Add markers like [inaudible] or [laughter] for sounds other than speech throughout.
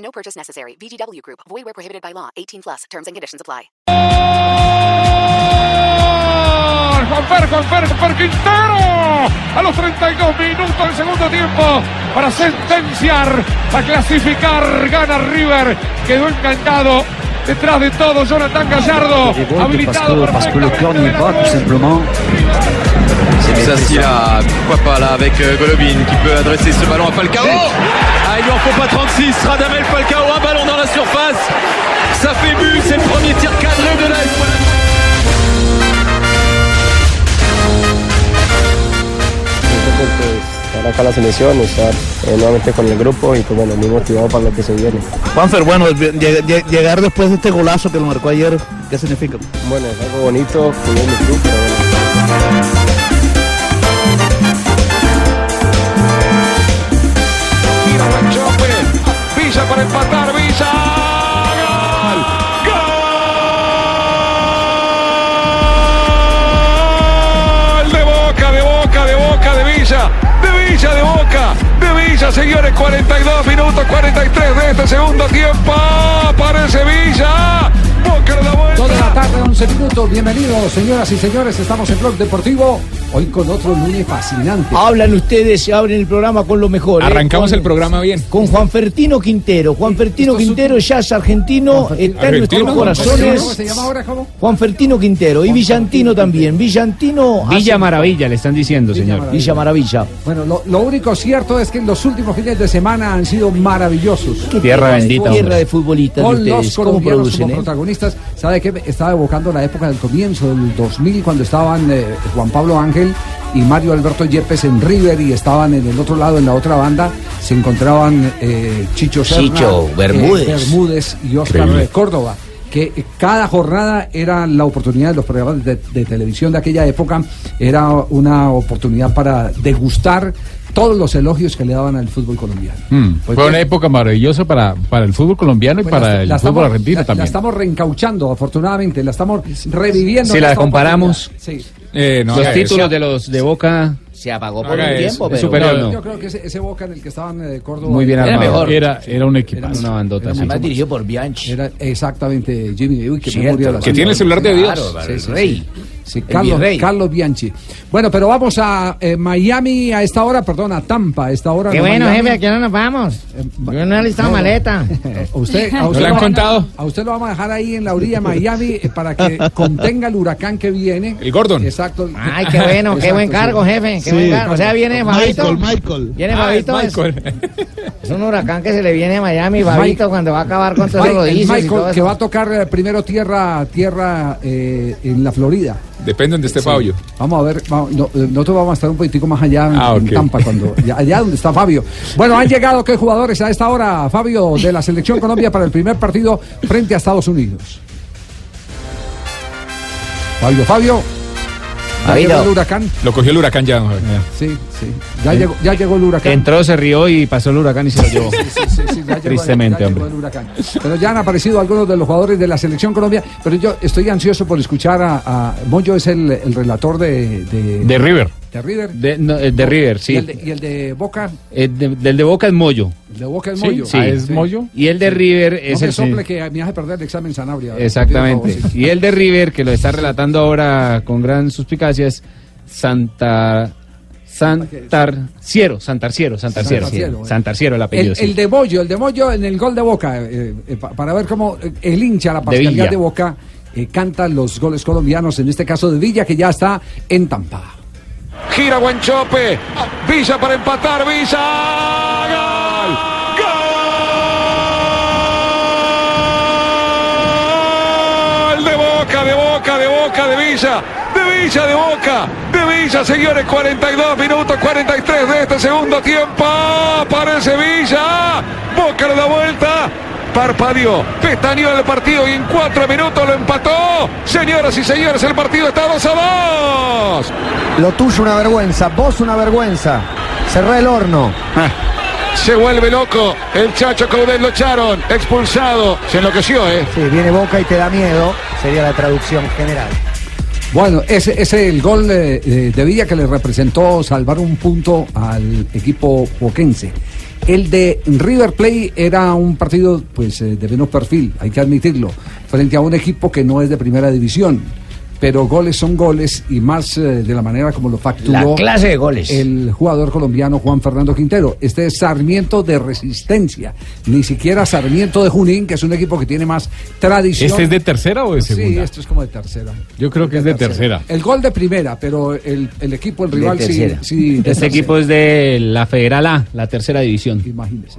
No purchase necessary. VGW Group. Void where prohibited by law. 18 plus. Terms and conditions apply. Juanfer, Juanfer, Juanfer Quintero a los 32 minutos del segundo tiempo para sentenciar, para clasificar, gana River, quedó encantado detrás de todo Jonathan Gallardo, habilitado parce que le pas, tout simplement. C'est Sassi là, pourquoi pas là avec euh, Golovin qui peut adresser ce ballon à Falcao. Il lui en faut pas 36, Radamel Falcao, un ballon dans la surface. Ça fait but, c'est le premier tir cadré de la estar acá en la selección, estar eh, nuevamente con el grupo y pues bueno, muy motivado para lo que se viene. Juanfer, bueno, lleg- lleg- llegar después de este golazo que lo marcó ayer, ¿qué significa? Bueno, es algo bonito, jugué en mi club, pero bueno. Para empatar, Villa. ¡Gol! De boca, de boca, de boca, de Villa. De Villa, de boca. De Villa, señores, 42 minutos, 43 de este segundo tiempo. Aparece Villa. Toda la tarde, 11 minutos. Bienvenidos, señoras y señores. Estamos en Blog Deportivo. Hoy con otro lunes fascinante. Hablan ustedes, se abren el programa con lo mejor. ¿eh? Arrancamos Con- el programa bien. Con Juan Fertino Quintero. Juan Fertino Quintero ya es argentino, está en nuestros ¿Cómo corazones. se llama ahora? ¿Cómo? Juan Fertino Quintero y Villantino también. Villantino. Villa hace- Maravilla, le están diciendo, Villa señor. Maravilla. Villa Maravilla. Bueno, lo, lo único cierto es que en los últimos fines de semana han sido maravillosos. Tierra bendita. Tierra hombre. de futbolistas de Con los ustedes. ¿Cómo producen, como eh? Protagonistas. ¿Sabe qué? Estaba evocando la época del comienzo del 2000 cuando estaban eh, Juan Pablo Ángel y Mario Alberto Yepes en River y estaban en el otro lado, en la otra banda, se encontraban eh, Chicho Serna, Chicho, eh, Bermúdez. Bermúdez y Oscar Increíble. Córdoba. Que cada jornada era la oportunidad de los programas de, de televisión de aquella época, era una oportunidad para degustar todos los elogios que le daban al fútbol colombiano. Mm, Pues Fue una que- época maravillosa para, para el fútbol colombiano y pues para la- el la fútbol estamos- argentino la- La también. estamos reencauchando, afortunadamente, la estamos reviviendo. Si la comparamos. Sí. Eh, no Los títulos eso. de los de Boca Se apagó por haga un tiempo, es pero superior, no. Yo creo que ese, ese Boca en el que estaban eh, Córdoba. Muy bien Era armado. mejor. Era, era un equipazo. una bandota así. Además dirigido por Bianchi. Era exactamente Jimmy. Uy, qué Cierto, memoria la Que tiene el celular de Dios. Claro, Sí, el sí, rey. Sí. Sí, Carlos, Bianchi. Bueno, pero vamos a eh, Miami a esta hora, perdón, a Tampa a esta hora. Qué no bueno, Miami. jefe, aquí no nos vamos. Yo no he listado no. maleta. A usted, a [laughs] usted le han lo- contado? A usted lo vamos a dejar ahí en la orilla de Miami eh, para que [laughs] contenga el huracán que viene. El Gordon. Exacto. Ay, qué bueno, qué buen sí. cargo, jefe. Qué buen cargo. O sea, viene Fabito. Michael. Viene Ah, es Fabito. Es, Michael. es un huracán que se le viene a Miami, Fabito, cuando va a acabar con todos los el rodillos y Michael, todo que eso. va a tocar eh, primero tierra tierra eh, en la Florida. Depende donde esté Fabio. Vamos a ver, vamos, no, eh, nosotros vamos a estar un poquitico más allá en, Ah, en. Tampa, cuando, [laughs] allá donde está Fabio. Bueno, han llegado qué jugadores a esta hora, Fabio, de la Selección Colombia para el primer partido frente a Estados Unidos. Fabio, Fabio. Ya Fabito. llegó el huracán. Lo cogió el huracán ya. ya. Sí, sí. Ya, llegó, ya llegó el huracán. Entró, se rió y pasó el huracán y se lo llevó. Sí, sí, sí, ya llegó- Tristemente, ya llegó hombre. el huracán. Pero ya han aparecido algunos de los jugadores de la selección Colombia. Pero yo estoy ansioso por escuchar a, a Moyo, es el, el relator de, de, De River. de River. De, no, eh, de River, y, sí. el de, y el de Boca. Eh, de- del de Boca es Moyo. El de Boca es Sí, Moyo. sí. Ah, ¿es Moyo? Y el de River No es me el. sople que me hace perder el examen Sanabria. Exactamente. Favor, sí. Y el de River, que lo está relatando ahora con gran suspicacia, es Santa. Santarciero, Santarciero, Santarciero. Santarciero. Santarciero el apellido. El, sí. el de Moyo, el de Moyo en el gol de Boca, eh, eh, pa- para ver cómo eh, el hincha, la parcialidad Villa. de, Boca, eh, canta los goles colombianos, en este caso de Villa, que ya está en Tampa. Gira Guanchope. Villa para empatar. Villa. ¡Gol! ¡Gol! De boca, de boca, de boca, de Villa. De Villa de Boca. De Villa, señores, 42 minutos, 43 de este segundo tiempo. Aparece Villa. Boca le da vuelta. Parpadeó, pestañeó el partido y en cuatro minutos lo empató. Señoras y señores, el partido está 2 a 2. Lo tuyo una vergüenza, vos una vergüenza. Cerrá el horno. [laughs] Se vuelve loco. El Chacho Caudel lo echaron. Expulsado. Se enloqueció, ¿eh? Sí, viene Boca y te da miedo. Sería la traducción general. Bueno, ese es el gol eh, de Villa que le representó salvar un punto al equipo boquense. El de River Plate era un partido pues eh, de menos perfil, hay que admitirlo, frente a un equipo que no es de primera división. Pero goles son goles y más eh, de la manera como lo facturó La clase de goles. el jugador colombiano Juan Fernando Quintero. Este es Sarmiento de Resistencia, ni siquiera Sarmiento de Junín, que es un equipo que tiene más tradición. ¿Este es de tercera o de Sí, segunda? esto es como de tercera. Yo creo que es de tercera. El gol de primera, pero el, el equipo, el rival, sí, sí. Este tercera. equipo es de la Federal A, la tercera división. Imagínese.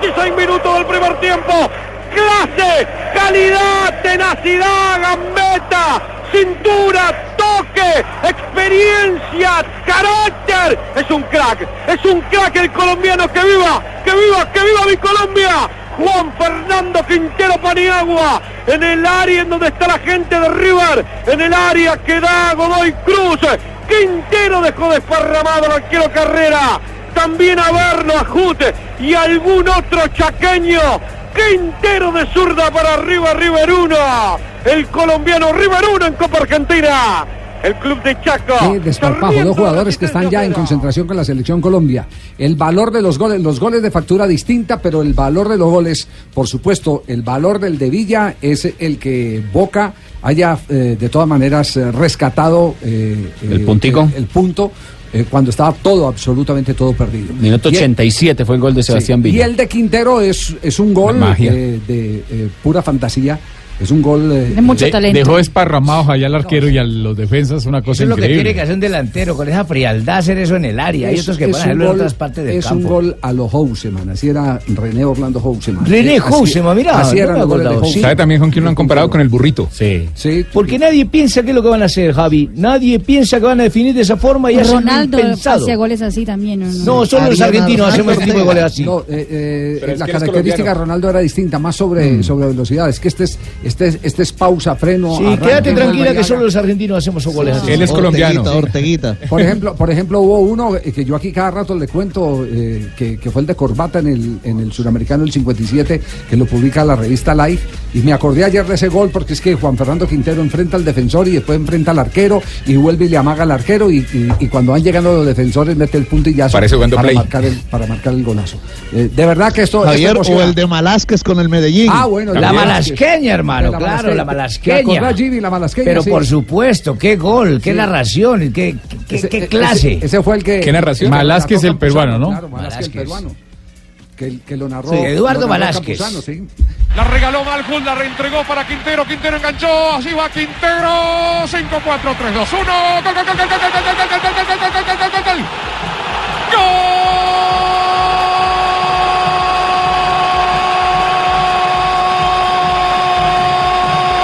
26 minutos del primer tiempo. Clase, calidad, tenacidad, gambeta, cintura, toque, experiencia, carácter. Es un crack, es un crack el colombiano. ¡Que viva! ¡Que viva! ¡Que viva mi Colombia! Juan Fernando Quintero Paniagua en el área en donde está la gente de River, en el área que da Godoy Cruz. Quintero dejó desparramado al arquero Carrera. También a Verno, a Jute y algún otro chaqueño. Quintero de zurda para arriba, River 1. El colombiano River 1 en Copa Argentina. El club de Chaco. Sí, desparpajo, dos jugadores que están ya en concentración con la selección Colombia. El valor de los goles, los goles de factura distinta, pero el valor de los goles, por supuesto, el valor del de Villa es el que Boca haya eh, de todas maneras eh, rescatado eh, El eh, puntico. el, el punto eh, cuando estaba todo, absolutamente todo perdido. Minuto Y el- 87 fue el gol de Sebastián Sí, Y Villa. el de Quintero es, es un gol eh, de eh, pura fantasía. Es un gol. eh, De- Dejó desparramados allá al arquero y a los defensas una cosa Eso es lo que increíble. tiene que hacer un delantero, con esa frialdad hacer eso en el área. Hay Es- otros que es hacerlo en gol- otras partes del es campo. un gol a los Houseman, así era René Orlando Houseman. René Eh, Houseman, mira, Así no eran los goles de. Houseman. ¿Sabe también con quién lo han comparado? Con el burrito. Sí. Sí, Porque nadie piensa qué es lo que van a hacer, Javi. Nadie piensa que van a definir de esa forma y Ronaldo hacía goles así también. ¿o no? No, solo los argentinos hacemos este tipo de goles así. No, eh, eh, es la característica de. Ronaldo era distinta, más sobre, sobre velocidad. Es que este es, este es, este es pausa, freno. Sí, arranque, quédate tranquila y que solo los argentinos hacemos goles así. Él es colombiano. Orteguita, Orteguita. Por ejemplo, por ejemplo, hubo uno eh, que yo aquí cada rato le cuento eh, que, que fue el de Corbata en el, en el suramericano el 57, que lo publica la revista Life. Y me acordé ayer de ese gol porque es que Juan Fernando Quintero enfrenta al defensor y después enfrenta al arquero y vuelve y le amaga al arquero. Y, y- y cuando van llegando los defensores, mete el puntillazo Parece jugando para, play. marcar el, para marcar el golazo. Eh, de verdad que esto. Javier, esto o el de Malásquez con el Medellín. Ah, bueno, La malasqueña, hermano, La claro, la ¿Te malasqueña. Jimmy, la malasqueña? Pero Sí. por supuesto, qué gol, qué Sí. narración, qué, qué, Ese- qué ese- clase. Ese, fue el que. ¿Qué narración? el peruano, ¿no? Claro, Malásquez, el peruano. Que, que lo narró. Sí, Eduardo lo narró. Campuzano, sí. La regaló Malful, la reentregó para Quintero. Quintero enganchó. Así va Quintero. 5, 4, 3, 2, 1. Gol, gol, gol, gol, gol, gol, gol, gol, gol, gol, gol, gol, gol, gol, gol, gol.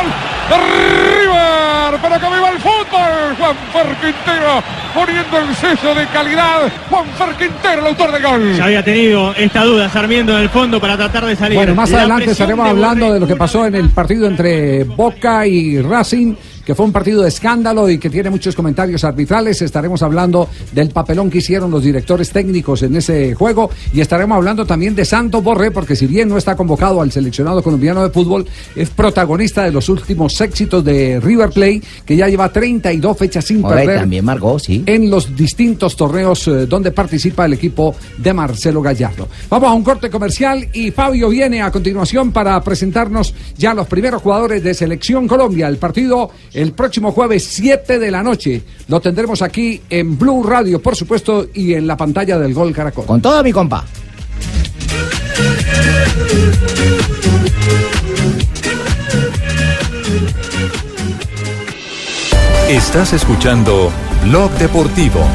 ¡Gol! River, pero que viva el fútbol. Juan Fer Quintero poniendo el sello de calidad. Juan Fer Quintero, el autor del gol. Ya había tenido esta duda Sarmiento en el fondo para tratar de salir. Bueno, más La adelante estaremos hablando de lo que pasó en el partido entre Boca y Racing, que fue un partido de escándalo y que tiene muchos comentarios arbitrales. Estaremos hablando del papelón que hicieron los directores técnicos en ese juego y estaremos hablando también de Santos Borré, porque si bien no está convocado al seleccionado colombiano de fútbol, es protagonista de los últimos éxitos de River Plate, que ya lleva 32 fechas sin Ahora, perder también marcó, sí. en los distintos torneos eh, donde participa el equipo de Marcelo Gallardo. Vamos a un corte comercial y Fabio viene a continuación para presentarnos ya los primeros jugadores de Selección Colombia. El partido El próximo jueves 7 de la noche lo tendremos aquí en Blue Radio, por supuesto, y en la pantalla del Gol Caracol. Con todo mi compa. Estás escuchando Blog Deportivo.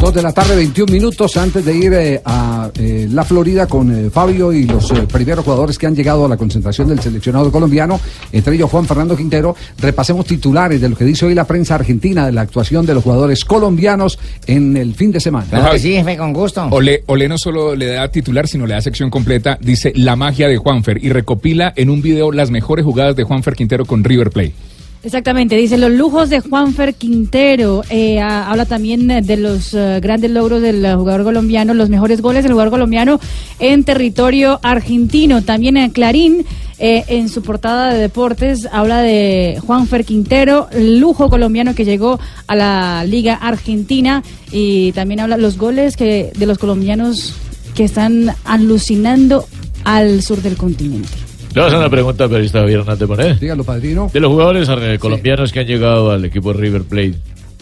Dos de la tarde, 21 minutos antes de ir eh, a eh, la Florida con eh, Fabio y los eh, primeros jugadores que han llegado a la concentración del seleccionado colombiano, entre ellos Juan Fernando Quintero. Repasemos titulares de lo que dice hoy la prensa argentina de la actuación de los jugadores colombianos en el fin de semana. Claro que sí, con gusto. Ole, Ole no solo le da titular, sino le da sección completa. Dice la magia de Juanfer y recopila en un video las mejores jugadas de Juanfer Quintero con River Plate. Exactamente, dice los lujos de Juanfer Quintero. Eh, a- habla también eh, de los eh, grandes logros del eh, jugador colombiano, los mejores goles del jugador colombiano en territorio argentino. También en Clarín, eh, en su portada de deportes, habla de Juanfer Quintero, lujo colombiano que llegó a la Liga Argentina y también habla los goles que de los colombianos que están alucinando al sur del continente. Le voy a hacer una pregunta al periodista Javier Hernández Bonet. Dígalo, padrino. De los jugadores eh, colombianos que han llegado al equipo River Plate,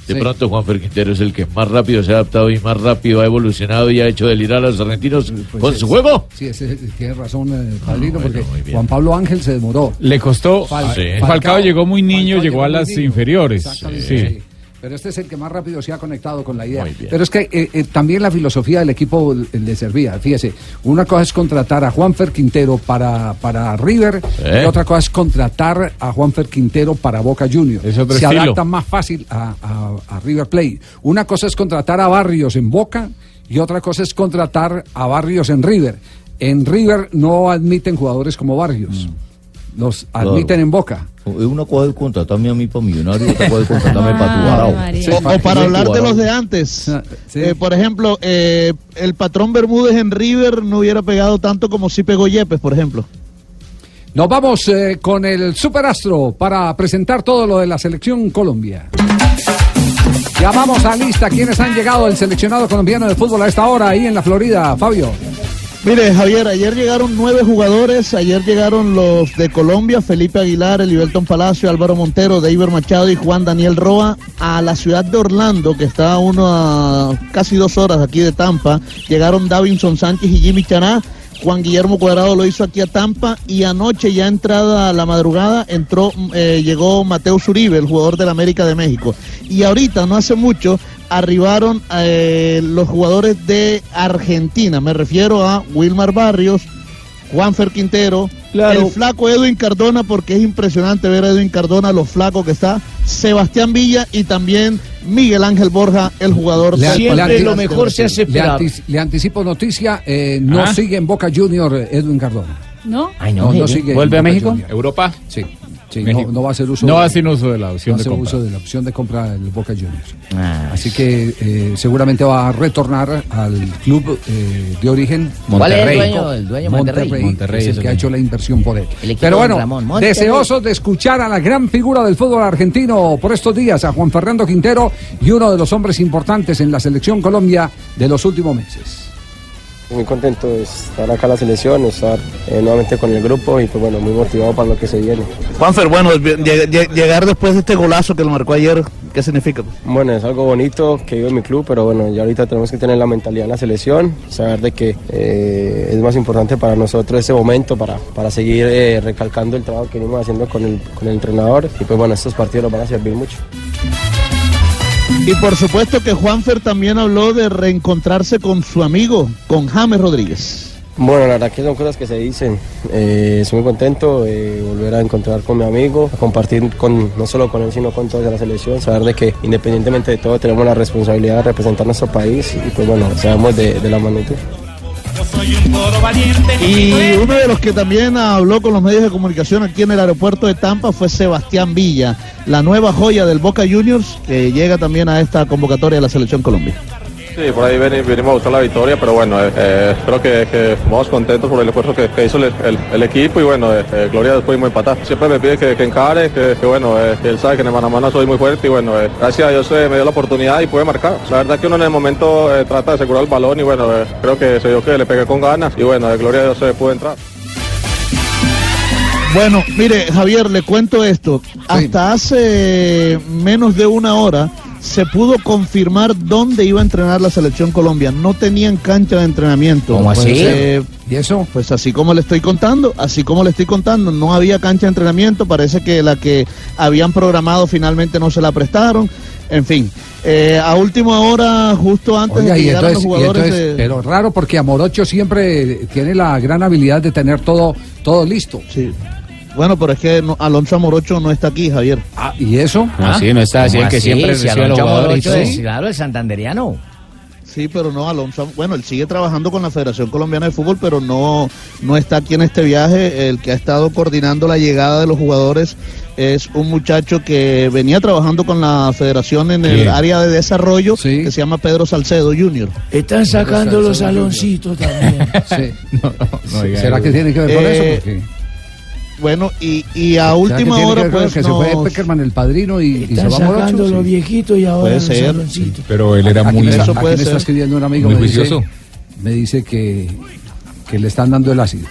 de Sí. pronto Juanfer Quintero es el que más rápido se ha adaptado y más rápido ha evolucionado y ha hecho delirar a los argentinos Pues con es- su juego. Sí, ese- tiene razón, eh, padrino, porque Juan Pablo Ángel se demoró. Le costó. Fal- Sí. Falcao- Falcao llegó muy niño, Falcao llegó a las niño. inferiores. Exactamente, Sí. Pero este es el que más rápido se ha conectado con la idea. Pero es que eh, eh, también la filosofía del equipo eh, le servía. Fíjese, una cosa es contratar a Juanfer Quintero para, para River ¿Eh? y otra cosa es contratar a Juanfer Quintero para Boca Juniors. Se estilo. adapta más fácil a, a- a River Plate. Una cosa es contratar a Barrios en Boca y otra cosa es contratar a Barrios en River. En River no admiten jugadores como Barrios. Los admiten en Boca. Uno puede contratarme a mí para millonario, otro puede contratarme para tu varao. O, o para hablar de los de antes. Eh, por ejemplo, eh, el patrón Bermúdez en River no hubiera pegado tanto como si pegó Yepes, por ejemplo. Nos vamos eh, con el superastro para presentar todo lo de la selección Colombia. Ya vamos a lista quienes han llegado al seleccionado colombiano de fútbol a esta hora ahí en la Florida, Fabio. Mire, Javier, ayer llegaron nueve jugadores. Ayer llegaron los de Colombia, Felipe Aguilar, Eliberton Palacio, Álvaro Montero, David Machado y Juan Daniel Roa a la ciudad de Orlando, que está a casi dos horas aquí de Tampa. Llegaron Davinson Sánchez y Jimmy Chaná. Juan Guillermo Cuadrado lo hizo aquí a Tampa y anoche ya entrada a la madrugada entró eh, llegó Mateo Uribe, el jugador del América de México. Y ahorita, no hace mucho, arribaron eh, los jugadores de Argentina. Me refiero a Wilmar Barrios, Juanfer Quintero, Claro. el flaco Edwin Cardona, porque es impresionante ver a Edwin Cardona, lo flaco que está, Sebastián Villa y también Miguel Ángel Borja, el jugador Le- le anti- del- Le, antici- le anticipo noticia, eh, no Ah. sigue en Boca Junior eh, Edwin Cardona. ¿No? Ay, no, no sigue. ¿Vuelve a México? Junior. ¿Europa? Sí. Sí. No, no va a hacer uso. No hacen uso de la opción no de compra. uso de la opción de compra del Boca Juniors. Ah. Así que eh, seguramente va a retornar al club eh, de origen. ¿Cuál es el Monterrey. dueño? El dueño Monterrey. Monterrey, es es el que ha hecho la inversión por él. Pero bueno, Ramón, Monterrey. deseosos de escuchar a la gran figura del fútbol argentino por estos días, a Juan Fernando Quintero y uno de los hombres importantes en la selección Colombia de los últimos meses. Muy contento de estar acá en la selección, estar eh, nuevamente con el grupo y pues bueno, muy motivado para lo que se viene. Juanfer, bueno, lleg- lleg- llegar después de este golazo que lo marcó ayer, ¿qué significa? Bueno, es algo bonito que vivo en mi club, pero bueno, ya ahorita tenemos que tener la mentalidad en la selección, saber de que eh, es más importante para nosotros ese momento para, para seguir eh, recalcando el trabajo que venimos haciendo con el, con el entrenador y pues bueno, estos partidos nos van a servir mucho. Y por supuesto que Juanfer también habló de reencontrarse con su amigo, con James Rodríguez. Bueno, la verdad que son cosas que se dicen. Eh, estoy muy contento de volver a encontrar con mi amigo, a compartir con, no solo con él, sino con toda la selección, saber de que independientemente de todo tenemos la responsabilidad de representar nuestro país y pues bueno, sabemos de, de la magnitud. Y uno de los que también habló con los medios de comunicación aquí en el aeropuerto de Tampa fue Sebastián Villa, la nueva joya del Boca Juniors, que llega también a esta convocatoria de la Selección Colombia. Sí, por ahí veni- venimos a buscar la victoria, pero bueno, eh, eh, espero que, que vamos contentos por el esfuerzo que, que hizo el, el- el equipo y bueno, eh, eh, Gloria después pudimos empatar. Siempre me pide que, que encare, que, que bueno, eh, él sabe que en el mano a mano soy muy fuerte y bueno, eh, gracias a Dios eh, me dio la oportunidad y pude marcar. La verdad que uno en el momento eh, trata de asegurar el balón y bueno, eh, creo que se dio que le pegué con ganas y bueno, de Gloria a Dios se pudo entrar. Bueno, mire, Javier, le cuento esto. Hasta hace menos de una hora se pudo confirmar dónde iba a entrenar la selección Colombia. No tenían cancha de entrenamiento. ¿Cómo así? Eh, ¿Y eso? Pues así como le estoy contando, así como le estoy contando, no había cancha de entrenamiento. Parece que la que habían programado finalmente no se la prestaron. En fin, eh, a última hora, justo antes Oiga, de que entonces, los jugadores entonces- de... pero raro porque Amorocho siempre tiene la gran habilidad de tener todo, todo listo. Sí. Bueno, pero es que no- Alonso Amorocho no está aquí, Javier. Ah, ¿y eso? No, sí, no está así, ¿Cómo el que siempre Si recibe a los jugadores. Morocho Sí. claro, el santanderiano. Sí, pero no, Alonso, bueno, él sigue trabajando con la Federación Colombiana de Fútbol, pero no, no está aquí en este viaje. El que ha estado coordinando la llegada de los jugadores es un muchacho que venía trabajando con la Federación en el área de desarrollo, que se llama Pedro Salcedo Jr. Están sacando los saloncitos también. [laughs] [laughs] ¿Será que tiene que ver con Eh, eso? Porque- Bueno, y, y a ¿será que última que hora, con pues, que se fue Peckerman el padrino y, y se Están va Morocho? sacando Sí. los viejitos y ahora Puede los ser. saloncitos. Pero él era Aquí muy... Eso aquí puede me está ser. escribiendo un amigo. Muy me dice- juicioso. me dice que, que le están dando el ácido.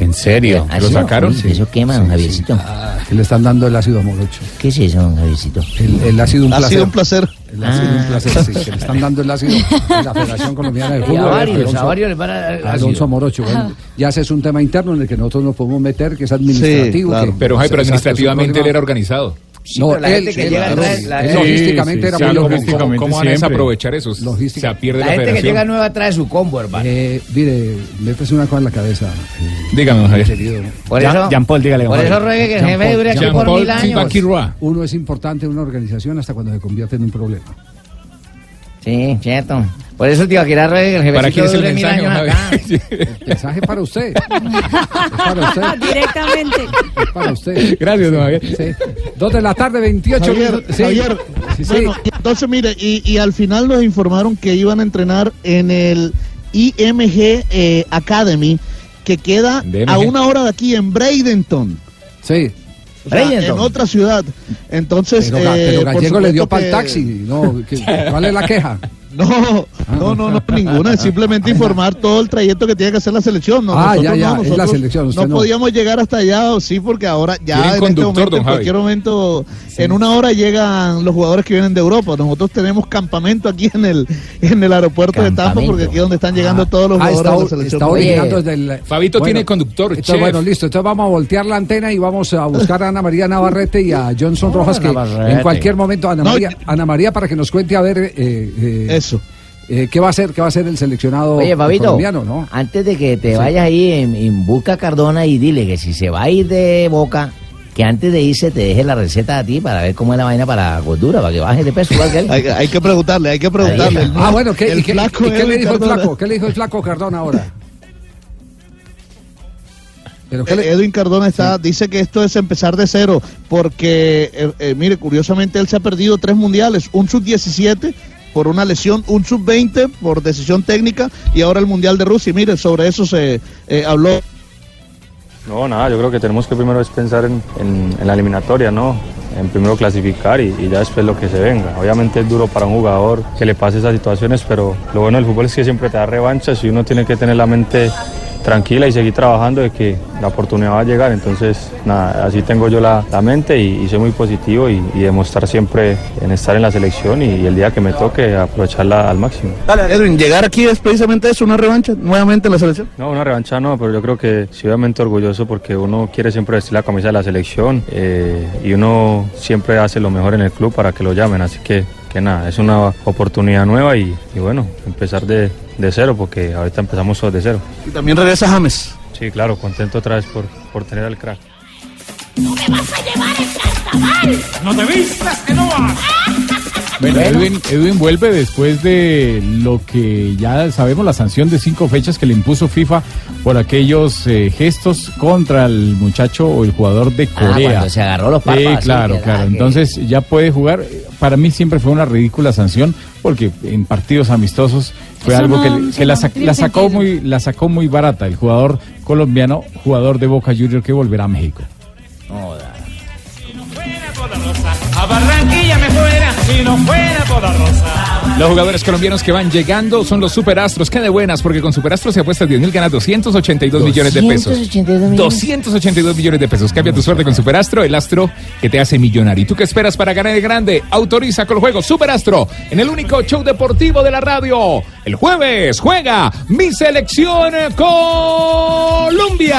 ¿En serio? ¿Ah, ¿Lo sí? sacaron? Uy, Eso quema, don Javiercito. Ah, que le están dando el ácido a Morocho. ¿Qué es eso, don Javiercito? El, el ácido un Ha placer. sido un placer. El ácido un Ah. placer, sí, que le están dando el ácido a [laughs] la Federación Colombiana de Y Fútbol. a varios, Alonso- a varios les van a dar Alonso ácido. Morocho. Bueno, ya ese es un tema interno en el que nosotros nos podemos meter, que es administrativo. claro. que- Pero, Jai, pero Exacto, es un administrativamente él problema- era organizado. Sí, pero la gente que él- llega a él- traer- la- él Sí, logísticamente sí, era sí, muy logísticamente ¿Cómo van a desaprovechar eso? Se pierde La la, gente que federación. llega nueva trae su combo, hermano. Eh, mire, métese una cosa en la cabeza. eh, Dígame, Javier. Por Jean- eso, Jean Paul, dígale, por Javier. eso ruegue que el jefe dure aquí por mil años. Uno es importante en una organización hasta cuando se convierte en un problema. Sí, cierto. Por eso te iba a quedar ruegue que el jefe ¿Para quién es el mensaje? El mensaje para usted. [laughs] Es para usted. Directamente. Es para usted. Gracias, don Javier. Sí. Dos de la tarde, 28 Javier. Sí. Javier, Sí, sí. bueno, entonces mire, y, y al final nos informaron que iban a entrenar en el IMG eh, Academy, que queda DMG. a una hora de aquí en Bradenton. Sí. O sea, Bradenton. en otra ciudad. Entonces, Pero, eh, pero Gallego le dio para el taxi. No, ¿qué- ¿Cuál es la queja? No, no, no, no, ninguna. Es simplemente [laughs] informar todo el trayecto que tiene que hacer la selección. No, Ah, nosotros ya, ya, no, es la selección, no, no. podíamos llegar hasta allá, o sí, porque ahora ya en este momento, en Javi. cualquier momento, en una hora llegan los jugadores que vienen de Europa. Nosotros tenemos campamento aquí en el en el aeropuerto de Tampa, porque aquí es donde están llegando todos los Ah, jugadores está, de la selección. está Oye, originando desde el... Fabito tiene conductor, Entonces, chef. bueno, listo. Entonces vamos a voltear la antena y vamos a buscar a Ana María Navarrete y a Johnson Rojas, que Navarrete. en cualquier momento, Ana, No, María, Ana María, para que nos cuente a ver eh, eh, Eso. eh, qué va a hacer, qué va a hacer el seleccionado Oye, Fabito, colombiano, ¿no? antes de que te vayas ahí, en, en busca a Cardona y dile que si se va a ir de Boca, que antes de irse te deje la receta a ti para ver cómo es la vaina para la gordura, para que bajes de peso igual que él. [laughs] Hay, hay que preguntarle, hay que preguntarle. El- Ah, bueno, ¿qué, el y qué- flaco y qué le dijo el Cardona. flaco? ¿Qué le dijo el flaco Cardona ahora? Pero qué le- Edwin Cardona está, dice que esto es empezar de cero, porque, eh, eh, mire, curiosamente él se ha perdido tres mundiales, un sub-17 por una lesión, un sub-20 por decisión técnica y ahora el Mundial de Rusia. Y mire, sobre eso se eh, habló. No, nada, yo creo que tenemos que primero es pensar en, la eliminatoria, ¿no? En primero clasificar y, y ya después lo que se venga. Obviamente es duro para un jugador que le pase esas situaciones, pero lo bueno del fútbol es que siempre te da revanchas y uno tiene que tener la mente tranquila y seguir trabajando de que la oportunidad va a llegar. Entonces, nada, así tengo yo la, la mente y, y soy muy positivo y, y demostrar siempre en estar en la selección y, y el día que me toque aprovecharla al máximo. Edwin, llegar aquí es precisamente eso, una revancha nuevamente en la selección. No, una revancha no, pero yo creo que sí, obviamente orgulloso porque uno quiere siempre vestir la camisa de la selección eh, y uno siempre hace lo mejor en el club para que lo llamen, así que, que nada, es una oportunidad nueva y, y bueno, empezar de, de cero porque ahorita empezamos todos de cero. Y también regresa James. Sí, claro, contento otra vez por, por tener al crack. No te vistas que no vas. Bueno, Edwin, Edwin vuelve después de lo que ya sabemos, la sanción de cinco fechas que le impuso FIFA por aquellos eh, gestos contra el muchacho o el jugador de Ah, Corea. cuando se agarró los Sí, párpados así, claro, claro. ah, que- Entonces ya puede jugar. Para mí siempre fue una ridícula sanción porque en partidos amistosos fue Eso algo no- que, le- eso que la, sac- la sacó sentido. muy la sacó muy barata el jugador colombiano, jugador de Boca Junior que volverá a México. A Barranquilla me fuera si no fuera toda rosa. Los jugadores colombianos que van llegando son los superastros. Qué de buenas, porque con superastros se apuestas 10 mil, ganas 282 millones de pesos. 282 millones. 282 millones de pesos. Cambia tu suerte con Superastro, el astro que te hace millonario. ¿Y tú qué esperas para ganar el grande? Autoriza con el juego Superastro en el único show deportivo de la radio. El jueves juega mi selección Colombia.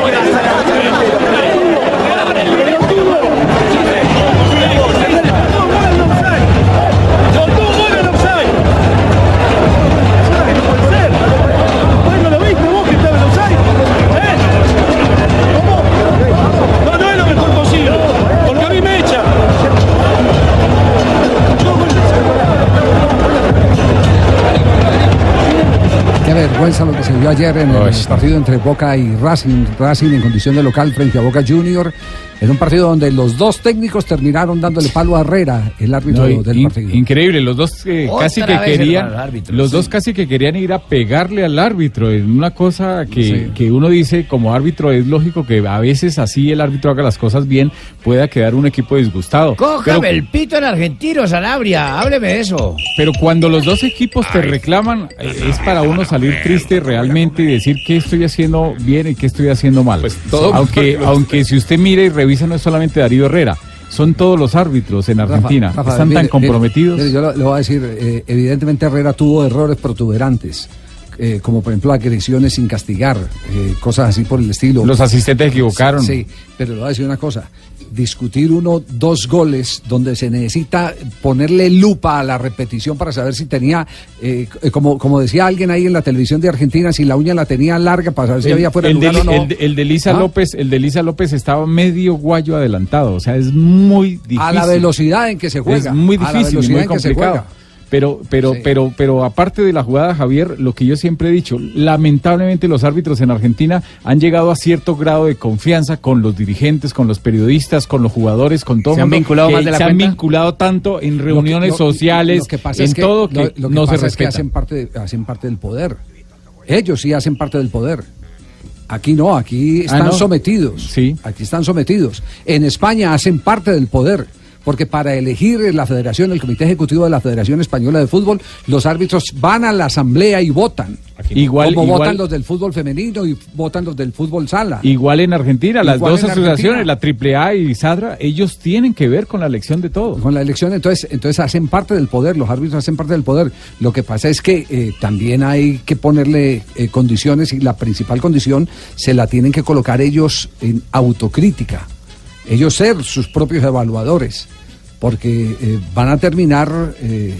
Vergüenza lo que se vio ayer en el partido entre Boca y Racing. Racing en condición de local frente a Boca Junior. En un partido donde los dos técnicos terminaron dándole palo a Herrera, el árbitro No, del in- partido. Increíble, los dos eh, casi que querían, árbitro, los sí. dos casi que querían ir a pegarle al árbitro. En una cosa que, Sí. que uno dice como árbitro es lógico que a veces así el árbitro haga las cosas bien, pueda quedar un equipo disgustado. Cójame Pero- el pito en argentino, Sanabria. Hábleme de eso. Pero cuando los dos equipos te reclaman, eh, es para uno salir triste realmente y decir qué estoy haciendo bien y qué estoy haciendo mal. todo- aunque, [laughs] aunque si usted mira y revisa, no es solamente Darío Herrera, son todos los árbitros en Argentina. Rafa, Están mire, tan comprometidos. mire, yo lo- le voy a decir, eh, evidentemente Herrera tuvo errores protuberantes. eh, como por ejemplo agresiones sin castigar, eh, cosas así por el estilo. Los asistentes equivocaron. Sí, pero le voy a decir una cosa. Discutir uno, dos goles donde se necesita ponerle lupa a la repetición para saber si tenía, eh, como, como decía alguien ahí en la televisión de Argentina, si la uña la tenía larga para saber si El, había fuera de el de, lugar o no. el de- el de Lisa ¿Ah? López, el de Lisa López estaba medio guayo adelantado, o sea, es muy difícil. A la velocidad en que se juega. Es muy a la difícil, y velocidad muy en que se complicado. juega. Pero, pero, pero, pero aparte de la jugada, Javier, lo que yo siempre he dicho, lamentablemente los árbitros en Argentina han llegado a cierto grado de confianza con los dirigentes, con los periodistas, con los jugadores, con todo ¿Se han mundo, vinculado más de la se han vinculado tanto en reuniones Lo que- lo- sociales, lo que pasa en es que, todo que, lo que no se pasa es que respeta. hacen parte, de- hacen parte del poder. Ellos sí hacen parte del poder. Aquí no, aquí Ah, están no. sometidos. Sí. Aquí están sometidos. En España hacen parte del poder. Porque para elegir la federación, el comité ejecutivo de la Federación Española de Fútbol, los árbitros van a la asamblea y votan. Igual- como igual- votan los del fútbol femenino y votan los del fútbol sala. Igual en Argentina, las Igual dos asociaciones, Argentina. la AAA y Sadra, ellos tienen que ver con la elección de todo. Con la elección, entonces, entonces hacen parte del poder, los árbitros hacen parte del poder. Lo que pasa es que eh, también hay que ponerle eh, condiciones y la principal condición se la tienen que colocar ellos en autocrítica. Ellos ser sus propios evaluadores, porque eh, van a terminar eh,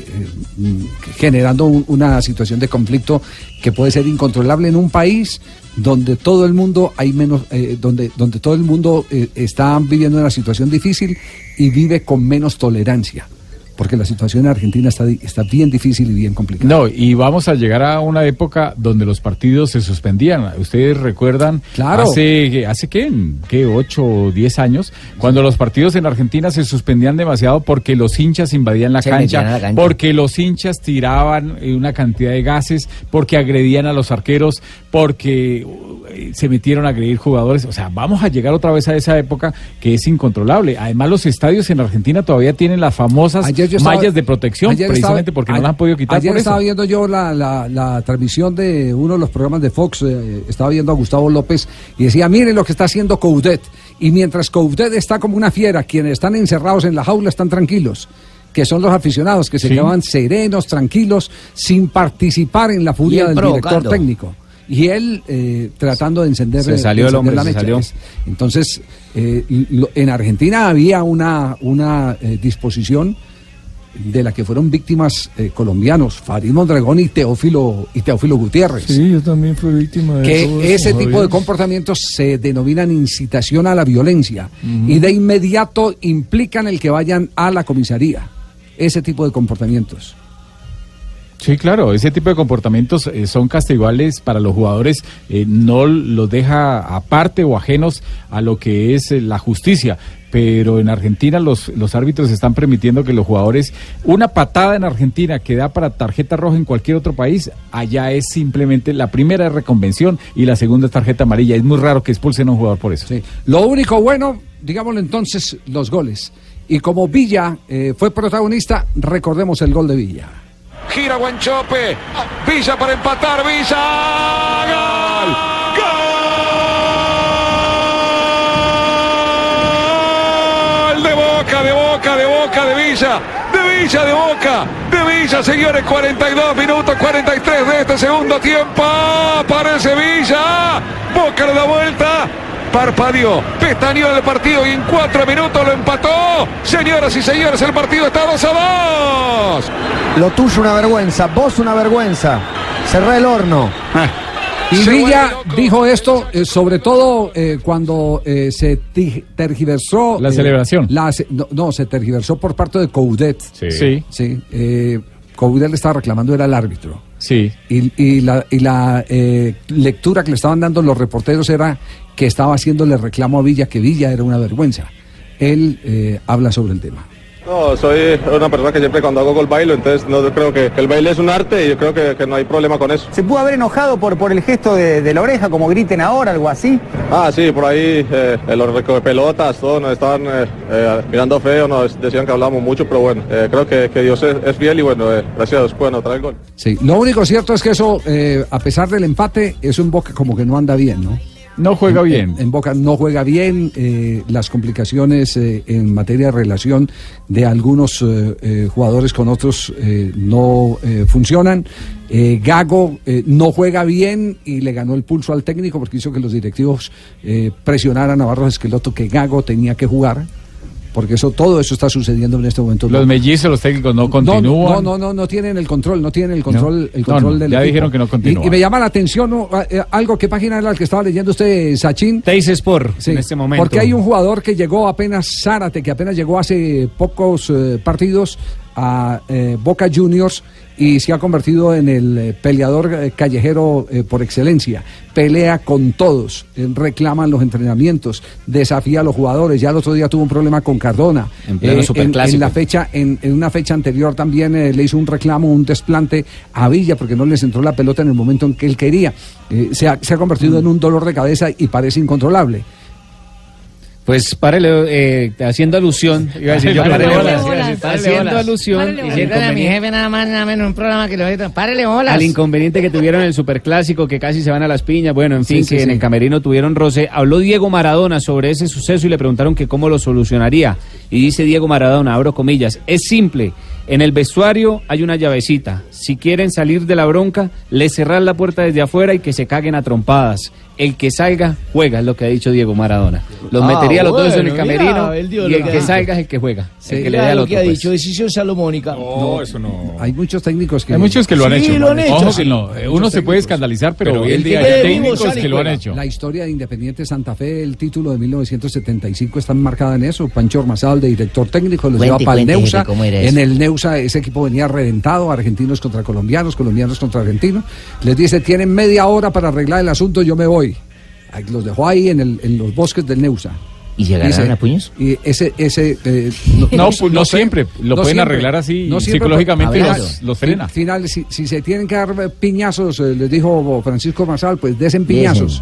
eh, generando un- una situación de conflicto que puede ser incontrolable en un país donde todo el mundo hay menos, donde, donde todo el mundo está viviendo una situación difícil y vive con menos tolerancia, porque la situación en Argentina está, está bien difícil y bien complicada. No, y vamos a llegar a una época donde los partidos se suspendían. Ustedes recuerdan Claro. hace, hace qué, qué, ocho o diez años, cuando los partidos en Argentina se suspendían demasiado porque los hinchas invadían cancha, la cancha. porque los hinchas tiraban eh, una cantidad de gases, porque agredían a los arqueros, porque eh, se metieron a agredir jugadores. O sea, vamos a llegar otra vez a esa época que es incontrolable. Además, los estadios en Argentina todavía tienen las famosas estaba- mallas de protección, precisamente estaba- porque no las han podido quitar Ayer por eso. estaba viendo yo la, la- la transmisión de uno de los programas de Fox, eh, estaba viendo a Gustavo López y decía, miren lo que está haciendo Coudet. Y mientras Coudet está como una fiera, quienes están encerrados en la jaula están tranquilos que son los aficionados que se Sí. quedaban serenos, tranquilos, sin participar en la furia del director técnico. Y él eh, tratando de encender, Se salió de el hombre, se mecha. salió. Entonces, eh, lo- en Argentina había una, una eh, disposición de la que fueron víctimas eh, colombianos, Farid Mondragón y Teófilo, y Teófilo Gutiérrez. Sí, yo también fui víctima de que ese tipo Javier. de comportamientos se denominan incitación a la violencia y de inmediato implican el que vayan a la comisaría. Ese tipo de comportamientos. Sí, claro, ese tipo de comportamientos eh, son castigables para los jugadores, eh, no los deja aparte o ajenos a lo que es eh, la justicia. Pero en Argentina los, los árbitros están permitiendo que los jugadores, una patada en Argentina que da para tarjeta roja en cualquier otro país, allá es simplemente la primera es reconvención y la segunda es tarjeta amarilla. Es muy raro que expulsen a un jugador por eso. Lo único bueno, digámoslo entonces, los goles. Y como Villa fue protagonista, recordemos el gol de Villa. Gira Guanchope. Villa para empatar. Villa. ¡Gol! De boca, de boca, de boca, de Villa. De Villa, de boca. De Villa, señores. 42 minutos, 43 de este segundo tiempo. Aparece Villa. Boca le da vuelta. Parpadeó, pestañeó el partido y en cuatro minutos lo empató. Señoras y señores, el partido está 2 a 2. Lo tuyo una vergüenza, vos una vergüenza. Cerré el horno. Y Villa dijo esto, eh, sobre todo eh, cuando eh, se tergiversó. La eh, celebración. la no, no, se tergiversó por parte de Coudet. Sí. Sí. eh, Coudet le estaba reclamando, era el árbitro. Sí. Y, y la, y la eh, lectura que le estaban dando los reporteros era que estaba haciéndole reclamo a Villa, que Villa era una vergüenza. Él eh, habla sobre el tema. No, soy una persona que siempre cuando hago gol bailo, entonces no creo que el baile es un arte y yo creo que, que no hay problema con eso. ¿Se pudo haber enojado por, por el gesto de, de la oreja, como griten ahora, algo así? Ah, sí, por ahí eh, los recoge pelotas, todos nos estaban eh, eh, mirando feo, nos decían que hablábamos mucho, pero bueno, eh, creo que, que Dios es, es fiel y bueno, eh, gracias a Dios pueden anotar el gol. Sí, lo único cierto es que eso, eh, a pesar del empate, eso en Boca como que no anda bien, ¿no? No juega En- bien. En, Boca no juega bien, eh, las complicaciones eh, en materia de relación de algunos eh, eh, jugadores con otros eh, no eh, funcionan. Eh, Gago eh, no juega bien y le ganó el pulso al técnico porque hizo que los directivos eh, presionaran a Barros Esqueloto que Gago tenía que jugar. Porque eso, todo eso está sucediendo en este momento. Los mellizos, los técnicos no No, continúan. No, no, no, no tienen el control, no tienen el control, No. el control no, del ya equipo. dijeron que no Y- continúan. Y, me llama la atención ¿no? Ah, eh, algo, ¿qué página era la que estaba leyendo usted, Sachin? Teis Sport, en este momento. Porque hay un jugador que llegó apenas, Zárate, que apenas llegó hace pocos eh, partidos a eh, Boca Juniors y se ha convertido en el eh, peleador eh, callejero eh, por excelencia. Pelea con todos, reclaman los entrenamientos, desafía a los jugadores. Ya el otro día tuvo un problema con Cardona. En pleno en, la fecha, en, en una fecha anterior también eh, le hizo un reclamo, un desplante a Villa porque no les entró la pelota en el momento en que él quería. Eh, se, ha, se ha convertido en un dolor de cabeza y parece incontrolable. Pues párele, eh, haciendo alusión, iba a decir yo, Párele párele bolas. haciendo alusión Párele a mi jefe nada más, nada menos un programa que lo ahorita. Párele bolas. al inconveniente que tuvieron en el superclásico, que casi se van a las piñas, bueno, en fin, sí, que en sí. el camerino tuvieron roce. Habló Diego Maradona sobre ese suceso y le preguntaron que cómo lo solucionaría. Y dice Diego Maradona, abro comillas, es simple, en el vestuario hay una llavecita. Si quieren salir de la bronca, le cerrar la puerta desde afuera y que se caguen a trompadas. El que salga, juega, es lo que ha dicho Diego Maradona. Los Ah, metería a los dos en el camerino mira, y lo el que que salga es el que juega. el que le al lo otro. que ha pues. dicho, decisión salomónica. No, eso no. Hay muchos técnicos que Hay muchos que lo han Sí, hecho. lo han hecho, Ojo sí. que no. eh, Uno se puede escandalizar, pero, Pero hoy el en día hay técnicos que lo han hecho. La historia de Independiente Santa Fe, el título de 1975 está marcada en eso. Pancho Ormazal, de director técnico, los Cuente, lleva para el Neusa. jefe, ¿cómo era En el Neusa ese equipo venía reventado, argentinos contra colombianos, colombianos contra argentinos. Les dice, tienen media hora para arreglar el asunto, yo me voy. Los dejó ahí en, el- en los bosques del Neusa. ¿Y se agarraron Dice, a puños? Y ese, ese, eh, No, pues, no sé, siempre. Lo pueden arreglar así, psicológicamente los- los frena. Fin- Final, si, si se tienen que dar piñazos, eh, les dijo Francisco Marsal, pues desen piñazos.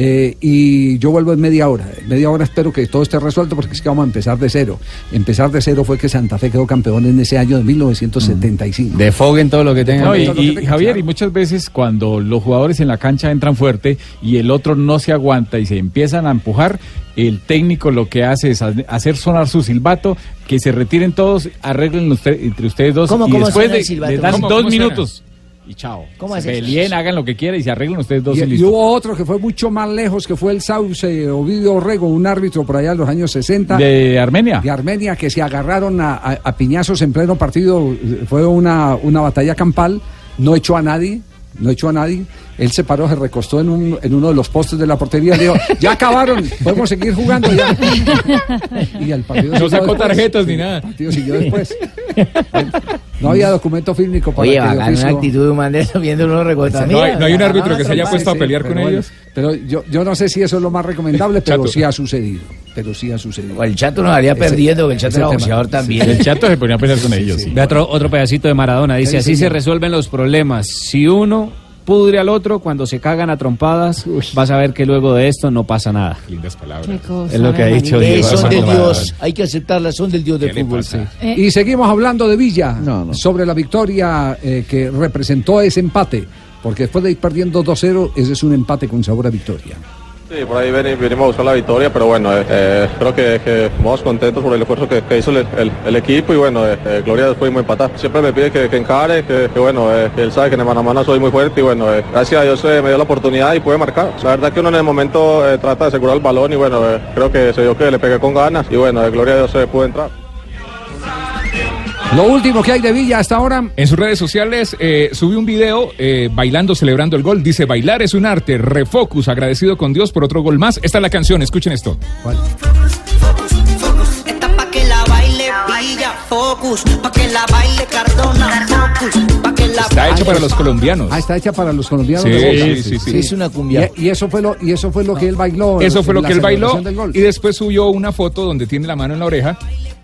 Eh, y yo vuelvo en media hora. En media hora espero que todo esté resuelto porque es que vamos a empezar de cero. Empezar de cero fue que Santa Fe quedó campeón en ese año de 1975. Defoguen todo lo que tengan. No, y, todo lo que y, tenga, Javier, y muchas veces cuando los jugadores en la cancha entran fuerte y el otro no se aguanta y se empiezan a empujar, el técnico lo que hace es ha- hacer sonar su silbato, que se retiren todos, arreglen usted- entre ustedes dos ¿Cómo, y cómo después de, silbato? les dan ¿Cómo, dos cómo suena? Y chao. ¿Cómo Se peleen, hagan lo que quieran y se arreglen ustedes dos y, Y, hubo otro que fue mucho más lejos, que fue el Sauce Ovidio Orrego, un árbitro por allá en los años 60. De Armenia. De Armenia, que se agarraron a, a- a piñazos en pleno partido. Fue una, una batalla campal, no echó a nadie. No echó a nadie. Él se paró, se recostó en, un, en uno de los postes de la portería y dijo, ya [laughs] acabaron, podemos seguir jugando ya. [laughs] Y el partido No sacó después. tarjetas ni nada. El partido siguió después. [laughs] No había documento fílmico para Oye, bacán, una actitud eso viendo uno recortado. No hay- no hay un árbitro que se haya puesto a sí, pelear pero con bueno, ellos. Pero yo, yo no sé si eso es lo más recomendable, pero sí ha sucedido. Pero sí ha sucedido. O el chato nos haría perdiendo, que el chato era boxeador también. El chato se ponía a pelear con ellos. sí. Ve otro, otro pedacito de Maradona. Dice, Sí, así se resuelven los problemas. Si uno pudre al otro cuando se cagan a trompadas, vas a ver que luego de esto no pasa nada. Lindas palabras. Cosa, Es lo que ha dicho. Eh, son de Armando Dios, hay que aceptarlas, son del Dios del ¿Qué le fútbol. Eh, Y seguimos hablando de Villa, No, no. sobre la victoria eh, que representó ese empate. Porque después de ir perdiendo 2-0, ese es un empate con sabor a victoria. Sí, por ahí veni- venimos a buscar la victoria, pero bueno, eh, eh, creo que, que estamos contentos por el esfuerzo que, hizo el, equipo y bueno, eh, eh, Gloria después muy empatar. Siempre me pide que, encare, que, bueno, eh, él sabe que en el mano a mano soy muy fuerte y bueno, eh, gracias a Dios eh, me dio la oportunidad y puede marcar. La verdad que uno en el momento eh, trata de asegurar el balón y bueno, eh, creo que se dio que le pegué con ganas y bueno, eh, Gloria a Dios se pudo entrar. Lo último que hay de Villa hasta ahora. En sus redes sociales eh, subió un video eh, bailando, celebrando el gol. Dice, bailar es un arte. Refocus, agradecido con Dios por otro gol más. Esta es la canción, escuchen esto. Esta pa' que la baile Villa Focus, pa' que la baile Cardona Focus, pa' que la Está hecho para los colombianos. Ah, está hecha para los colombianos. Sí, de sí, sí, sí. Es una cumbia. Y, y eso fue lo y eso fue lo que él bailó. Eso fue lo que él bailó y después subió una foto donde tiene la mano en la oreja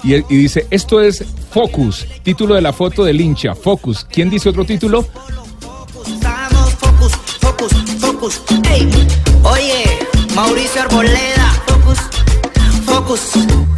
y, y dice, esto es Focus, título de la foto del hincha, Focus. ¿Quién dice otro título? Estamos Focus, Focus, Focus, ey. Oye, Mauricio Arboleda, Focus, Focus,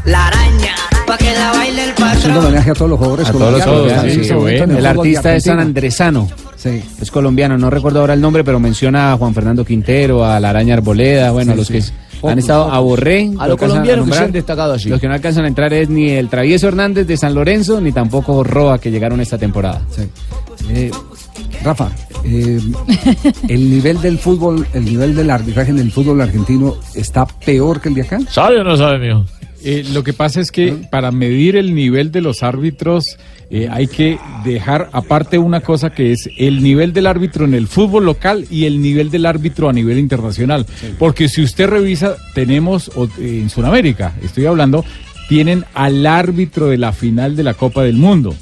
la araña, pa' que la baile el patrón. homenaje a todos los jugadores A todos los colombianos. sí, El artista es San. Andresano. Sí. Es colombiano, no recuerdo ahora el nombre, pero menciona a Juan Fernando Quintero, a la Araña Arboleda, bueno, Sí, los sí. que Focus, han estado focus. a Borré. A los colombianos que nombrar. se han destacado así. Los que no alcanzan a entrar es ni el Travieso Hernández de San Lorenzo, ni tampoco Roa, que llegaron esta temporada. Sí. Eh, Rafa, eh, el nivel del fútbol, el nivel del arbitraje en el fútbol argentino está peor que el de acá. ¿Sabe o no sabe, mijo? Eh, lo que pasa es que para medir el nivel de los árbitros eh, hay que dejar aparte una cosa que es el nivel del árbitro en el fútbol local y el nivel del árbitro a nivel internacional. Porque si usted revisa, tenemos o- en Sudamérica, estoy hablando, tienen al árbitro de la final de la Copa del Mundo.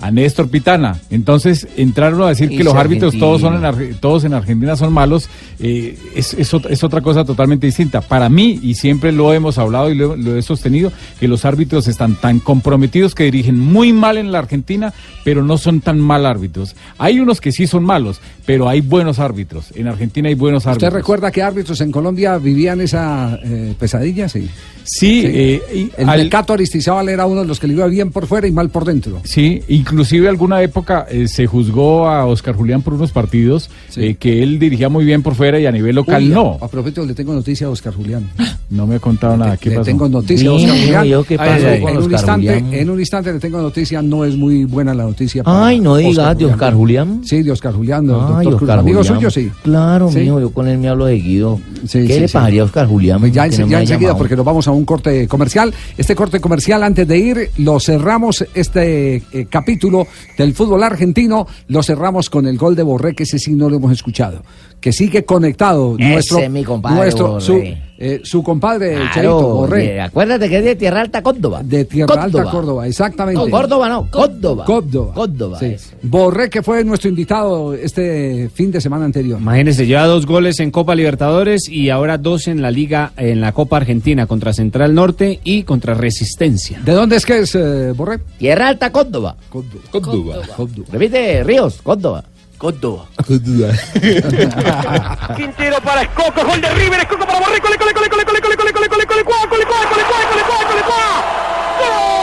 A Néstor Pitana. Entonces, entraron a decir Y que los árbitros todos son en todos en Argentina son malos, eh, es, es es otra cosa totalmente distinta. Para mí, y siempre lo hemos hablado y lo, lo he sostenido, que los árbitros están tan comprometidos que dirigen muy mal en la Argentina, pero no son tan mal árbitros. Hay unos que sí son malos, pero hay buenos árbitros. En Argentina hay buenos árbitros. ¿Usted recuerda que árbitros en Colombia vivían esa eh, pesadilla? Sí. Sí, eh, y el al- Mecato Aristizábal era uno de los que le iba bien por fuera y mal por dentro. Sí, inclusive alguna época eh, se juzgó a Oscar Julián por unos partidos eh, que él dirigía muy bien por fuera y a nivel local Uy, no. A, a propósito, le tengo noticia a Oscar Julián. [gasps] No me ha contado nada. ¿Qué le pasó? tengo noticia a Oscar Julián. yo, ¿qué Ay, pasó ay, con en, un instante, Julián? en un instante le tengo noticia, no es muy buena la noticia. para Ay, no digas, Oscar de Oscar Julián. Sí, de Oscar Julián, Ay, doctor Cruz. Oscar Amigo Julián. suyo, sí. Claro, Sí. mijo, yo con él me hablo seguido. Sí, ¿Qué sí, le sí. pagaría a Oscar Julián? Pues ya, no ya enseguida, porque nos vamos a un corte comercial. Este corte comercial, antes de ir, lo cerramos, este eh, capítulo del fútbol argentino, lo cerramos con el gol de Borré, que ese sí no lo hemos escuchado. Que sigue conectado Ese nuestro, es mi compadre, nuestro su, eh, su compadre Claro, Cheito Borré. acuérdate que es de Tierra Alta, Córdoba. De Tierra Córdoba. Alta, Córdoba, exactamente. No, Córdoba no, Córdoba. Córdoba. Córdoba, Sí. Borré, que fue nuestro invitado este fin de semana anterior. Imagínense, lleva dos goles en Copa Libertadores y ahora dos en la Liga, en la Copa Argentina, contra Central Norte y contra Resistencia. ¿De dónde es que es eh, Borré? Tierra Alta, Córdoba. Córdoba. Repite, Ríos, Córdoba. Córdoba. Quintero para Escoco, gol de River, Escoco para Borré, cole, cole, cole, cole, cole, cole, cole, cole, cole, cole, cole, cole, cole, cole, cuá. ¡Gol!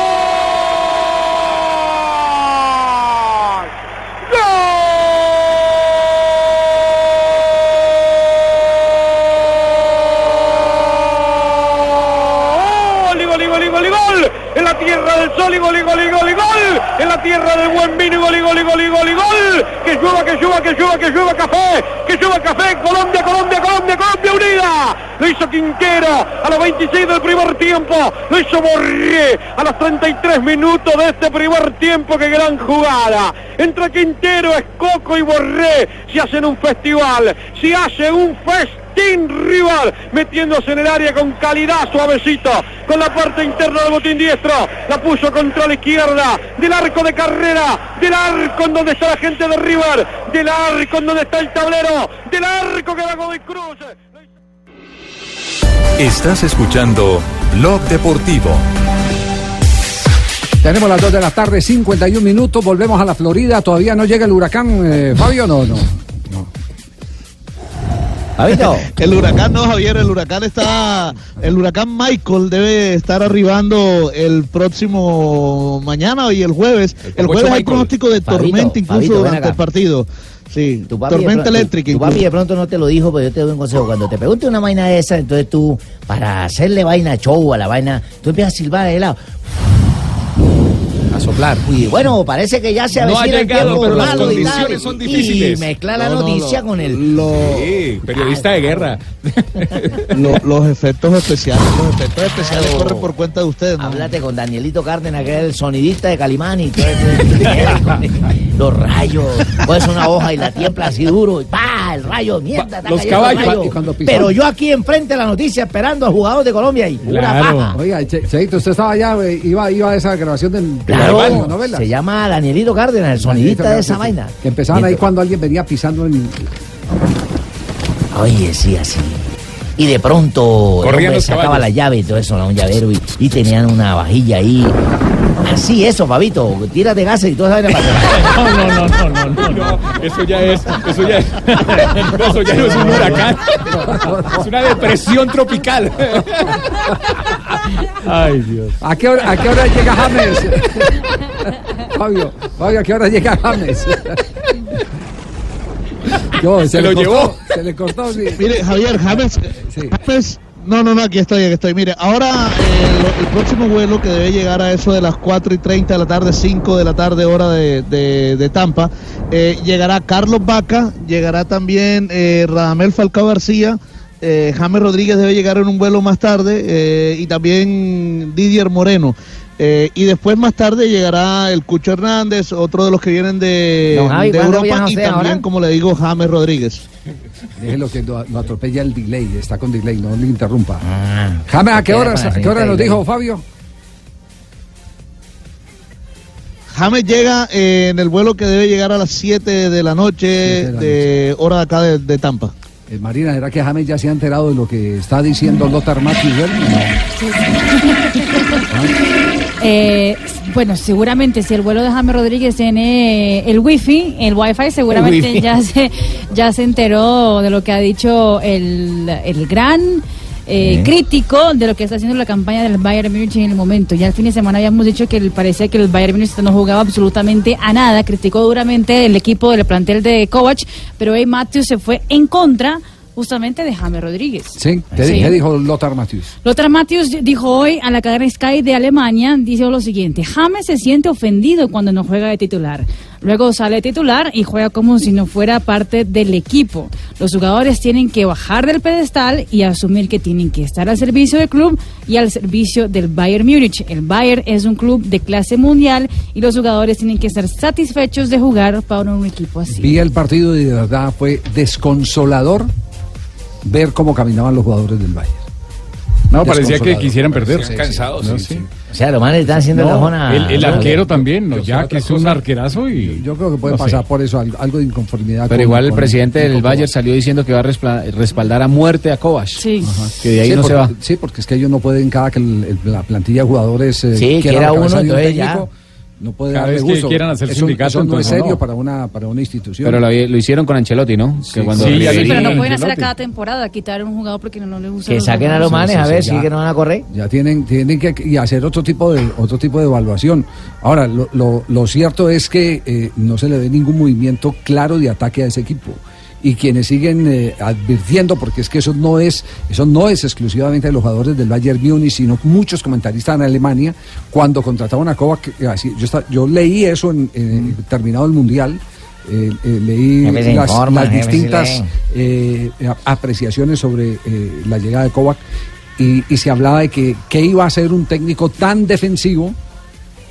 ¡Gol! Gol, gol, gol. En la tierra del sol y gol, y gol, y gol, y tierra del buen vino y gol, y gol, y gol, gol, gol. Que llueva, que llueva, que llueva, que llueva café. Que llueva café. Colombia, Colombia, Colombia, Colombia unida. Lo hizo Quintero a los 26 del primer tiempo. Lo hizo Borré a los 33 minutos de este primer tiempo. Qué gran jugada. Entre Quintero, Escoco y Borré se hacen un festival. Se hace un festival Botín River metiéndose en el área con calidad suavecito, con la parte interna del botín diestro, la puso contra la izquierda, del arco de carrera, del arco en donde está la gente de River, del arco en donde está el tablero, del arco que va Godoy Cruz. Estás escuchando Blog Deportivo. Tenemos las 2 de la tarde, 51 minutos. Volvemos a la Florida. Todavía no llega el huracán, eh, Fabio, no, no. [laughs] El huracán no, Javier, el huracán está, el huracán Michael debe estar arribando el próximo mañana y el jueves. El, jueves hay Michael. pronóstico de Fabito, tormenta incluso Fabito, durante el partido. Sí, Tu papi de tormenta pronto- eléctrica. Tu, papi de pronto no te lo dijo, pero yo te doy un consejo. Cuando te pregunte una vaina de esa, entonces tú, para hacerle vaina show a la vaina, tú empiezas a silbar de lado. A soplar. Y bueno, parece que ya se No ha avecina el llegado, tiempo pero las malo y tal, condiciones son y difíciles. mezclar la No, no, noticia con el... lo- Sí, periodista de guerra. [laughs] lo- los efectos especiales, los efectos especiales corren por cuenta de ustedes. ¿no? Háblate con Danielito Cárdenas, que es el sonidista de Calimán y todo eso. Los rayos. Pones una hoja y la tiembla así duro. Y ¡pa! El rayo, mierda. está los caballos, rayo. y Pero yo aquí enfrente de la noticia esperando al jugador de Colombia y pura paja. Oiga, Che- Cheito, usted estaba allá, eh, iba, iba a esa grabación del, de Claro, novela. se llama Danielito Cárdenas, el sonidista de esa vaina. Que empezaban ahí cuando alguien venía pisando en... Oye, sí, así. Y de pronto el Corrían hombre sacaba caballos. la llave y todo eso, ¿no? un llavero, y, y tenían una vajilla ahí. Así, eso, Fabito, tírate gases y todo esa vaina para [laughs] No, no, no, no, no, no. Eso ya es, eso ya es, [laughs] eso ya no es un huracán. Es una depresión tropical. [laughs] Ay, Dios. ¿A qué hora, a qué hora llega James? Fabio, Fabio, ¿a qué hora llega James? No, Se le lo cortó, llevó. Se le cortó, sí. Mire, Javier, James, James- no, no, no, aquí estoy, aquí estoy. Mire, ahora eh, lo- el próximo vuelo que debe llegar a eso de las 4 y 30 de la tarde, 5 de la tarde, hora de, de- de Tampa, eh, llegará Carlos Vaca, llegará también eh, Radamel Falcao García, eh, James Rodríguez debe llegar en un vuelo más tarde eh, y también Didier Moreno. Eh, y después más tarde llegará el Cucho Hernández, otro de los que vienen de, Don Javi, de ¿cuándo Europa y también, ahora? como le digo, James Rodríguez. Déjelo que lo, lo atropella el delay, está con delay, no le interrumpa. Ah, James, ¿a qué hora, la a qué hora nos dijo Fabio? James llega eh, en el vuelo que debe llegar a las 7 de la noche, de, hora de acá de, de Tampa. Eh, Marina, ¿será que James ya se ha enterado de lo que está diciendo Lothar Matthews? [laughs] Eh, bueno, seguramente si el vuelo de James Rodríguez tiene el wifi, el wifi, seguramente El wifi. ya se ya se enteró de lo que ha dicho el, el gran eh, crítico de lo que está haciendo la campaña del Bayern Múnich en el momento. Ya el fin de semana habíamos dicho que parecía que el Bayern Múnich no jugaba absolutamente a nada, criticó duramente el equipo del plantel de Kovac, pero hoy Matthews se fue en contra justamente de James Rodríguez. Sí, ¿qué, Sí. dijo Lothar Matthews? Lothar Matthews dijo hoy a la cadena Sky de Alemania, dice lo siguiente, James se siente ofendido cuando no juega de titular. Luego sale titular y juega como si no fuera parte del equipo. Los jugadores tienen que bajar del pedestal y asumir que tienen que estar al servicio del club y al servicio del Bayern Múnich. El Bayern es un club de clase mundial y los jugadores tienen que estar satisfechos de jugar para un equipo así. Vi el partido y de verdad fue desconsolador ver cómo caminaban los jugadores del Bayern. No, parecía que quisieran perder. Sí, Cansados, sí, sí, sí. sí. O sea, los manes están haciendo No, la zona... el, arquero también, no, ya que es un arquerazo y... Yo creo que puede no sé. pasar por eso algo, algo de inconformidad. Pero con- igual el con- presidente con del. Bayern salió diciendo que va a respaldar a muerte a Kovac. Sí. Que de ahí sí, no se porque, va. Sí, porque es que ellos no pueden, cada que el- el- la plantilla de jugadores eh, Sí, quiera la uno, entonces ya. No puede Cada darle vez que gusto. quieran hacer eso, sindicato, eso no es entonces serio no. para una para una institución. Pero lo, lo hicieron con Ancelotti, ¿no? Que cuando sí, Sí, pero no pueden hacer a cada temporada, quitar a un jugador porque no, no les gusta. Que saquen a los manes a ver sí, si ya. que no van a correr. Ya tienen, tienen que y hacer otro tipo de otro tipo de evaluación. Ahora, lo, lo- lo cierto es que eh, no se le ve ningún movimiento claro de ataque a ese equipo. Y quienes siguen eh, advirtiendo, porque es que eso no es eso no es exclusivamente de los jugadores del Bayern Múnich, sino muchos comentaristas en Alemania, cuando contrataban a Kovac, eh, yo, esta- yo leí eso en, en- terminado el Mundial, eh, eh, leí las, informa, distintas eh, apreciaciones sobre la llegada de Kovac y, y se hablaba de que, que iba a ser un técnico tan defensivo,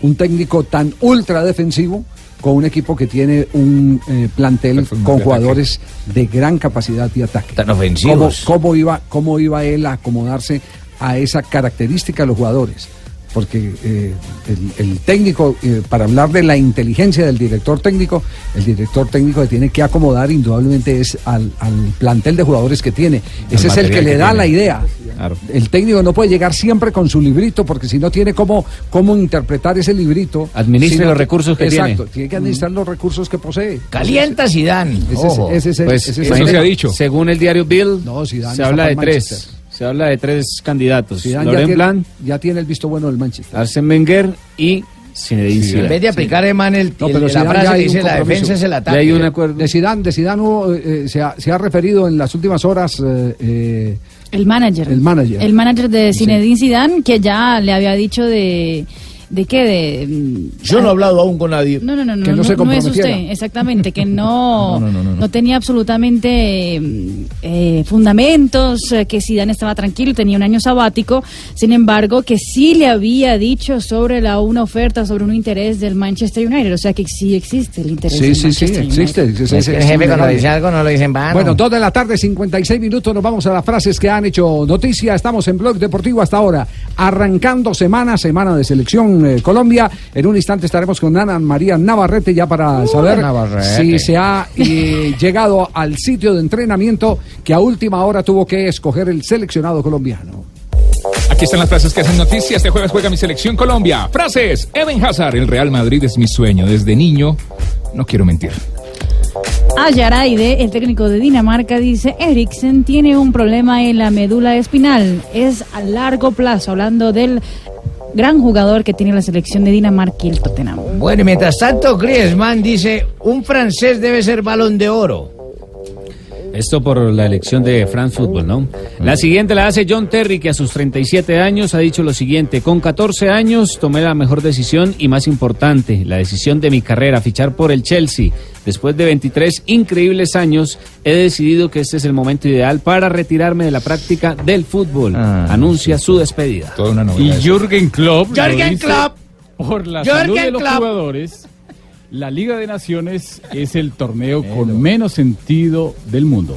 un técnico tan ultra defensivo con un equipo que tiene un eh, plantel con de jugadores de gran capacidad y ataque. Tan ofensivos. ¿Cómo, cómo iba, ¿Cómo iba él a acomodarse a esa característica de los jugadores? Porque eh, el, el técnico, eh, para hablar de la inteligencia del director técnico, el director técnico que tiene que acomodar indudablemente es al, al plantel de jugadores que tiene. Ese es el que le da tiene. la idea. Claro. El técnico no puede llegar siempre con su librito porque si no tiene cómo, cómo interpretar ese librito. Administre Si no- los recursos que Exacto, tiene. tiene que administrar los recursos que posee. Calienta Zidane. Ese ese Pues ese es eso el se ha dicho. Según el diario Bill, Zidane se habla de tres. Se habla de tres candidatos. Zidane ya tiene, Blanc, ya tiene el visto bueno del Manchester. Arsène Wenger y Zinedine En Zidane. vez de aplicar, man, el, No, el- pero la Zidane frase que dice la defensa es el ataque. Ya hay un acuerdo. De Zidane, de Zidane hubo, eh, se, ha, se ha referido en las últimas horas eh, eh, El manager. el manager. El manager de Zinedine Zidane que ya le había dicho de de qué de mm, Yo no he hablado aún con nadie. no no no no Que no no, se no es usted exactamente que [laughs] no No, no, no, no, no. tenía absolutamente mm, eh, fundamentos eh, que Zidane estaba tranquilo tenía un año sabático sin embargo que sí le había dicho sobre la una oferta sobre un interés del Manchester United o sea que sí existe el interés Sí, del sí, sí, Manchester existe. United. existe, Es que el jefe cuando dice algo no lo dice en vano. Bueno, dos de la tarde, 56 minutos, nos vamos a las frases que han hecho noticia. Estamos en Blog Deportivo hasta ahora, arrancando semana, semana de selección eh, Colombia. En un instante estaremos con Ana María Navarrete ya para saber Navarrete. si se ha eh, llegado al sitio de entrenamiento que a última hora tuvo que escoger el seleccionado colombiano. Aquí están las frases que hacen noticia. Este jueves juega mi selección Colombia. Frases. Eben Hazard, el Real Madrid es mi sueño. Desde niño, no quiero mentir. Ayaraide, el técnico de Dinamarca, dice, Eriksen tiene un problema en la médula espinal. Es a largo plazo, hablando del gran jugador que tiene la selección de Dinamarca y el Tottenham. Bueno, y mientras tanto, Griezmann dice, un francés debe ser balón de oro. Esto por la elección de France Football, ¿no? La siguiente la hace John Terry, que a sus 37 años ha dicho lo siguiente: Con 14 años tomé la mejor decisión y más importante, la decisión de mi carrera, fichar por el Chelsea. Después de 23 increíbles años, he decidido que este es el momento ideal para retirarme de la práctica del fútbol. Anuncia su despedida. Toda una Y. Jürgen Klopp. lo Jürgen Klopp. Por la Jürgen salud de los Klopp. jugadores, la Liga de Naciones es el torneo con menos sentido del mundo.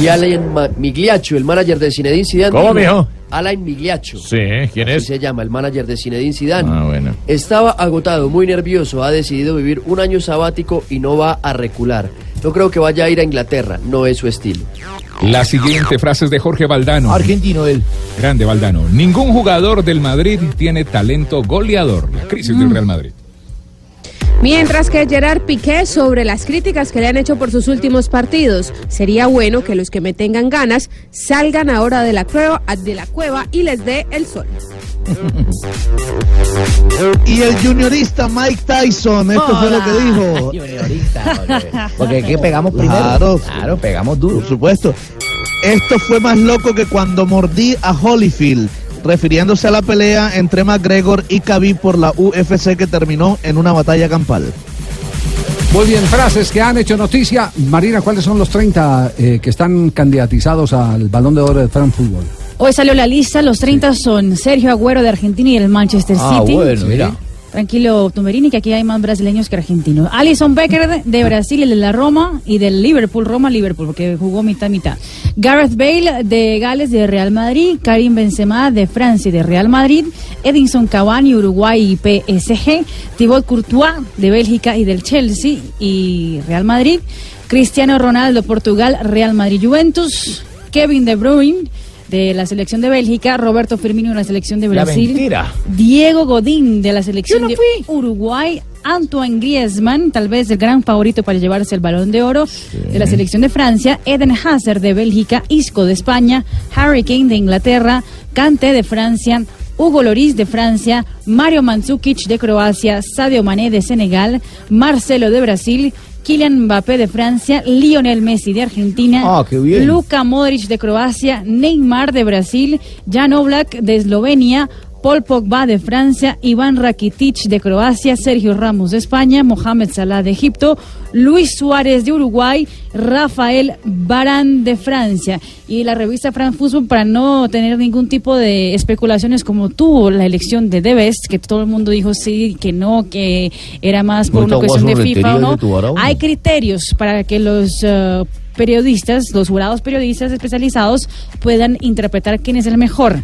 Y Alain Ma- Migliaccio, el manager de Zinedine Zidane. ¿Cómo, dijo- mijo? Alain Migliaccio. Sí, ¿quién Así es? se llama, el manager de Zinedine Zidane. Ah, bueno. Estaba agotado, muy nervioso, ha decidido vivir un año sabático y no va a recular. No creo que vaya a ir a Inglaterra, no es su estilo. La siguiente frase es de Jorge Valdano. Argentino él. Grande Valdano. Ningún jugador del Madrid tiene talento goleador. La crisis del Real Madrid. Mientras que Gerard Piqué sobre las críticas que le han hecho por sus últimos partidos, sería bueno que los que me tengan ganas salgan ahora de la cueva, de la cueva y les dé el sol. [laughs] Y el juniorista Mike Tyson, esto fue lo que dijo. [laughs] Porque aquí pegamos primero. Claro. Claro, pegamos duro. Por supuesto. Esto fue más loco que cuando mordí a Holyfield, refiriéndose a la pelea entre McGregor y Khabib por la UFC que terminó en una batalla campal. Muy bien, frases que han hecho noticia. Marina, ¿cuáles son los 30 eh, que están candidatizados al Balón de Oro de France Football? Hoy salió la lista, los 30 son Sergio Agüero de Argentina y el Manchester Ah, City. bueno, mira. Tranquilo, Tumberini, que aquí hay más brasileños que argentinos. Alison Becker de- Brasil, el de la Roma, y del Liverpool, Roma-Liverpool, porque jugó mitad-mitad. Gareth Bale de Gales, de Real Madrid. Karim Benzema de Francia, y de Real Madrid. Edinson Cavani, Uruguay y PSG. Thibaut Courtois de Bélgica y del Chelsea y Real Madrid. Cristiano Ronaldo, Portugal, Real Madrid-Juventus. Kevin De Bruyne de la selección de Bélgica, Roberto Firmino de la selección de Brasil. Diego Godín de la selección de Uruguay, Antoine Griezmann, tal vez el gran favorito para llevarse el balón de oro de la selección de Francia, Eden Hazard de Bélgica, Isco de España, Harry Kane de Inglaterra, Kanté de Francia, Hugo Loris de Francia, Mario Mandzukic de Croacia, Sadio Mané de Senegal, Marcelo de Brasil, Kylian Mbappé de Francia, Lionel Messi de Argentina, Ah. Luka Modric de Croacia, Neymar de Brasil, Jan Oblak de Eslovenia, Paul Pogba de Francia, Iván Rakitic de Croacia, Sergio Ramos de España, Mohamed Salah de Egipto, Luis Suárez de Uruguay, Rafael Barán de Francia. Y la revista France Football, para no tener ningún tipo de especulaciones como tuvo la elección de The Best, que todo el mundo dijo sí, que no, que era más por una cuestión de FIFA o no. Hay criterios para que los eh, periodistas, los jurados periodistas especializados puedan interpretar quién es el mejor.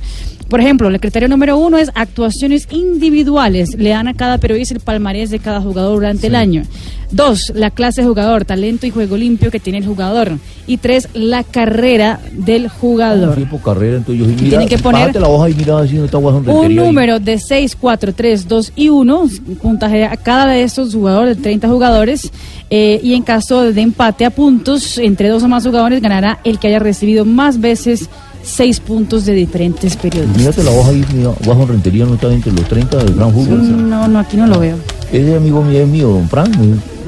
Por ejemplo, el criterio número uno es actuaciones individuales. Le dan a cada periodista el palmarés de cada jugador durante el año. Dos, la clase de jugador, talento y juego limpio que tiene el jugador. Y tres, la carrera del jugador. Carrera, entonces yo mira, Tienen que poner la hoja y mira así no está Un ahí. número de 6, 4, 3, 2 y 1, puntaje a cada de estos jugadores, de 30 jugadores, eh, y en caso de empate a puntos entre dos o más jugadores, ganará el que haya recibido más veces 6 puntos de diferentes periodistas. Mírate la hoja ahí, mira, Guaso Rentería no está entre los 30 del Gran Fútbol. No, no, aquí no lo veo. Ese amigo mío es mío, don Fran.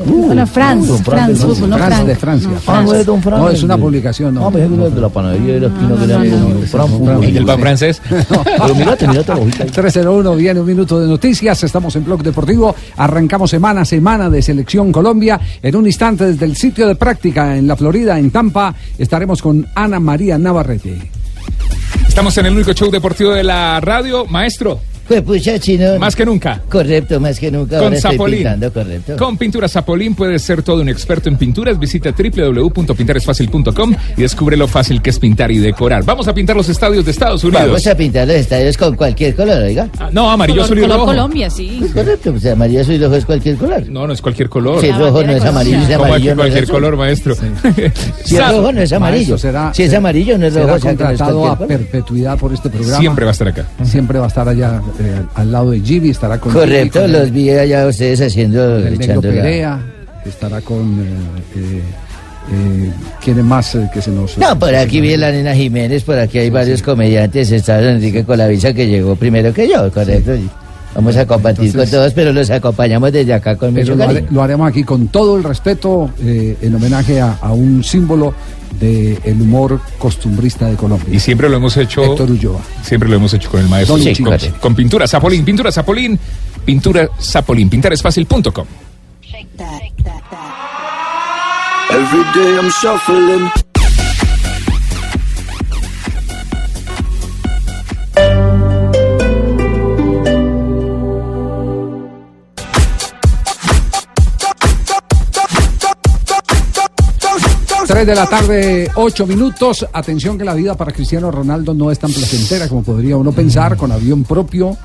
Uh, No, France, France, fútbol, no France de Francia. No, Ah, no es don Fran. No, es una publicación, no. Ah, de la panadería de la esquina que. Fran Fútbol. ¿El del pan francés? [laughs] Pero mírate, mírate la hojita ahí. 301 viene un minuto de noticias. Estamos en Blog Deportivo. Arrancamos semana a semana de Selección Colombia. En un instante, desde el sitio de práctica en la Florida, en Tampa, estaremos con Ana María Navarrete. Estamos en el único show deportivo de la radio. Maestro, Pues pucha, chino. más que nunca. Correcto, más que nunca. Con ahora estoy Zapolín. pintando, correcto. Con Pintura Zapolín puedes ser todo un experto en pinturas. Visita www.pintaresfacil.com y descubre lo fácil que es pintar y decorar. Vamos a pintar los estadios de Estados Unidos. Vamos a pintar los estadios con cualquier color, oiga. Ah, no, amarillo, azul y rojo. Colombia, sí. Correcto, pues amarillo, azul y rojo es cualquier color. No, no es cualquier color. Si es rojo no es amarillo, si es ¿Cómo aquí amarillo no es cualquier azul. color, maestro? [laughs] Si es rojo no es amarillo. Maestro, será- Si es amarillo no es rojo, será o sea que no es contratado a cualquier color. perpetuidad por este programa. Siempre va a estar acá. Siempre va a estar allá eh, al lado de Gibi, estará con Correcto, con los vi allá ustedes haciendo, el echando la- Perea, estará con eh, eh, eh, quién es más eh, que se nos No, por aquí vi la nena Jiménez, por aquí hay varios comediantes, está don Enrique Colavisa que llegó primero que yo, correcto. Vamos a compartir Entonces- con todos, pero los acompañamos desde acá con mucho lo, cariño. lo haremos aquí con todo el respeto eh, en homenaje a, a un símbolo del humor costumbrista de Colombia. Y siempre lo hemos hecho. Héctor Ulloa. Siempre lo hemos hecho con el maestro. Don con, con pintura Zapolín, pintura Zapolín, pintura Zapolín, pintaresfacil.com. Every day I'm shuffling. Tres de la tarde, ocho minutos. Atención que la vida para Cristiano Ronaldo no es tan placentera como podría uno pensar, con avión propio,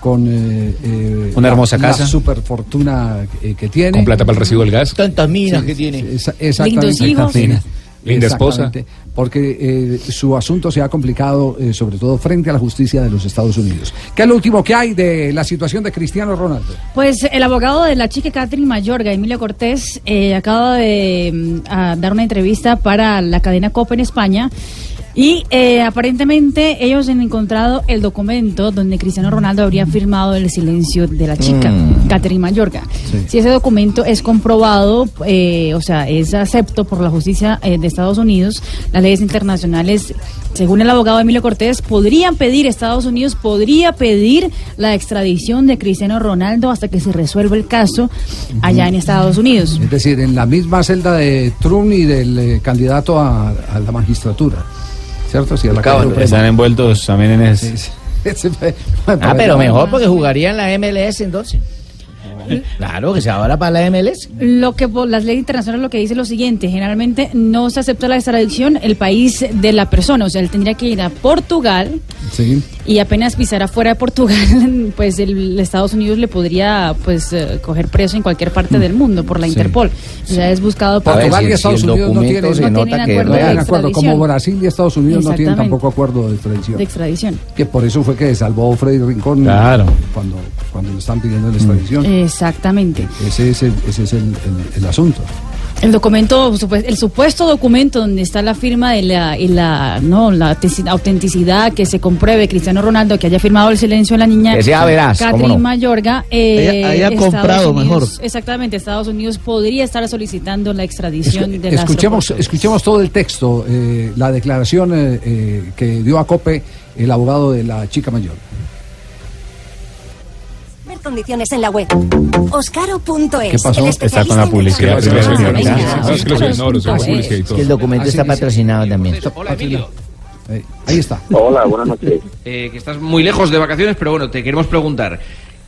con eh, eh, Una hermosa la- casa. la super fortuna eh, que tiene. Con plata para el recibo del gas. Tantas minas Sí, que tiene. esa- exactamente. Lindos hijos. Sí. Linda esposa. Porque eh, su asunto se ha complicado, eh, sobre todo frente a la justicia de los Estados Unidos. ¿Qué es lo último que hay de la situación de Cristiano Ronaldo? Pues el abogado de la chica Catherine Mayorga, Emilio Cortés, eh, acaba de mm, a dar una entrevista para la cadena COPE en España. Y eh, aparentemente ellos han encontrado el documento donde Cristiano Ronaldo habría firmado el silencio de la chica, Mm. Catherine Mayorga. Si ese documento es comprobado, eh, o sea, es acepto por la justicia eh, de Estados Unidos, las leyes internacionales, según el abogado Emilio Cortés, podrían pedir, Estados Unidos podría pedir la extradición de Cristiano Ronaldo hasta que se resuelva el caso allá en Estados Unidos. Es decir, en la misma celda de Trump y del eh, candidato a, a la magistratura. ¿Cierto? Sí, la. Están envueltos también en eso. [laughs] Ese fue- Ah, pero mejor porque jugaría en la MLS entonces. Claro, que se ahora para la MLS. Lo que por las leyes internacionales lo que dice es lo siguiente, generalmente no se acepta la extradición el país de la persona, o sea, él tendría que ir a Portugal Sí. Y apenas pisara fuera de Portugal, [laughs] pues el Estados Unidos le podría pues eh, coger preso en cualquier parte del mundo por la Sí. Interpol. O sea, es buscado por Portugal si- y Estados si Unidos no tienen, se no nota que acuerdo, acuerdo, como. Brasil y Estados Unidos no tienen tampoco acuerdo de extradición. de extradición. Que por eso fue que salvó Freddy Rincón Claro. cuando, cuando le están pidiendo la extradición. Exactamente. Ese es el, ese es el, el- el asunto. El documento, el supuesto documento donde está la firma y la, y la, no, la autentici- autenticidad que se compruebe Cristiano Ronaldo que haya firmado el silencio de la niña Que sea ¿cómo Catherine no? Mayorga. eh, Haya- comprado Unidos- mejor. Exactamente, Estados Unidos podría estar solicitando la extradición de las Escuchemos, escuchemos todo el texto, eh, la declaración eh, eh, que dio a Cope el abogado de la chica mayor. Condiciones en la web. Oscaro.es. ¿Qué pasó? el Está con la publicidad. que el documento está patrocinado también. Ahí está. Hola, buenas noches. [laughs] Eh, que estás muy lejos de vacaciones, pero bueno, te queremos preguntar.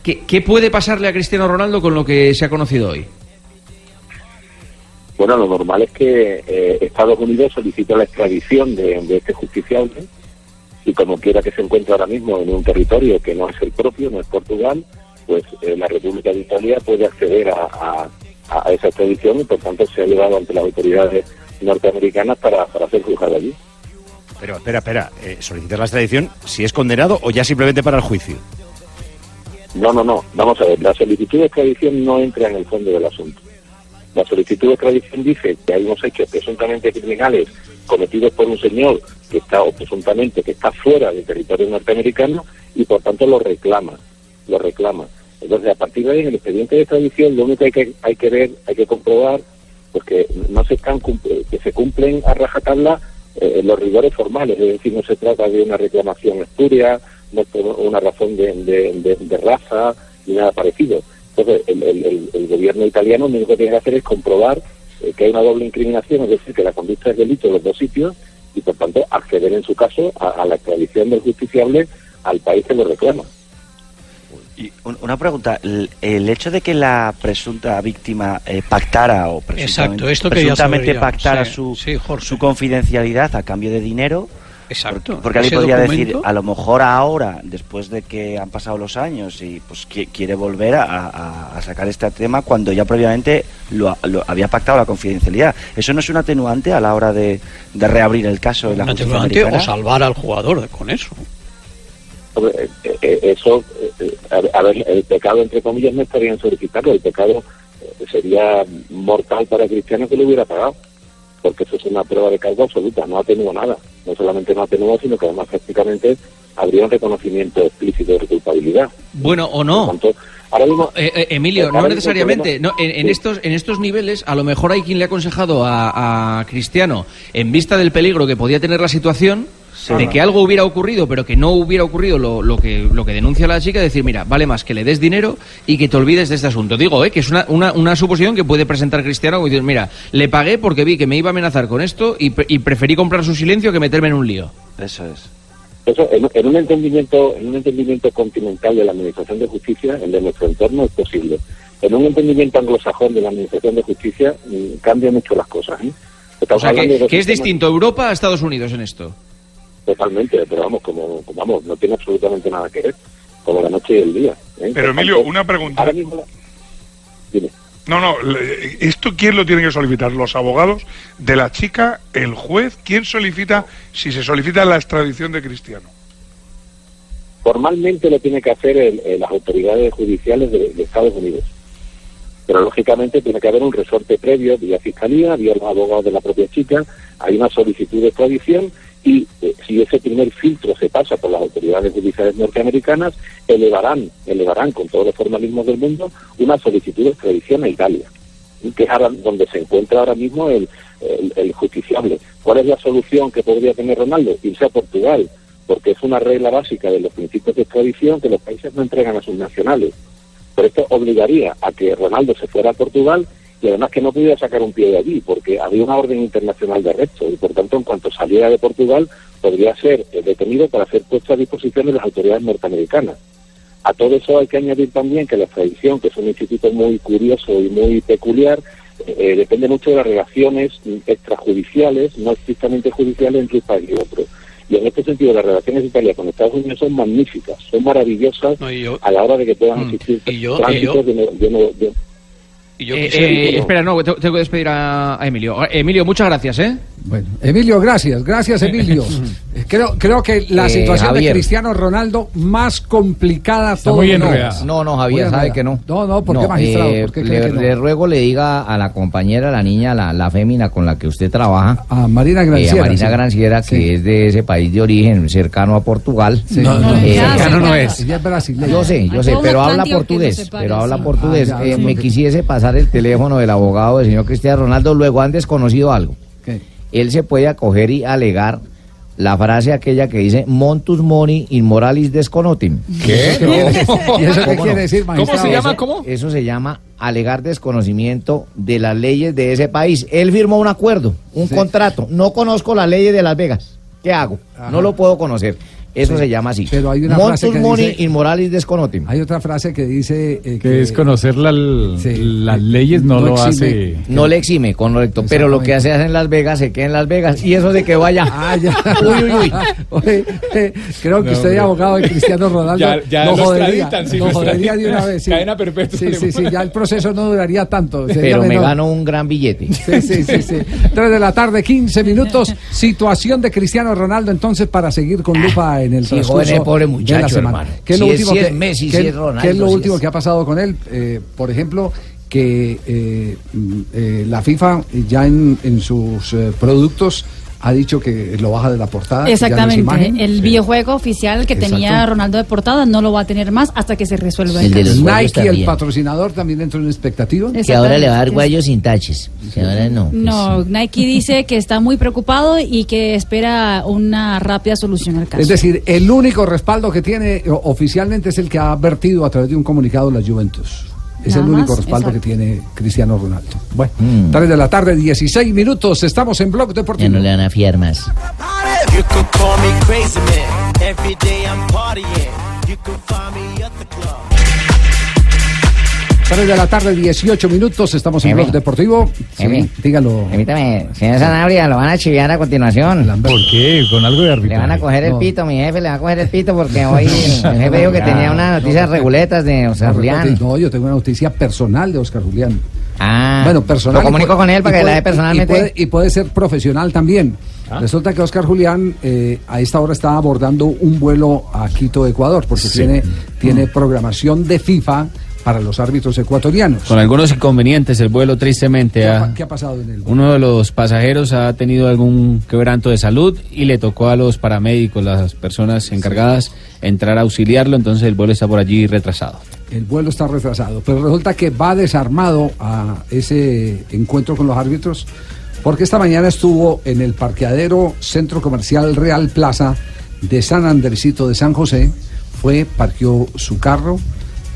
¿Qué, qué puede pasarle a Cristiano Ronaldo con lo que se ha conocido hoy? Bueno, lo normal es que eh, Estados Unidos solicite la extradición de, de este justiciable y como quiera que se encuentre ahora mismo en un territorio que no es el propio, no es Portugal, pues eh, la República de Italia puede acceder a, a- a esa extradición y por tanto se ha llevado ante las autoridades norteamericanas para, para ser juzgado allí. Pero espera, espera, eh, solicitar la extradición si es condenado o ya simplemente para el juicio. No, no, no. Vamos a ver. La solicitud de extradición no entra en el fondo del asunto. La solicitud de extradición dice que hay unos hechos presuntamente criminales cometidos por un señor que está, o presuntamente, que está fuera del territorio norteamericano y por tanto lo reclama. Lo reclama. Entonces, a partir de ahí, en el expediente de extradición, lo único que hay que, hay que ver, hay que comprobar, pues que no se están que se cumplen a rajatabla eh, los rigores formales, es decir, no se trata de una reclamación espuria, no es una razón de, raza ni nada parecido. Entonces, el gobierno italiano lo único que tiene que hacer es comprobar eh, que hay una doble incriminación, es decir, que la conducta es delito en los dos sitios y, por tanto, acceder en su caso a, a la extradición del justiciable al país que lo reclama. Y una pregunta, el, el hecho de que la presunta víctima eh, pactara o presuntamente, Exacto, esto presuntamente pactara Sí, su, sí, su confidencialidad a cambio de dinero, Exacto. porque, porque alguien podría documento- decir, a lo mejor ahora, después de que han pasado los años y pues qui- quiere volver a, a- a sacar este tema cuando ya previamente lo, lo había pactado la confidencialidad. ¿Eso no es un atenuante a la hora de, de reabrir el caso en la Un atenuante americana? o salvar al jugador con eso. Eh, eh, eso, eh, a ver- el pecado, entre comillas, no estaría en solicitarlo, el pecado sería mortal para Cristiano que lo hubiera pagado, porque eso es una prueba de cargo absoluta, no atenúa nada, no solamente no atenúa, sino que además prácticamente habría un reconocimiento explícito de culpabilidad. Bueno, o no. Ahora mismo, Eh, eh, Emilio, no necesariamente. No, en, en Sí. estos, en estos niveles, a lo mejor hay quien le ha aconsejado a, a Cristiano, en vista del peligro que podía tener la situación, de que algo hubiera ocurrido, pero que no hubiera ocurrido lo, lo que, lo que denuncia la chica, decir, mira, vale más que le des dinero y que te olvides de este asunto. Digo, eh, que es una, una, una suposición que puede presentar Cristiano, como decir, mira, le pagué porque vi que me iba a amenazar con esto y, pre- y preferí comprar su silencio que meterme en un lío. Eso es. Eso, en, en un entendimiento, en un entendimiento continental de la Administración de Justicia, el de nuestro entorno, es posible. En un entendimiento anglosajón de la Administración de Justicia, mm, cambian mucho las cosas. ¿eh? O sea, que, es distinto Europa a Estados Unidos en esto. Totalmente, pero vamos, como, como- vamos, no tiene absolutamente nada que ver, como la noche y el día. ¿eh? Pero Por Emilio, tanto, una pregunta. Ahora mismo, la- dime. No, no, ¿esto quién lo tiene que solicitar? ¿Los abogados de la chica, el juez? ¿Quién solicita si se solicita la extradición de Cristiano? Formalmente lo tiene que hacer el- las autoridades judiciales de, de Estados Unidos. Pero lógicamente tiene que haber un resorte previo vía fiscalía, vía los abogados de la propia chica, hay una solicitud de extradición y eh, si ese primer filtro se pasa por las autoridades judiciales norteamericanas, elevarán, elevarán con todos los formalismos del mundo una solicitud de extradición a Italia, que es ahora donde se encuentra ahora mismo el, el- el justiciable. ¿Cuál es la solución que podría tener Ronaldo? Irse a Portugal, porque es una regla básica de los principios de extradición que los países no entregan a sus nacionales. Pero esto obligaría a que Ronaldo se fuera a Portugal y además que no pudiera sacar un pie de allí, porque había una orden internacional de arresto y por tanto en cuanto saliera de Portugal podría ser eh, detenido para ser puesto a disposición de las autoridades norteamericanas. A todo eso hay que añadir también que la extradición, que es un instituto muy curioso y muy peculiar, eh, depende mucho de las relaciones extrajudiciales, no estrictamente judiciales entre un país y otro. Y en este sentido, las relaciones de Italia con Estados Unidos son magníficas, son maravillosas a la hora de que puedan existir yo- tránsitos y yo- de, de no- de- Eh, quisiera- eh, espera, no, tengo, tengo que despedir a, a Emilio. Emilio, muchas gracias, ¿eh? Bueno, Emilio, gracias, gracias Emilio. [laughs] Creo, creo que la Eh, situación de. Cristiano Ronaldo más complicada Está todo muy no. No, no, Javier, Muy sabe que no. No, no, ¿por qué magistrado? eh, ¿Por qué cree le, que no? le ruego le diga a la compañera, la niña, la, la fémina con la que usted trabaja. A Marina eh, Granciera. a Marina sí. Granciera, que Sí. es de ese país de origen, cercano a Portugal. Sí. No, no, Eh, cercano no es. Ella es brasileña. Yo sé, yo sé, pero habla portugués. Pero habla portugués. Ah, ya, Eh, sí, me quisiese pasar el teléfono del abogado del señor Cristiano Ronaldo. Luego han desconocido algo. ¿Qué? Él se puede acoger y alegar la frase aquella que dice Montus moni in moralis desconotim. ¿Qué? ¿Y eso qué ¿Cómo quiere decir, magistrado? se llama? Eso- ¿Cómo? Eso se llama alegar desconocimiento de las leyes de ese país. Él firmó un acuerdo, un contrato. No conozco las leyes de Las Vegas. ¿Qué hago? No lo puedo conocer. Eso Sí. se llama así. Pero hay una Montus frase que moni dice- in moralis desconotim. Hay otra frase que dice eh, Que es conocer la- las leyes no, lo exime. hace. No le exime, correcto. Pero lo que hace en Las Vegas se queda en Las Vegas. Y eso de que vaya. Ah, ya. Uy, uy, uy. [laughs] Oye, eh, creo que No, usted, hombre. abogado de Cristiano Ronaldo, Ya- ya jodería, sí, de una vez. Sí. Cadena perpetua. Sí, sí, sí, ya el proceso no duraría tanto. Pero me gano un gran billete. Sí, sí, sí, sí. [laughs] 3 de la tarde, 15 minutos. Situación de Cristiano Ronaldo, entonces, para seguir con lupa en el Sí, transcurso es pobre de la muchacho, semana. hermano. ¿Qué es lo Si último es que, Messi, qué- si es Ronaldo, qué es lo si último es- que ha pasado con él? Eh, por ejemplo, que eh, mm, eh, la FIFA ya en, en sus eh, productos ha dicho que lo baja de la portada. no Exactamente. imagen. El videojuego oficial que Exacto. tenía Ronaldo de portada no lo va a tener más hasta que se resuelva el, El Nike, el patrocinador, también entró en expectativa. Que ahora le va a dar guayos sin taches. Que ahora no. sí. Nike dice que está muy preocupado y que espera una rápida solución al caso. Es decir, el único respaldo que tiene oficialmente es el que ha advertido a través de un comunicado la Juventus. Es Nada el único más, respaldo exacto. que tiene Cristiano Ronaldo. Bueno, Mm. 3 de la tarde, 16 minutos. Estamos en Blog Ya Deportivo. no le van a fiar más. You 3 de la tarde, 18 minutos. Estamos en. Blog Deportivo. Sí, dígalo. Permítame, señor Sanabria, lo van a chiviar a continuación. ¿Por qué? ¿Con algo de árbitro? Le van a coger el No. pito, mi jefe le va a coger el pito porque [laughs] hoy el jefe dijo que tenía unas noticias reguletas de Oscar Julián. No, yo tengo una noticia personal de Oscar Julián. Ah, Bueno, personal. Lo comunico y puede- con él y para que la dé y personalmente. puede, y puede ser profesional también. Ah. Resulta que Oscar Julián eh, a esta hora está abordando un vuelo a Quito, Ecuador, porque Sí. tiene, Mm. tiene programación de FIFA para los árbitros ecuatorianos. Con algunos inconvenientes, el vuelo tristemente ¿Qué ha, qué ha pasado en el Uno de los pasajeros ha tenido algún quebranto de salud y le tocó a los paramédicos, las personas encargadas, entrar a auxiliarlo, entonces el vuelo está por allí retrasado. El vuelo está retrasado, pero resulta que va desarmado a ese encuentro con los árbitros, porque esta mañana estuvo en el parqueadero Centro Comercial Real Plaza de San Andresito de San José, fue, parqueó su carro,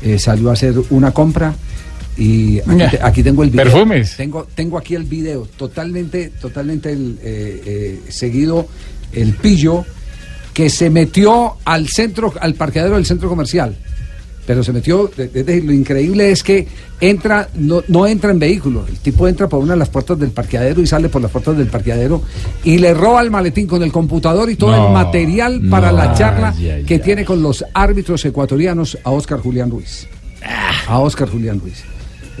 eh, salió a hacer una compra y aquí, te- aquí tengo el video. Perfumes. Tengo, tengo aquí el video, totalmente, totalmente el, eh, eh, seguido el pillo que se metió al centro, al parqueadero del centro comercial. Pero se metió, es decir, lo increíble es que entra, no, no entra en vehículo. El tipo entra por una de las puertas del parqueadero y sale por las puertas del parqueadero y le roba el maletín con el computador y todo No, el material para no. la charla que tiene con los árbitros ecuatorianos a Oscar Julián Ruiz. A Oscar Julián Ruiz.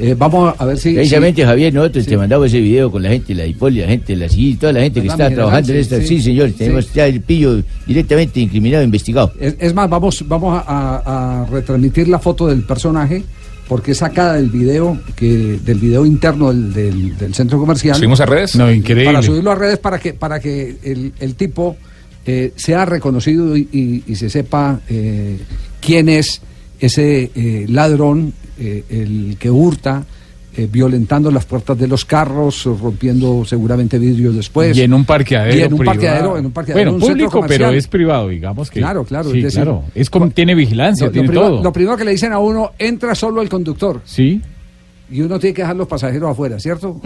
Eh, vamos a ver si. Precisamente, si- Javier, nosotros sí. te mandamos ese video con la gente, la Hipol, la gente, la CIGI, toda la gente que ¿Verdad, está trabajando en general? esta. Sí, Sí, sí. señor, Sí. tenemos ya el pillo directamente incriminado, investigado. Es, es más, vamos, vamos a, a- a retransmitir la foto del personaje porque es sacada del video que del video interno del, del- del centro comercial. ¿Subimos a redes? No, increíble. Para subirlo a redes para que para que el, el tipo eh, sea reconocido y, y- y se sepa eh, quién es ese eh, ladrón, eh, el que hurta. eh, violentando las puertas de los carros, rompiendo seguramente vidrios después. y en un parqueadero. Y en un privado. parqueadero, en un parqueadero, Bueno, un público, pero es privado, digamos que. Claro, claro, Sí, es decir, claro. Es como, tiene vigilancia, Lo, lo tiene primero, todo. lo primero que le dicen a uno, entra solo el conductor. Sí. Y uno tiene que dejar los pasajeros afuera, ¿cierto?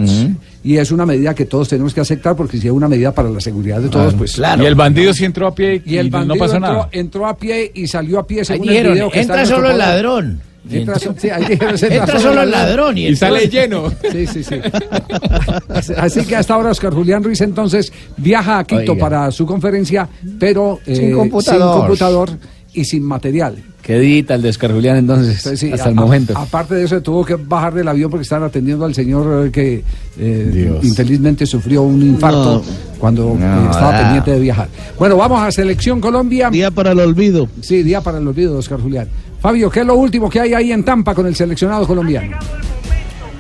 Y es una medida que todos tenemos que aceptar porque si es una medida para la seguridad de todos, Claro. pues... Y el bandido sí entró a pie y, Y el no bandido pasó entró, nada. entró a pie y salió a pie Ahí según dijeron, el video que está entra en solo el poder. ladrón. Entra, so- sí, ahí dijeron, Entra solo el ladrón y Y sale lleno. Sí, sí, sí. [laughs] Así- que hasta ahora Oscar Julián Ruiz entonces viaja a Quito Oiga. para su conferencia, pero eh, Sin computador. sin computador y sin material. Qué dita el de Oscar Julián entonces, Entonces, sí, hasta a- el a- momento. aparte de eso, tuvo que bajar del avión porque estaban atendiendo al señor eh, que eh, infelizmente sufrió un infarto cuando eh, No, estaba ah. pendiente de viajar. Bueno, vamos a Selección Colombia. Día para el olvido. Sí, día para el olvido de Oscar Julián. Fabio, ¿qué es lo último que hay ahí en Tampa con el seleccionado colombiano?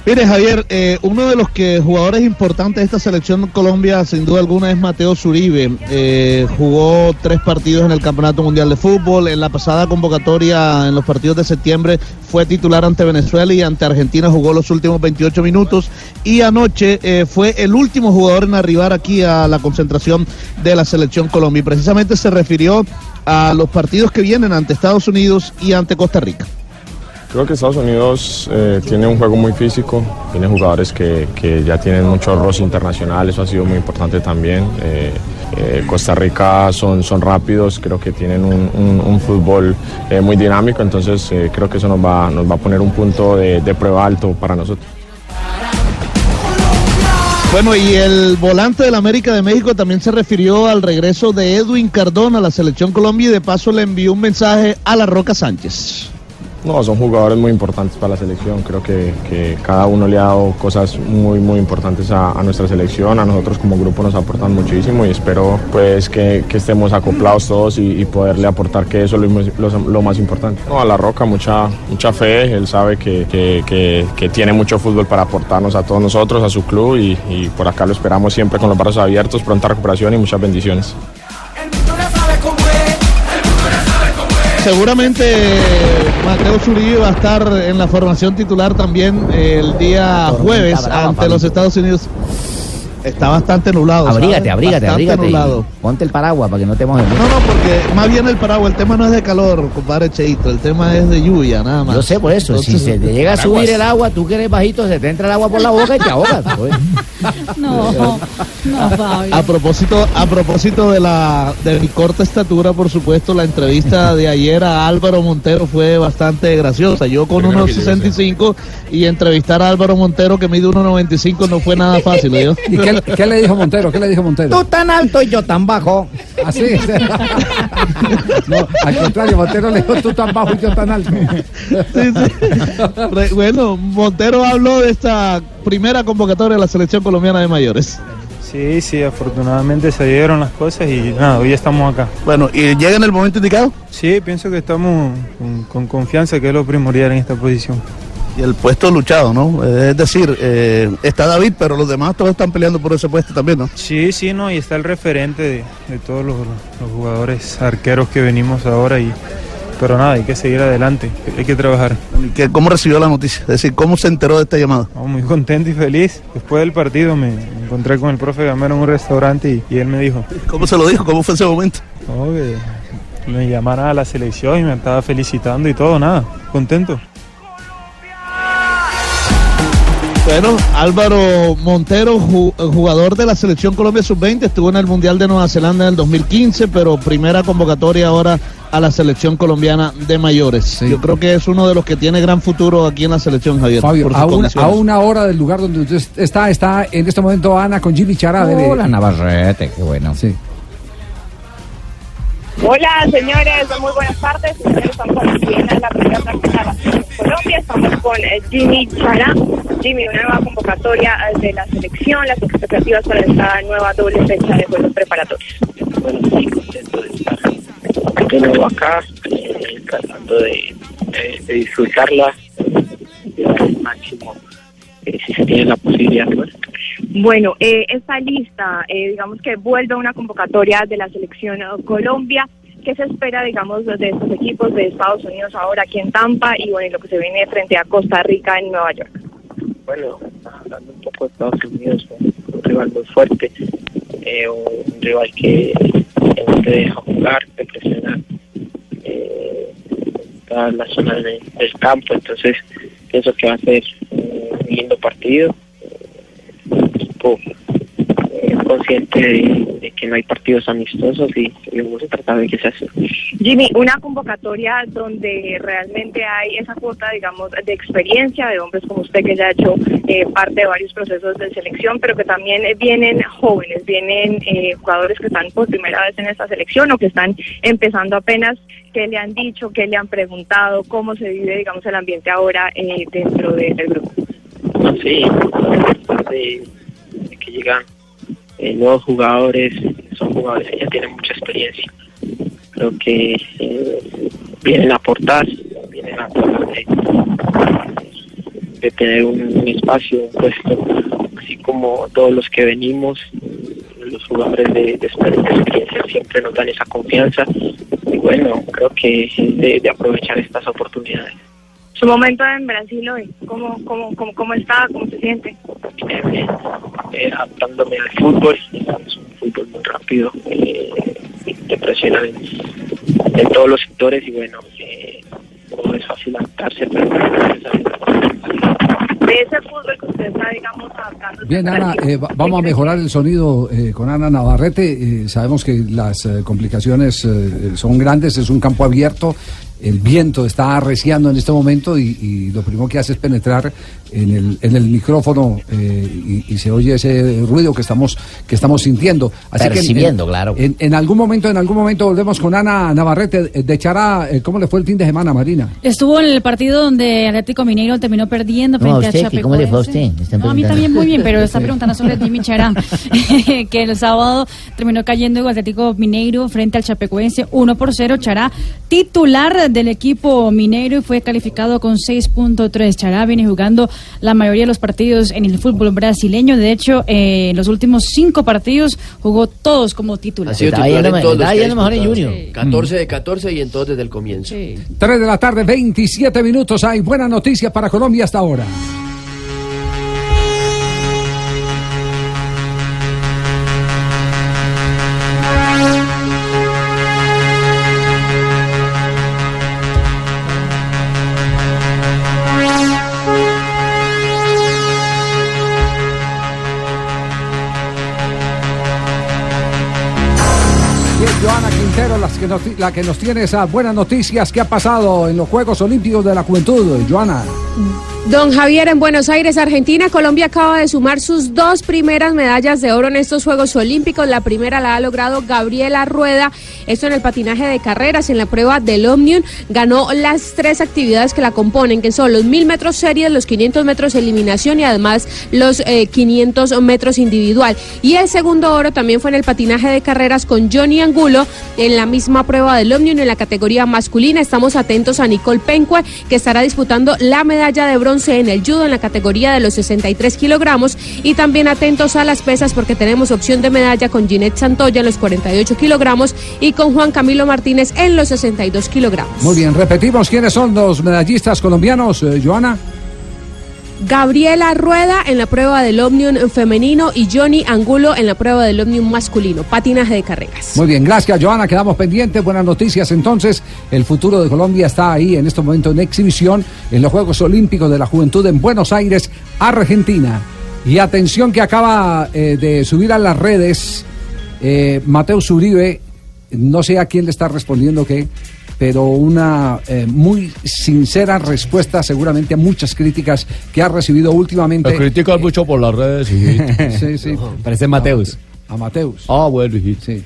Mire, Javier, eh, uno de los que jugadores importantes de esta selección Colombia, sin duda alguna, es Mateo Zuribe. Eh, jugó tres partidos en el Campeonato Mundial de Fútbol. En la pasada convocatoria, en los partidos de septiembre, fue titular ante Venezuela y ante Argentina jugó los últimos 28 minutos. Y anoche eh, fue el último jugador en arribar aquí a la concentración de la selección Colombia. Y precisamente se refirió a los partidos que vienen ante Estados Unidos y ante Costa Rica. Creo que Estados Unidos eh, tiene un juego muy físico, tiene jugadores que, que ya tienen mucho roce internacional, eso ha sido muy importante también. Eh, eh, Costa Rica son, son rápidos, creo que tienen un, un- fútbol muy dinámico, entonces creo que eso nos va, nos va a poner un punto de, de prueba alto para nosotros. Bueno, y el volante del América de México también se refirió al regreso de Edwin Cardona a la selección Colombia y de paso le envió un mensaje a la Roca Sánchez. No, son jugadores muy importantes para la selección. Creo que, que cada uno le ha dado cosas muy, muy importantes a, a nuestra selección. A nosotros como grupo nos aportan muchísimo y espero pues que, que estemos acoplados todos y, poderle aportar que eso es lo, más importante. No, a La Roca mucha, mucha fe. Él sabe que- que tiene mucho fútbol para aportarnos a todos nosotros, a su club y, y por acá lo esperamos siempre con los brazos abiertos, pronta recuperación y muchas bendiciones. Seguramente Mateo Zuribe va a estar en la formación titular también el día jueves ante los. Estados Unidos. Está bastante nublado. ¿sabes? Abrígate, abrígate, Bastante abrígate. nublado. Ponte el paraguas para que no te mojes. No, no, porque más bien el paraguas, el tema no es de calor, compadre Cheito, el tema es de lluvia, nada más. Yo sé por eso, si se te llega a subir el agua, tú que eres bajito, se te entra el agua por la boca y te ahogas. pues. [laughs] No, no, Fabio. A propósito, a propósito de la de mi corta estatura, por supuesto, la entrevista de ayer a Álvaro Montero fue bastante graciosa. Yo con Primero unos que llegue, 65 y entrevistar a Álvaro Montero que mide 1.95 no fue nada fácil. ¿oyó? ¿Y qué, qué le dijo Montero? ¿Qué le dijo Montero? Tú tan alto y yo tan bajo. Así. no, al contrario, Montero le dijo tú tan bajo y yo tan alto. Re- Bueno, Montero habló de esta primera convocatoria de la selección colombiana de mayores. Sí, sí, afortunadamente se dieron las cosas y nada, hoy estamos acá. Bueno, ¿y llega en el momento indicado? Sí, pienso que estamos con, con confianza, que es lo primordial en esta posición. Y el puesto luchado, ¿no? Eh, Es decir, eh, está David, pero los demás todos están peleando por ese puesto también, ¿no? Sí, sí, no, y está el referente de, de todos los, los jugadores arqueros que venimos ahora y pero nada, hay que seguir adelante, hay que trabajar. ¿Y qué- ¿Cómo recibió la noticia? Es decir, ¿cómo se enteró de esta llamada? Muy contento y feliz. Después del partido me encontré con el profe Gamero en un restaurante y, y él me dijo, ¿Cómo se lo dijo? ¿Cómo fue ese momento? me llamara a la selección y me estaba felicitando y todo, nada, contento. Bueno, Álvaro Montero, ju- jugador de la selección Colombia Sub-20, estuvo en el Mundial de Nueva Zelanda en el 2015, pero primera convocatoria ahora a la selección colombiana de mayores. Yo creo que es uno de los que tiene gran futuro aquí en la selección, Javier. Fabio, a una, a una hora del lugar donde usted está, está en este momento Ana con Jimmy Chará. Hola, Navarrete, qué bueno. Sí. Hola señores, muy buenas tardes. Estamos aquí en la primera práctica de Colombia. Estamos con eh, Jimmy Chará. Jimmy, una nueva convocatoria eh, de la selección, las expectativas para esta nueva doble fecha de juegos preparatorios. bueno, muy contento de estar de nuevo acá, eh, tratando de, de- de disfrutarla, de dar el máximo eh, si se tiene la posibilidad. Bueno, Bueno, eh, esta lista, eh, digamos que vuelve a una convocatoria de la selección Colombia. ¿Qué se espera, digamos, de estos equipos de Estados Unidos ahora aquí en Tampa y bueno, y lo que se viene frente a Costa Rica en Nueva York? bueno, hablando un poco de Estados Unidos, un, rival muy fuerte, eh, un rival que, no te deja jugar, te presiona eh, en todas las zonas de- del campo, entonces pienso que va a ser lindo partido. Consciente de, que no hay partidos amistosos y, y vamos a de que sea así. Jimmy, una convocatoria donde realmente hay esa cuota, digamos, de experiencia de hombres como usted que ya ha hecho eh, parte de varios procesos de selección, pero que también eh, vienen jóvenes, vienen eh, jugadores que están por primera vez en esta selección o que están empezando apenas. ¿Qué le han dicho? ¿Qué le han preguntado? ¿Cómo se vive, digamos, el ambiente ahora eh, dentro de- del grupo? Sí, de, de que llegan eh, nuevos jugadores, son jugadores que ya tienen mucha experiencia. Creo que eh, vienen a aportar, vienen a tratar de, tener un, espacio, un puesto, así como todos los que venimos, los jugadores de, de exper- de experiencia siempre nos dan esa confianza y bueno, creo que de, de aprovechar estas oportunidades. Su momento en Brasil hoy, ¿cómo, cómo, cómo, cómo está? ¿Cómo se siente? Bien, eh, adaptándome al fútbol, es un fútbol muy rápido, eh, te presiona en, en todos los sectores y bueno, eh, no es fácil adaptarse, pero. De ese fútbol que usted está, digamos, adaptando. Bien, Ana, eh, va- vamos a mejorar el sonido eh, con Ana Navarrete. Eh, sabemos que las eh, complicaciones eh, son grandes, es un campo abierto. El viento está arreciando en este momento y, y lo primero que hace es penetrar en el, en el micrófono eh, y, y se oye ese ruido que estamos, que estamos sintiendo. en- Percibiendo, en, claro. En, en algún momento, en algún momento volvemos con Ana Navarrete de Chará. eh, ¿Cómo le fue el fin de semana, Marina? Estuvo en el partido donde Atlético Mineiro terminó perdiendo No, a frente usted, a ¿qué- cómo le fue a usted? No, a mí también muy bien, pero [laughs] está preguntando sobre Jimmy Chará, [laughs] [laughs] que el sábado terminó cayendo el Atlético Mineiro frente al Chapecoense 1 por 0. Chará, titular del equipo Mineiro y fue calificado con 6.3. Chará viene jugando la mayoría de los partidos en el fútbol brasileño. De hecho, eh, en los últimos cinco partidos jugó todos como titular. Ha sido Está titular en todos los mejor en. Junior. 14 de 14 y en todos desde el comienzo. 3 de la tarde, 27 minutos. Hay buena noticia para Colombia hasta ahora. La que nos tiene esas buenas noticias que ha pasado en los Juegos Olímpicos de la Juventud. Joana. Don Javier, en Buenos Aires, Argentina, Colombia acaba de sumar sus dos primeras medallas de oro en estos Juegos Olímpicos. La primera la ha logrado Gabriela Rueda, esto en el patinaje de carreras, en la prueba del Omnium. Ganó las tres actividades que la componen, que son los 1000 metros series, los 500 metros eliminación y además los eh, 500 metros individual. Y el segundo oro también fue en el patinaje de carreras con Johnny Angulo en la misma prueba del Omnium en la categoría masculina. Estamos atentos a Nicole Pencue, que estará disputando la medalla de bronce en el judo en la categoría de los 63 kilogramos. Y también atentos a las pesas porque tenemos opción de medalla con Ginette Santoya en los 48 kilogramos y con Juan Camilo Martínez en los 62 kilogramos. Muy bien, repetimos quiénes son los medallistas colombianos, eh, Joana. Gabriela Rueda en la prueba del Omnium femenino y Johnny Angulo en la prueba del Omnium masculino, patinaje de carreras. Muy bien, gracias Joana, quedamos pendientes, buenas noticias entonces, el futuro de Colombia está ahí en este momento en exhibición en los Juegos Olímpicos de la Juventud en Buenos Aires, Argentina. Y atención que acaba eh, de subir a las redes eh, Mateo Uribe, no sé a quién le está respondiendo qué, pero una eh, muy sincera respuesta seguramente a muchas críticas que ha recibido últimamente. Me critican mucho por las redes, hijito. [laughs] Sí, sí. Parece Mateus. A Mateus. Ah, bueno, hijito. Sí.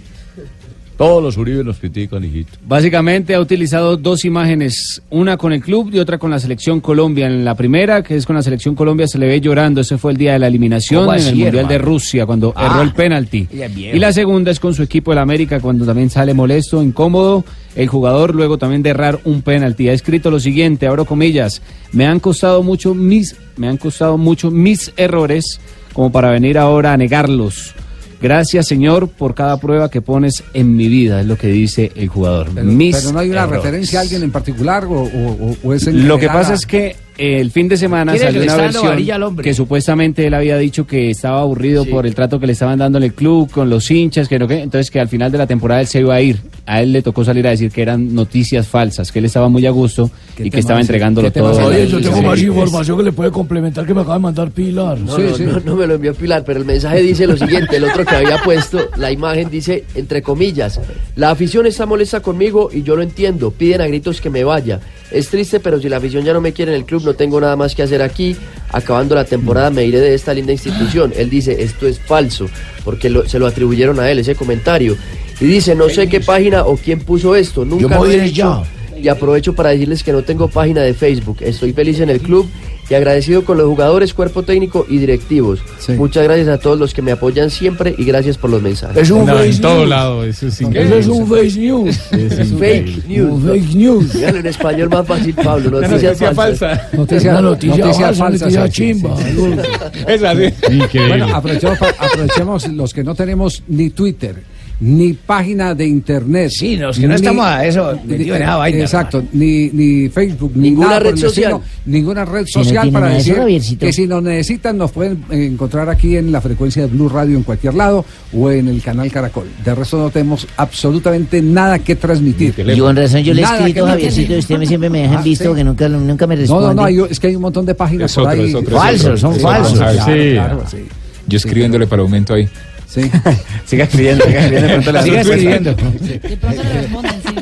Todos los Uribe nos critican, hijito. Básicamente ha utilizado dos imágenes, una con el club y otra con la selección Colombia. En la primera, que es con la selección Colombia, se le ve llorando. Ese fue el día de la eliminación ¿Cómo en el Mundial de? Rusia, cuando Ah, erró el penalti. Y la segunda es con su equipo del América, cuando también sale molesto, incómodo. El jugador luego también de errar un penalti. Ha escrito lo siguiente, abro comillas, me han costado mucho mis, me han costado mucho mis errores como para venir ahora a negarlos. Gracias, Señor, por cada prueba que pones en mi vida, es lo que dice el jugador. Pero, Mis pero no hay una errores. referencia a alguien en particular o, o- o es en Lo que pasa a- es que el fin de semana ¿Quién es salió una versión hombre? que supuestamente él había dicho que estaba aburrido por el trato que le estaban dando en el club, con los hinchas, que no que, entonces que al final de la temporada él se iba a ir. A él le tocó salir a decir que eran noticias falsas, que él estaba muy a gusto y que estaba entregándolo todo. Oye, yo Sí, tengo sí, más sí. información que le puede complementar que me acaba de mandar Pilar. No, no, no, no me lo envió Pilar, pero el mensaje dice lo siguiente, el otro que había puesto, la imagen dice, entre comillas, la afición está molesta conmigo y yo lo entiendo, piden a gritos que me vaya. Es triste, pero si la afición ya no me quiere en el club, no tengo nada más que hacer aquí. Acabando la temporada me iré de esta linda institución. Él dice, esto es falso, porque lo- se lo atribuyeron a él, ese comentario. Y dice, no sé qué página o quién puso esto, nunca me lo he de dicho. Y aprovecho para decirles que no tengo página de Facebook. Estoy feliz en el club y agradecido con los jugadores, cuerpo técnico y directivos. Muchas gracias a todos los que me apoyan siempre y gracias por los mensajes. Es un No, en fake todo news. lado, eso es. Eso es un fake news. Es fake news. Un fake news. Dígalo en español más fácil, Pablo. Noticias noticia falsas. falsa. Noticia- Una noticia noticias falsa, falsas, noticia sí, sí, chimba. sí. Es así. Bueno, aprovechemos, aprovechemos los que no tenemos ni Twitter, ni página de internet. Sí, los que no estamos a eso, en esa vaina, Exacto, ni, ni Facebook, ni Ninguna red social. ninguna red Si no social para eso, decir que si nos necesitan nos pueden eh, encontrar aquí en la frecuencia de Blue Radio en cualquier lado o en el canal Caracol. De resto no tenemos absolutamente nada que transmitir. Y con razón yo le he escrito, Javiercito, y usted me- siempre me [laughs] dejan Ah, visto sí. que nunca, nunca me No, responde. no, no, hay- es que hay un montón de páginas Es por otro, ahí. es otro, es Falsos, otro. son Sí, falsos. claro, Sí. claro, sí. Yo escribiéndole para aumento ahí. Sí. [laughs] Siga escribiendo, siga escribiendo. de pronto le.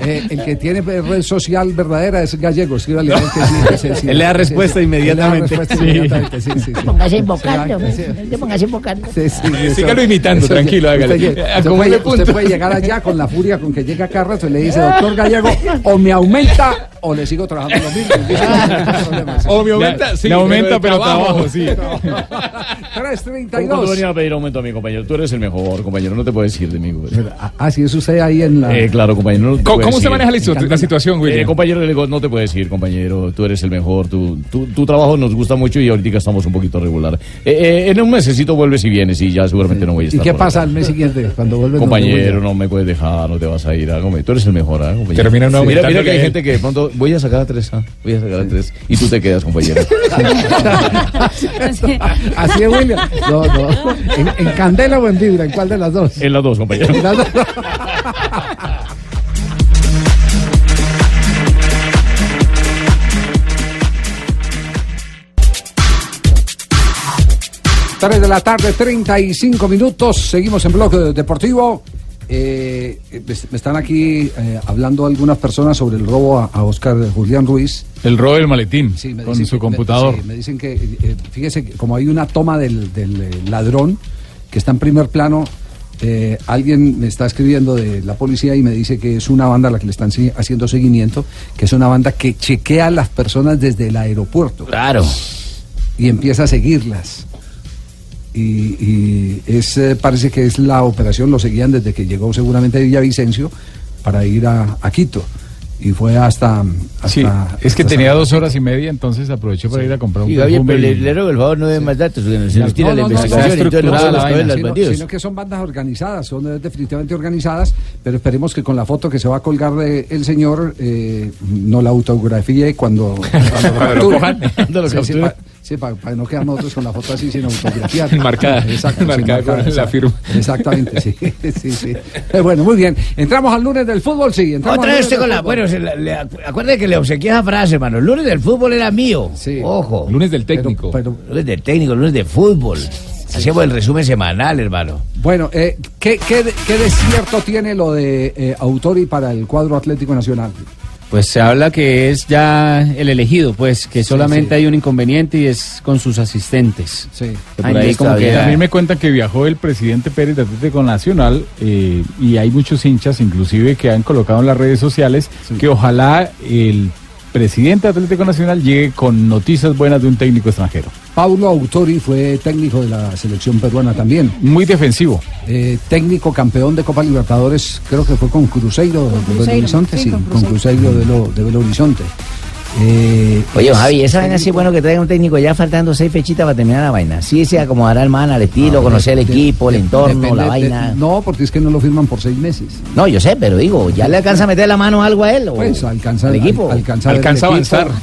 Eh, el que tiene red social verdadera es gallego. escríbale a él que sí, que sí, sí. Él le da respuesta Sí, sí. inmediatamente. Él le da respuesta Sí. inmediatamente, sí, sí, sí. Póngase invocando, Sí, sí. te póngase invocando. Sí, sí, Sígalo imitando, eso- tranquilo, hágale. Usted, puede, punto. usted puede llegar allá con la furia con que llega Carras y le dice, doctor Gallego, o me aumenta o le sigo trabajando lo mismo. O [laughs] me aumenta, sí. Le aumenta, pero trabajo, trabajo, sí. 332. [laughs] venía a pedir aumento a mi compañero? Tú eres el mejor, compañero, no te puedes decir de mí. güey. Ah, sí, es usted ahí en la... Eh, claro, compañero. ¿Cómo, cómo se ir. maneja la, situ- la situación, William? Eh, compañero, le digo, no te puedes ir, compañero. Tú eres el mejor. Tu, trabajo nos gusta mucho y ahorita estamos un poquito regular. Eh, eh, en un mesecito vuelves y vienes y ya seguramente no voy a ¿Y estar. qué por pasa al mes siguiente cuando vuelve? Compañero, no me puedes dejar, no te vas a ir. ah. Tú eres el mejor, ¿ah, compañero? Termina Sí. Mira, mira que hay gente que de pronto voy a sacar a tres, ah, voy a sacar a tres. Y tú te quedas, compañero. Así es, William. No, no. ¿En, en Candela o en Vibra? ¿En cuál de las dos? En las dos, compañero. En las dos. Tres de la tarde, 35 minutos. Seguimos en bloque deportivo. Eh, me están aquí eh, hablando algunas personas sobre el robo a, a Oscar Julián Ruiz. El robo del maletín Sí, me con dicen su que- computador. Me, sí, me dicen que, eh, fíjese, que como hay una toma del, del, eh, ladrón que está en primer plano, eh, alguien me está escribiendo de la policía y me dice que es una banda a la que le están si- haciendo seguimiento, que es una banda que chequea a las personas desde el aeropuerto. Claro. Y empieza a seguirlas. Y, y es, eh, parece que es la operación, lo seguían desde que llegó seguramente de Villavicencio para ir a, a Quito. Y fue hasta... hasta Sí, es que hasta tenía dos horas y media, entonces aprovechó para ir a comprar un Y Gabriel, perfume pero le, le ruego el favor, no dé más datos, se nos tira No, la no, no, investigación no, entonces no podemos vaina, sino, bandidos. sino que son bandas organizadas, son eh, definitivamente organizadas, pero esperemos que con la foto que se va a colgar de el señor eh, no la autografíe cuando, cuando [laughs] Cuando lo capture. cojan, cuando lo Sí, sí, capture. Sí, para no quedar nosotros con la foto así sin autografiar. [laughs] Marcada, Exacto, sí, marcada con la firma. Exactamente, sí. [laughs] sí, sí. Eh, bueno, muy bien. Entramos al lunes del fútbol, sí. entramos Otra vez con la. Bueno, se la- le, que le obsequié esa frase, hermano. El lunes del fútbol era mío. Ojo. Lunes del técnico. lunes del técnico, lunes de fútbol. Hacemos el resumen semanal, hermano. Bueno, eh, ¿qué, qué, qué desierto tiene lo de eh, Autori para el cuadro Atlético Nacional? Pues se habla que es ya el elegido, pues que solamente sí. hay un inconveniente y es con sus asistentes. Sí. Que por ahí como que A mí me cuentan que viajó el presidente Pérez de Atlético Nacional eh, y hay muchos hinchas, inclusive, que han colocado en las redes sociales que ojalá el presidente de Atlético Nacional llegue con noticias buenas de un técnico extranjero. Paulo Autori fue técnico de la selección peruana también. Muy defensivo. Eh, técnico campeón de Copa Libertadores, creo que fue con Cruzeiro de Belo Horizonte, sí, sí, con con Cruzeiro. Cruzeiro de, lo- de Belo Horizonte. Eh, Oye, pues, Javi, esa vaina sí es bueno que traiga un técnico ya faltando seis fechitas para terminar la vaina. Sí se acomodará el man al estilo, Ah, conocer el de- equipo, el entorno, depende la de- vaina. no, porque es que no lo firman por seis meses. No, yo sé, pero digo, ¿ya le alcanza a meter la mano algo a él? O Pues alcanza, al equipo. al- alcanza, a el equipo,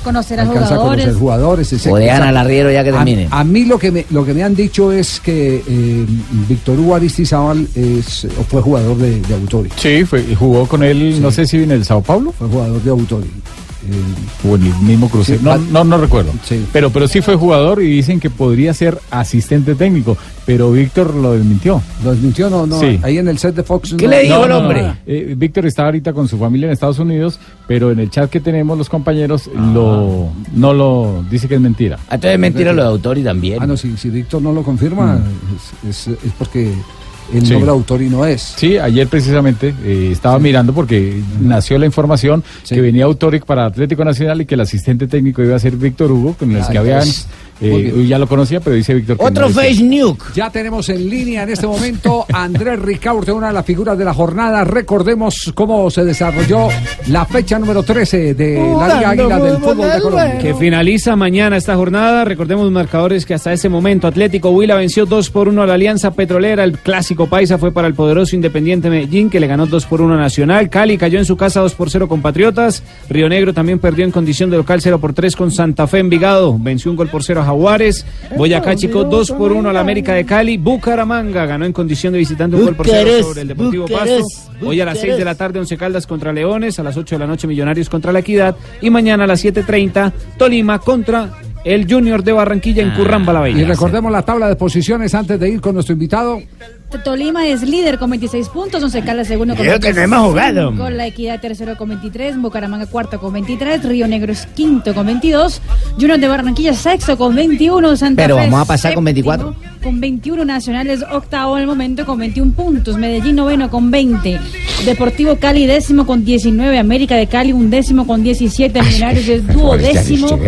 Conocer a alcanza a jugadores. conocer jugadores. O exacto, dejan al arriero ya que A- terminen. A, mí lo que me lo que me han dicho es que eh, Víctor Hugo Aristizábal es o fue jugador de, de Autori. Sí, fue, jugó con él, no sé si en el Sao Paulo. Fue jugador de Autori. O en el mismo crucero. Sí, no, no, no recuerdo. Sí. Pero, pero sí fue jugador y dicen que podría ser asistente técnico. Pero Víctor lo desmintió. ¿Lo desmintió? No, no. Sí. Ahí en el set de Fox. ¿Qué no- le dijo no, el hombre? no. Eh, Víctor está ahorita con su familia en Estados Unidos, pero en el chat que tenemos los compañeros lo no lo dice que es mentira. Entonces es mentira lo de Autori también. Ah, no, si, si Víctor no lo confirma, Mm. es, es- es porque el Sí. nombre Autori no es. Sí, ayer precisamente eh, estaba mirando porque nació la información que venía Autoric para Atlético Nacional y que el asistente técnico iba a ser Víctor Hugo, con el que habían, eh, ya lo conocía, pero dice Víctor que Otro no él. nuke. Ya tenemos en línea en este momento a Andrés Ricaurte, una de las figuras de la jornada. Recordemos cómo se desarrolló la fecha número 13 de la Liga Águila del Fútbol de Colombia. Que finaliza mañana esta jornada. Recordemos marcadores que hasta ese momento Atlético Huila venció 2 por 1 a la Alianza Petrolera. El clásico paisa fue para el poderoso Independiente Medellín, que le ganó 2 por 1 a Nacional. Cali cayó en su casa 2 por 0 con Patriotas. Río Negro también perdió en condición de local 0 por 3 con Santa Fe Envigado. Venció un gol por 0 a Jaguares. Boyacá Chico 2 por 1 a la América de Cali. Bucaramanga ganó en condición de visitante un gol por 0 Bucarest, sobre el Deportivo Pasto. Hoy a las 6 de la tarde Once Caldas contra Leones, a las 8 de la noche Millonarios contra la Equidad y mañana a las 7.30 Tolima contra el Junior de Barranquilla en Curramba la Bella. Y recordemos la tabla de posiciones antes de ir con nuestro invitado. Tolima es líder con 26 puntos, Once Caldas segundo con Creo que no hemos jugado. Con la Equidad tercero con 23, Bucaramanga cuarto con 23, Río Negro es quinto con 22, Junior de Barranquilla sexto con 21, Santa Pero Fe vamos a pasar con séptimo 24. Con 21 Nacionales, octavo el momento con 21 puntos, Medellín noveno con 20, Deportivo Cali décimo con 19, América de Cali un décimo con 17, Millonarios es duodécimo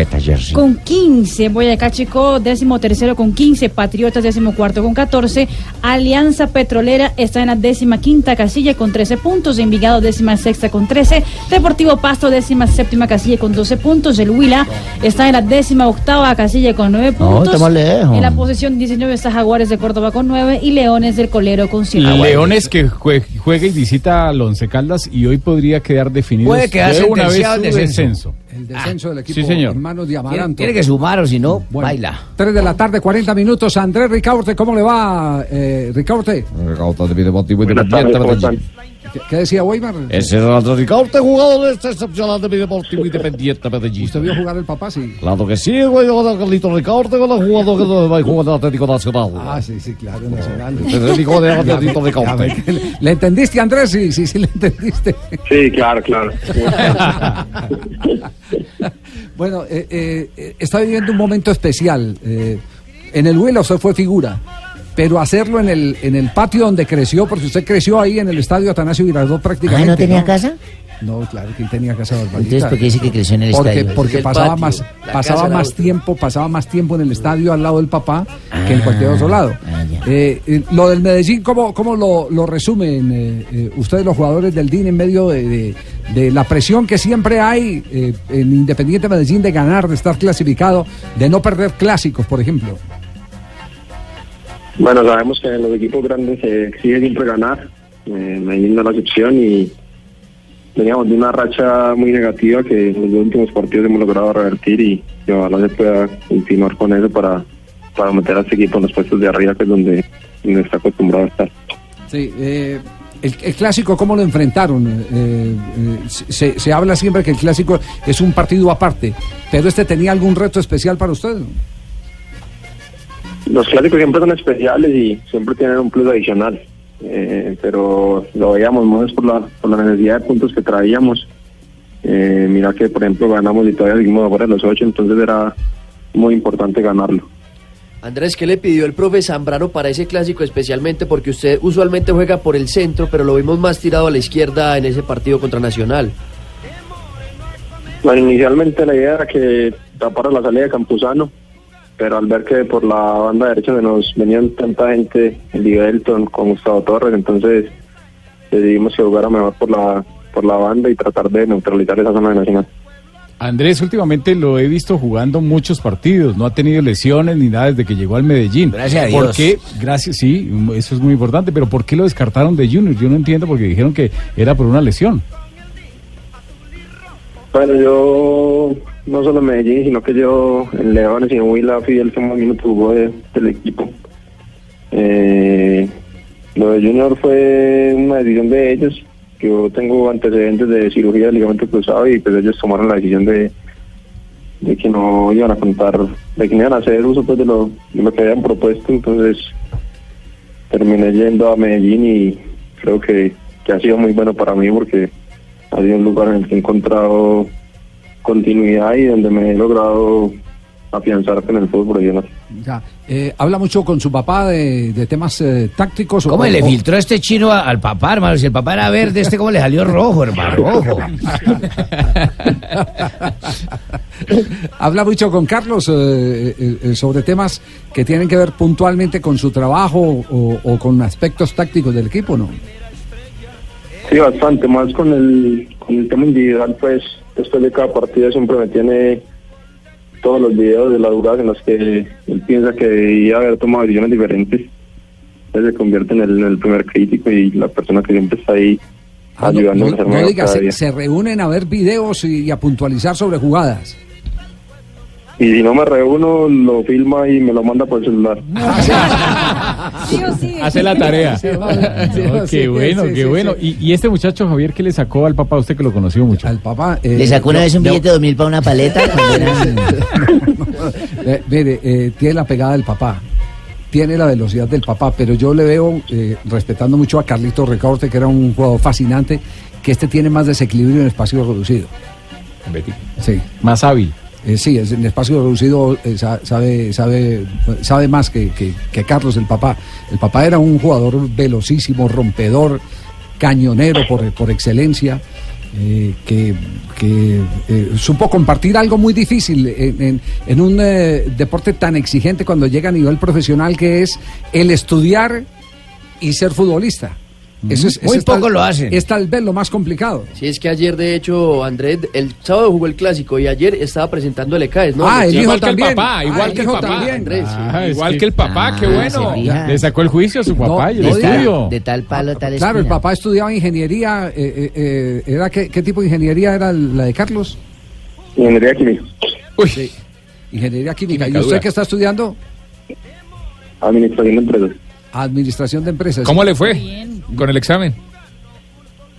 con 15, Boyacá Chico décimo tercero con 15, Patriotas décimo cuarto con 14, Alianza Petrolera está en la décima quinta casilla con 13 puntos, Envigado décima sexta con 13, Deportivo Pasto décima séptima casilla con 12 puntos, el Huila está en la décima octava casilla con 9 No, puntos, estamos lejos. en la posición 19 está Jaguares de Córdoba con 9 y Leones del Colero con 7. Leones que jue- juega y visita al Once Caldas y hoy podría quedar definido Puede quedar de una vez sentenciado su descenso. El descenso del equipo sí, señor. en manos de Tiene, Amaranto. tiene que sumar o si no, Bueno, baila. 3 de la tarde, 40 minutos. Andrés Ricaurte, ¿cómo le va, eh, Ricaurte? Ricaurte de Buenas tardes, ¿cómo Medellín. ¿Qué, qué decía Weimar? Ese es el Andrés Ricaurte, jugador este excepcional de Deportivo Independiente Medellín. ¿Usted vio jugar el papá? Sí. Claro que sí, güey, era Carlito Ricaurte, con el jugador que va a jugar en el Atlético Nacional. Ah, sí, sí, claro, nacional. Ese hijo de [laughs] Atlético que [laughs] ¿Le entendiste, Andrés? Sí, sí, sí, le entendiste. Sí, claro, claro. [laughs] Bueno, eh, eh, eh, está viviendo un momento especial. eh, en el Huila usted fue figura, pero hacerlo en el, en el patio donde creció, porque usted creció ahí en el estadio Atanasio Girardot prácticamente. Ah, ¿no tenía casa? No, claro que él tenía casa Barbarita. Entonces, ¿por qué dice que creció en el porque, estadio? Porque el pasaba patio, más, pasaba más tiempo, pasaba más tiempo en el estadio al lado del papá que en Ah, cualquier otro lado. Eh, eh, lo del Medellín, ¿cómo, cómo lo, lo resumen eh, eh, ustedes los jugadores del DIN en medio de, de- de la presión que siempre hay eh, en Independiente Medellín de ganar, de estar clasificado, de no perder clásicos, por ejemplo? Bueno, sabemos que en los equipos grandes se exige siempre ganar. Eh, Medellín no la excepción y veníamos de una racha muy negativa que en los últimos partidos hemos logrado revertir y, y ojalá se pueda continuar con eso para, para meter a este equipo en los puestos de arriba, que es donde, donde está acostumbrado a estar. Sí, eh, el, clásico, ¿cómo lo enfrentaron? Eh, eh, se, se habla siempre que el clásico es un partido aparte, pero este tenía algún reto especial para usted. Los clásicos siempre son especiales y siempre tienen un plus adicional, eh, pero lo veíamos más por la, por la necesidad de puntos que traíamos. Eh, mira que, por ejemplo, ganamos y todavía seguimos afuera de los ocho, entonces era muy importante ganarlo. Andrés, ¿qué le pidió el profe Zambrano para ese clásico especialmente? Porque usted usualmente juega por el centro, pero lo vimos más tirado a la izquierda en ese partido contra Nacional. Bueno, inicialmente la idea era que tapara la salida de Campuzano, pero al ver que por la banda derecha se nos venían tanta gente, el Elton con Gustavo Torres, entonces decidimos que jugara mejor por la, por la banda y tratar de neutralizar esa zona de Nacional. Andrés, últimamente lo he visto jugando muchos partidos, no ha tenido lesiones ni nada desde que llegó al Medellín. Gracias a ¿Por Dios. qué? Gracias, sí, eso es muy importante, pero ¿por qué lo descartaron de Junior? Yo no entiendo porque dijeron que era por una lesión. Bueno, yo no solo Medellín, sino que yo en Leones y en Huila fui el que más minutos del equipo. Eh, lo de Junior fue una decisión de ellos. Yo tengo antecedentes de cirugía de ligamento cruzado y pues ellos tomaron la decisión de, de que no iban a contar, de que no iban a hacer uso pues de lo, de lo que habían propuesto. Entonces terminé yendo a Medellín y creo que, que ha sido muy bueno para mí porque ha sido un lugar en el que he encontrado continuidad y donde me he logrado afianzar en el fútbol profesional. Ya. Eh, ¿Habla mucho con su papá de, de temas eh, tácticos? o- ¿Cómo le o- filtró este chino a- al papá, hermano? Si el papá era verde, este cómo le salió rojo, hermano, rojo. [laughs] Habla mucho con Carlos eh, eh, eh, sobre temas que tienen que ver puntualmente con su trabajo o, o con aspectos tácticos del equipo, ¿no? Sí, bastante, más con el, con el tema individual, pues después de cada partido siempre me tiene todos los videos de las jugadas en las que él piensa que debía haber tomado decisiones diferentes. Entonces se convierte en el, en el primer crítico y la persona que siempre está ahí Ah, no, ayudándome no- no mejor diga, cada se, reúnen a ver videos y, y a puntualizar sobre jugadas. Y si no me reúno, lo filma y me lo manda por el celular. [laughs] Hace la tarea. Sí. Sí, No, [laughs] sí, qué bueno, qué bueno. Y, y este muchacho, Javier, ¿qué le sacó al papá? Usted que lo conoció mucho. Al papá. eh, Le sacó una vez un billete de dos mil para una paleta. [laughs] Eh, mire, eh, tiene la pegada del papá, tiene la velocidad del papá, pero yo le veo, eh, respetando mucho a Carlito Recorte, que era un jugador fascinante, que este tiene más desequilibrio en espacio reducido. Sí. Más hábil. Eh, sí, es- en espacio reducido eh, sa- sabe, sabe, sabe más que, que- Carlos, el papá. El papá era un jugador velocísimo, rompedor, cañonero por, por excelencia, eh, que, eh, supo compartir algo muy difícil en, en- en un deporte tan exigente cuando llega a nivel profesional que es el estudiar y ser futbolista. Eso es, Muy eso es tal- poco lo hacen. Es tal vez lo más complicado. Sí, es que ayer, de hecho, Andrés, el sábado jugó el clásico y ayer estaba presentando el ECAES, ¿no? Ah, el hijo igual que el también. papá, Ah, igual el que el papá. también. Andrés. Ah, Igual que el papá, qué bueno. Le sacó el juicio a su papá y el no diga. estudio. De tal palo, tal Claro, el papá estudiaba ingeniería. eh, eh, eh, ¿era qué, qué tipo de ingeniería era la de Carlos? Ingeniería química. Sí, ingeniería química. Química ¿Y usted dura. qué está estudiando? Administración de empresas. Administración de empresas. ¿Cómo le fue con el examen?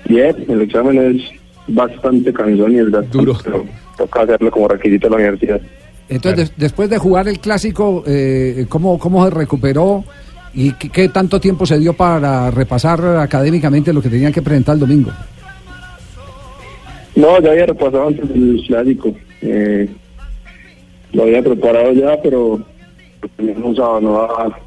Bien, el examen es bastante cansón y es duro. Pero toca hacerlo como requisito de la universidad. Entonces, des- después de jugar el clásico, eh, ¿cómo, ¿cómo se recuperó? ¿Y qué, qué tanto tiempo se dio para repasar académicamente lo que tenían que presentar el domingo? No, ya había repasado antes el clásico. Eh, lo había preparado ya, pero no daba,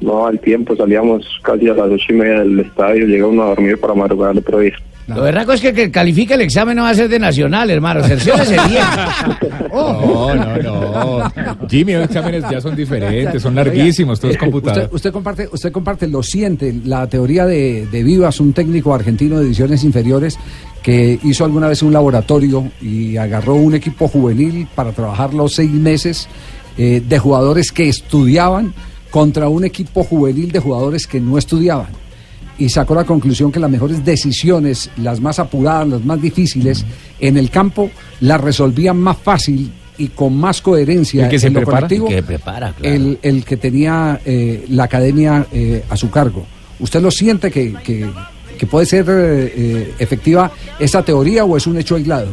no daba el tiempo. Salíamos casi a las ocho y media del estadio, llega uno a dormir para madrugar el otro día. Lo berraco es que el que califica el examen no va a ser de nacional, hermano. Cerciórese bien. [laughs] No, no, no. Jimmy, los exámenes ya son diferentes, son larguísimos, todos Eh, computados. Usted, usted comparte, usted comparte, lo siente, la teoría de, de Vivas, un técnico argentino de divisiones inferiores que hizo alguna vez un laboratorio y agarró un equipo juvenil para trabajar los seis meses eh, de jugadores que estudiaban contra un equipo juvenil de jugadores que no estudiaban. Y sacó la conclusión que las mejores decisiones, las más apuradas, las más difíciles, en el campo las resolvían más fácil y con más coherencia El que se en lo prepara. colectivo El que prepara, claro. el, el que tenía eh, la academia eh, a su cargo. ¿Usted lo siente que, que- que puede ser eh, efectiva esa teoría o es un hecho aislado?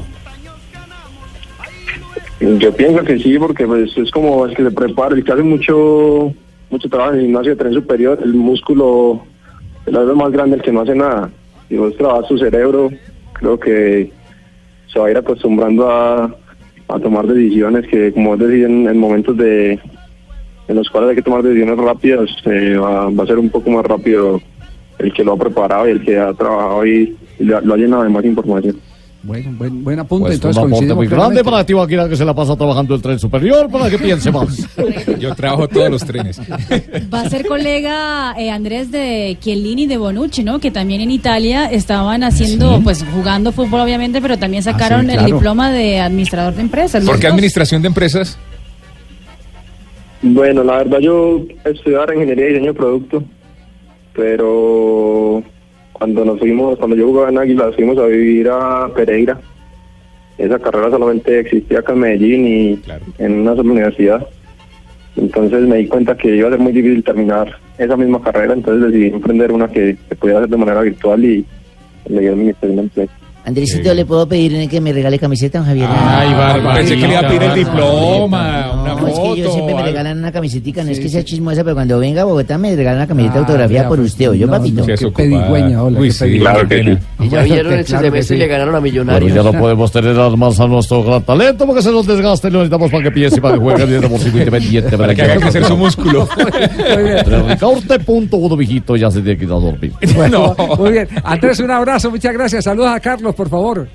Yo pienso que sí, porque pues es como el que se prepara, el que hace mucho mucho trabajo en el gimnasio de tren superior, el músculo es la vez más grande el que no hace nada. Si vos trabajas tu cerebro, creo que se va a ir acostumbrando a, a tomar decisiones que, como decís, en, en momentos de en los cuales hay que tomar decisiones rápidas, eh, va, va a ser un poco más rápido el que lo ha preparado y el que ha trabajado y, y lo ha llenado de más información. Bueno, buen, buen apunte. Pues entonces un aporte muy grande para ti, Vaquera, que se la pasa trabajando el tren superior, para que piense más. [laughs] Yo trabajo todos los trenes. Va a ser colega eh, Andrés de Chiellini de Bonucci, ¿no? Que también en Italia estaban haciendo, Sí. pues jugando fútbol obviamente, pero también Ah, sacaron el diploma de administrador de empresas. ¿Por qué dos. administración de empresas? Bueno, la verdad yo estudiaba ingeniería y diseño de producto, pero cuando nos fuimos, cuando yo jugaba en Águila, fuimos a vivir a Pereira. Esa carrera solamente existía acá en Medellín y en una sola universidad. Entonces me di cuenta que iba a ser muy difícil terminar esa misma carrera, entonces decidí emprender una que se pudiera hacer de manera virtual y le di de empresas. Andresito, ¿le puedo pedir que me regale camiseta, don Javier? Ay, Bárbara, pensé que le iba a pedir el diploma, una No, es que ellos foto, siempre me regalan una camisetica, no es que sea chismosa, pero cuando venga a Bogotá me regalan una camiseta autografiada por usted, ¿o yo, papito? Qué pedigüeña, hola. Uy, qué sí, pedigüeña. claro que sí. Y ya vieron el Claro que semestre y le ganaron a Bueno, Millonarios. ya no [laughs] podemos tener más a nuestro gran talento porque se nos desgaste y lo necesitamos para que piense y para que juegue bien independiente. Para que haga crecer su músculo. [laughs] Ricaurte punto uno, mijito, ya se tiene que ir a dormir. Bueno, muy bien. Andrés, un abrazo, muchas gracias. Saludos a Carlos, por favor.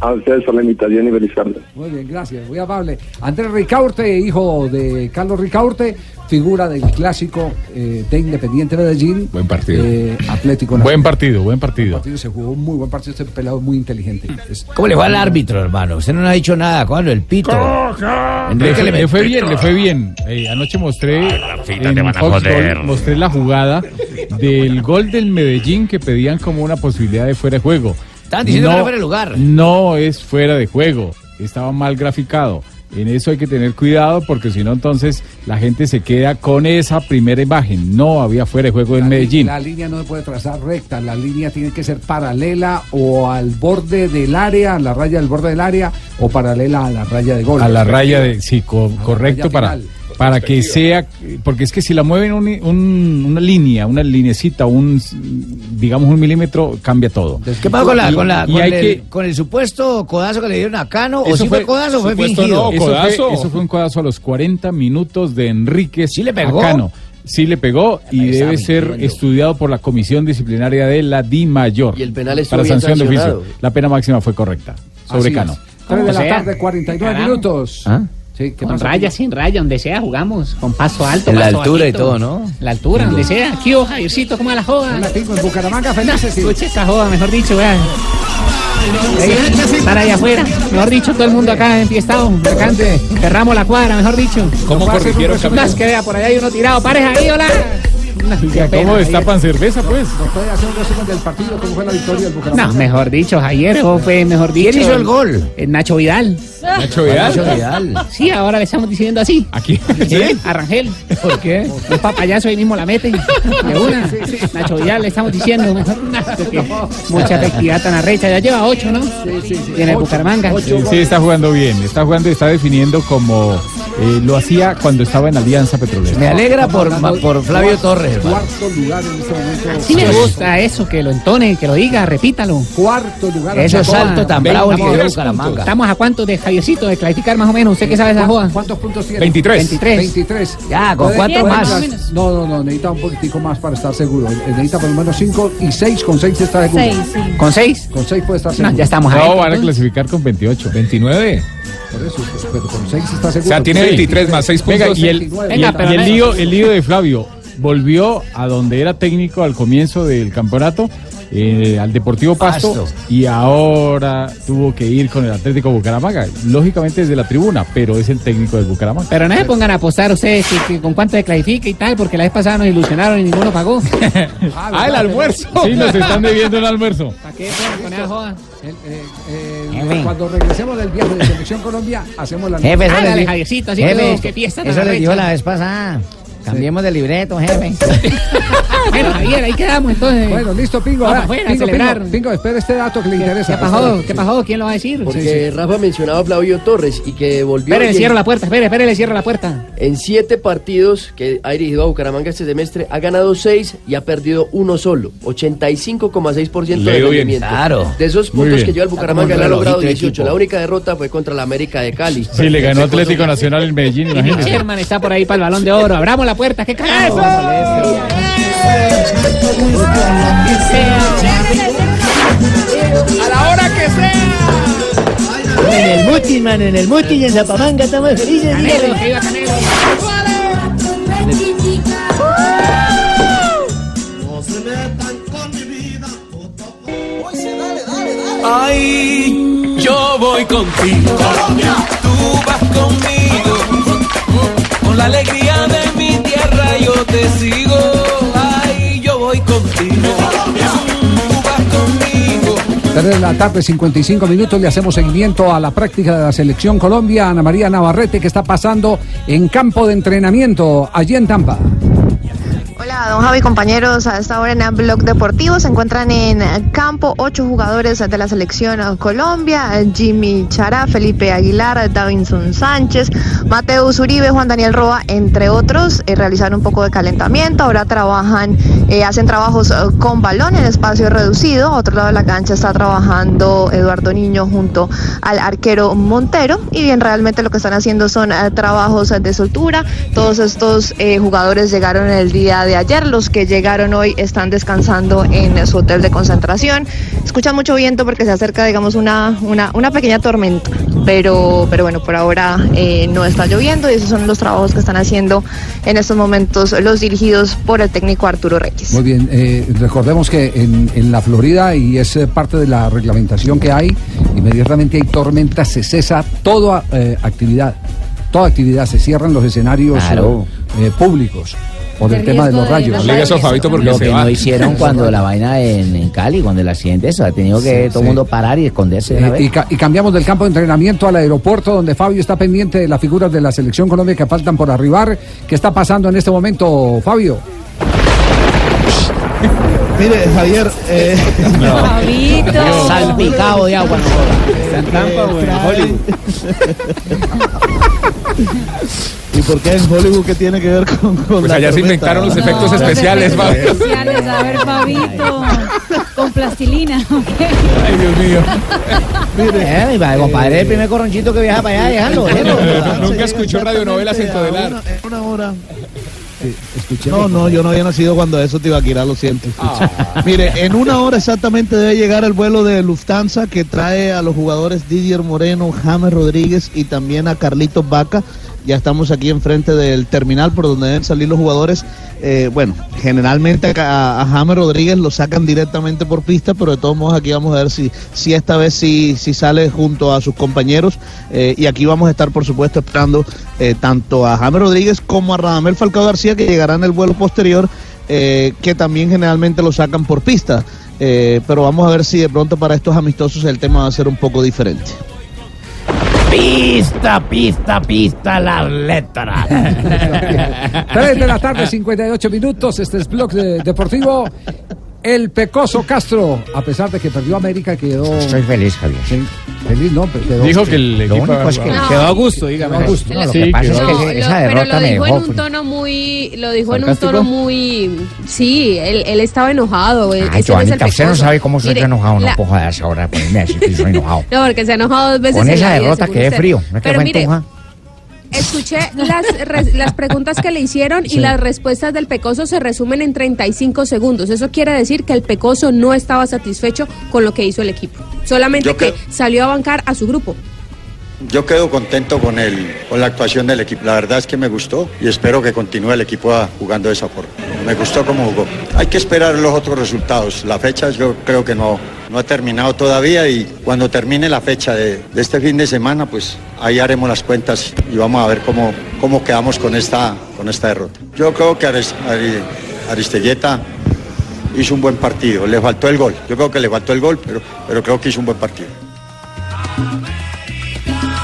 A ustedes por la invitación y feliz tarde. Muy bien, gracias, muy amable. Andrés Ricaurte, hijo de Carlos Ricaurte, figura del clásico eh, de Independiente Medellín. Buen partido. eh, Atlético Buen partido, buen partido. partido se jugó un muy buen partido, este pelado muy inteligente. Es- ¿Cómo le fue al árbitro, hermano? Usted no ha dicho nada. ¿Cuándo? El pito. Le fue, le le fue bien, le fue bien. Eh, anoche mostré Rafita, en te van a Fox joder. Gol, mostré la jugada [laughs] del gol del Medellín que pedían como una posibilidad de fuera de juego. Estaban diciendo que era fuera de lugar. No es fuera de juego, estaba mal graficado. En eso hay que tener cuidado porque si no entonces la gente se queda con esa primera imagen. No había fuera de juego en la, Medellín. la línea no se puede trazar recta, la línea tiene que ser paralela o al borde del área, a la raya del borde del área, o paralela a la raya de gol. A la raya de sí, co- correcto raya para final. Para que sea porque es que si la mueven un- un- una línea, una linecita, un digamos un milímetro cambia todo. ¿Qué pasó con, la, Y- con, la, y con, hay el, que- con el supuesto codazo que le dieron a Cano? ¿O Eso si fue, codazo o fue fingido? no, eso fue- Eso fue, un codazo a los 40 minutos de Enríquez. Sí le pegó? Sí le pegó y debe ser estudiado por la comisión disciplinaria de la Di Mayor. Y el penal estuvo para sanción de oficio. La pena máxima fue correcta sobre Así Cano. es. Tres de O la sea, tarde, 49 carajo. minutos. ¿Ah? Sí, ¿qué Con raya, sin raya, donde sea jugamos, con paso alto. En la paso altura y todo, ¿no? La altura, donde sea. Aquí, oh, Javiercito, ¿cómo va la joda? Hola, Pingo, en Bucaramanga, felices. sí. Escuche esa joda, mejor dicho, vean. Estar allá afuera, mejor dicho, todo el mundo acá enfiestado, bacante. Cerramos la cuadra, mejor dicho. ¿Cómo corrigieron un? Más que vea, por allá hay uno tirado, pares ahí, hola. Qué ¿Cómo pena, destapan cerveza, pues? ¿Nos puede hacer un resumen del partido? ¿Cómo fue la victoria del Bucaramanga? No, mejor dicho, Javier, eso fue mejor dicho. ¿Quién hizo el gol? Nacho Vidal. Nacho Vidal. Nacho Vidal. Sí, ahora le estamos diciendo así. Aquí. ¿Sí? A Rangel. ¿Por qué? Un papayazo ahí mismo la mete. De una. Nacho Vidal le estamos diciendo. Mejor, porque [laughs] mucha efectividad tan arrecha. Ya lleva ocho, ¿no? Tiene Bucaramanga. Sí, sí, está jugando bien. Está jugando y está definiendo como eh, lo hacía cuando estaba en Alianza Petrolera. Me alegra por, por Flavio Torres. hermano. Cuarto lugar en este momento. Sí me gusta eso, que lo entone, que lo diga, repítalo. Cuarto lugar. Eso es alto tan bravo que dio 23 Bucaramanga. Estamos a cuánto de Javiercito de clasificar más o menos. ¿Usted qué sabe de esa joda? ¿Cuántos puntos tiene? 23. 23. 23. Ya, con puede más. No, no, no, necesita un poquitico más para estar seguro. Eh, Necesita por lo menos 5 y 6. Con 6 está seguro. Seis, sí. ¿Con seis? Con 6 puede estar No, seguro. ya estamos ahí. No, van a clasificar con 28. 29. Por eso, pues, pero con 6 está O seguro. sea, tiene Sí. 23 más 6 Venga, puntos. y el, Venga, y el- y el lío, el lío de Flavio volvió a donde era técnico al comienzo del campeonato, eh, al Deportivo Pasto, Pasto. y ahora tuvo que ir con el Atlético Bucaramanga, lógicamente desde la tribuna, pero es el técnico del Bucaramanga. Pero no se pongan a apostar ustedes que, que con cuánto se clasifica y tal, porque la vez pasada nos ilusionaron y ninguno pagó. [laughs] Ah, el almuerzo. Sí, nos están debiendo el almuerzo. ¿Para qué ponen con esa joda? El, eh, eh, Cuando regresemos del viaje de Selección Colombia, hacemos la Jefe, eso les di- Javiercito, así Jefe, que fiesta Eso les dijo la vez pasada. Cambiemos de libreto, jefe. [laughs] Bueno, Javier, ahí quedamos entonces. Bueno, listo, Pingo. Vamos ahora, afuera, a Pingo, celebrar. Pingo, Pingo, espera este dato que le interesa. ¿Qué pasó? ¿Qué pasó? ¿Quién lo va a decir? Porque Rafa mencionaba a Flavio Torres y que volvió. Espere, le cierro la puerta, espere, espere, le cierro la puerta. En siete partidos que ha dirigido a Bucaramanga este semestre, ha ganado seis y ha perdido uno solo. 85,6% Le ha de rendimiento. Claro. De esos puntos bien. que lleva el Bucaramanga, le ha logrado relojito de 18. equipo. La única derrota fue contra la América de Cali. Sí, le ganó Atlético Nacional en Medellín, imagínese. Sherman está por ahí para el balón de oro. Abramos la puerta, ¿qué carajo? A la hora que sea. En el muti, mano, en el muti y en Zapamanga estamos felices. Canelo, iba Canelo. Ay, yo voy contigo. Tú vas conmigo. Con la alegría de tierra yo te sigo. Ay, yo voy contigo. Tú vas conmigo. 3 de la tarde, 55 minutos. Le hacemos seguimiento a la práctica de la Selección Colombia. Ana María Navarrete, que está pasando en campo de entrenamiento allí en Tampa. Hola don Javi, compañeros. A esta hora en el Blog Deportivo se encuentran en campo ocho jugadores de la selección Colombia: Jimmy Chará, Felipe Aguilar, Davinson Sánchez, Mateus Uribe, Juan Daniel Roa, entre otros. Eh, realizaron un poco de calentamiento. Ahora trabajan, eh, hacen trabajos eh, con balón en espacio reducido. A otro lado de la cancha está trabajando Eduardo Niño junto al arquero Montero. Y bien, realmente lo que están haciendo son eh, trabajos de soltura. Todos estos jugadores llegaron el día de ayer. Los que llegaron hoy están descansando en su hotel de concentración. Escuchan mucho viento porque se acerca, digamos, una, una, una pequeña tormenta. Pero, pero bueno, por ahora eh, no está lloviendo y esos son los trabajos que están haciendo en estos momentos los dirigidos por el técnico Arturo Reyes. Muy bien, eh, recordemos que en, en la Florida, y es eh, parte de la reglamentación que hay, inmediatamente hay tormenta, se cesa toda eh, actividad. Toda actividad, se cierran los escenarios Claro. eh, públicos por el tema de los de rayos. Fabito, porque Lo se que va. no hicieron cuando la vaina en, en Cali, cuando el accidente, eso, ha tenido que Sí, todo el sí. mundo parar y esconderse de una Eh, vez. y, ca- y cambiamos del campo de entrenamiento al aeropuerto, donde Fabio está pendiente de las figuras de la selección Colombia que faltan por arribar. ¿Qué está pasando en este momento, Fabio? Mire, Javier. Eh, [laughs] Fabito. Salpicado de agua, no ¿Está en Tampa o en Hollywood? ¿Y por qué en Hollywood qué tiene que ver con, con Pues la allá se inventaron los No, efectos los especiales, efectos Fabio. Especiales, a ver, Fabito. Con plastilina. [laughs] Ay, Dios mío. Eh, mi padre, compadre, el primer corronchito que viaja para allá, déjalo, déjalo. Nunca escuchó radionovelas en Todelar. En una hora. No, no, yo no había [laughs] nacido cuando eso te iba a quitar, lo siento. Mire, en una hora exactamente debe llegar el vuelo de Lufthansa que trae a los jugadores Didier Moreno, James Rodríguez y también a Carlitos Vaca. Ya estamos aquí enfrente del terminal por donde deben salir los jugadores. Eh, bueno, generalmente a, a Rodríguez lo sacan directamente por pista, pero de todos modos aquí vamos a ver si, si esta vez sí, sí sale junto a sus compañeros. Eh, y aquí vamos a estar, por supuesto, esperando eh, tanto a James Rodríguez como a Radamel Falcao García, que llegarán en el vuelo posterior, que también generalmente lo sacan por pista. Pero vamos a ver si de pronto para estos amistosos el tema va a ser un poco diferente. Pista, pista, pista, las letras. [laughs] 3 de la tarde, 58 minutos. Este es Blog de- Deportivo. El Pecoso Castro, a pesar de que perdió América, quedó. Estoy feliz, Javier. Sí, feliz, ¿no? Quedó- Dijo que el Lo equipo único es que No. Quedó a gusto, dígame. Quedó a gusto. No, lo Sí, que pasa es que No, esa lo- pero derrota lo me dijo dejó. en un tono muy, lo dijo en un tono muy, sí, él, él estaba enojado. él- Ay, Joanita, usted no sabe cómo soy Mire, yo enojado, la- no puedo joderse ahora ponerme a decir que soy enojado. [laughs] No, porque se ha enojado dos veces. Con en esa derrota quedé frío, no es que Pero fue. Escuché las, re- las preguntas que le hicieron y Sí. las respuestas del Pecoso se resumen en 35 segundos. Eso quiere decir que el Pecoso no estaba satisfecho con lo que hizo el equipo. Solamente Yo que creo- salió a bancar a su grupo. Yo quedo contento con, el, con la actuación del equipo. La verdad es que me gustó y espero que continúe el equipo jugando de esa forma. Me gustó cómo jugó. Hay que esperar los otros resultados. La fecha yo creo que no, no ha terminado todavía y cuando termine la fecha de, este fin de semana, pues ahí haremos las cuentas y vamos a ver cómo, cómo quedamos con esta, con esta derrota. Yo creo que Aris- Ari- Aristeguieta hizo un buen partido. Le faltó el gol. Yo creo que le faltó el gol, pero, pero creo que hizo un buen partido.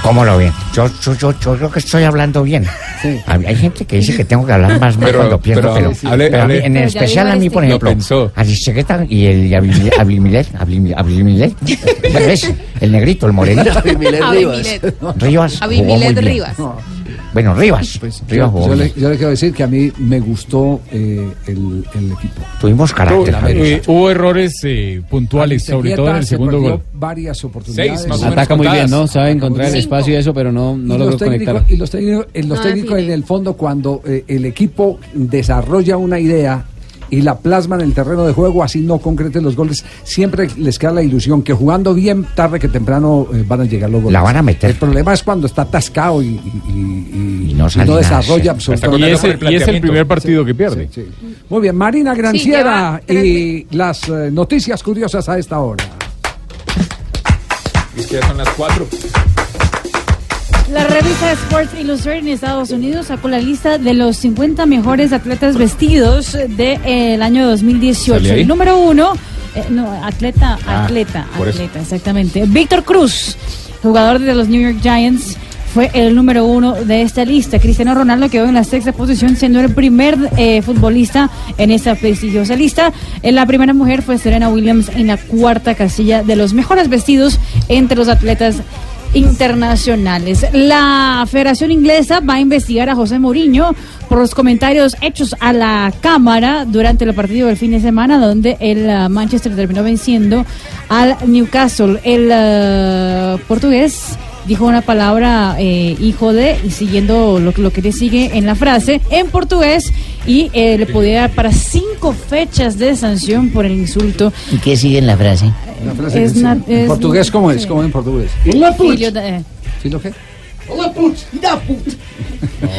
¿Cómo lo ven? Yo, yo, yo, yo creo que estoy hablando bien. Hay, hay gente que dice que tengo que hablar más mal Pero- cuando pierdo, pero- pero, sí, hable- pero a mí, hable- en Pero especial a mí, por ejemplo, Lo pensó. Aristegueta y el bueno, ese, el negrito, el morenito. [laughs] Abimilet Rivas. Rivas. Rivas. Bueno, Rivas. Pues, Rivas yo, yo le, yo le quiero decir que a mí me gustó eh, el, el equipo. Tuvimos carácter, eh, hubo errores eh, puntuales, sobre todo en el se segundo gol. varias oportunidades. Seis, más o menos Ataca muy bien. ¿no? Sabe encontrar el espacio y eso, pero no, no logró conectar. y los técnicos, los técnicos en el fondo cuando eh, el equipo desarrolla una idea y la plasma en el terreno de juego, así no concreten los goles, siempre les queda la ilusión que jugando bien, tarde que temprano eh, van a llegar los goles. La van a meter. El problema es cuando está atascado y, y- y- y no nada, desarrolla absolutamente Y ese- y es el primer partido que pierde. Sí, sí. Muy bien, Marina Granciera y las eh, noticias curiosas a esta hora. Es que ya son las cuatro. La revista Sports Illustrated en Estados Unidos sacó la lista de los 50 mejores atletas vestidos del año 2018. ¿Sale ahí? El número uno, eh, no, atleta, Ah, atleta, atleta, exactamente. Víctor Cruz, jugador de los New York Giants, fue el número uno de esta lista. Cristiano Ronaldo quedó en la sexta posición, siendo el primer eh, futbolista en esta prestigiosa lista. Eh, la primera mujer fue Serena Williams en la cuarta casilla de los mejores vestidos entre los atletas internacionales. La Federación Inglesa va a investigar a José Mourinho por los comentarios hechos a la Cámara durante el partido del fin de semana, donde el uh, Manchester terminó venciendo al Newcastle. El uh, portugués dijo una palabra eh, hijo de, y siguiendo lo, lo que le sigue en la frase, en portugués, y eh, le podía dar para cinco fechas de sanción por el insulto. ¿Y qué sigue en la frase? La frase Es que dice, na- ¿En es- portugués cómo es? sí. ¿Cómo en portugués? Da- eh, ¿Sí lo que?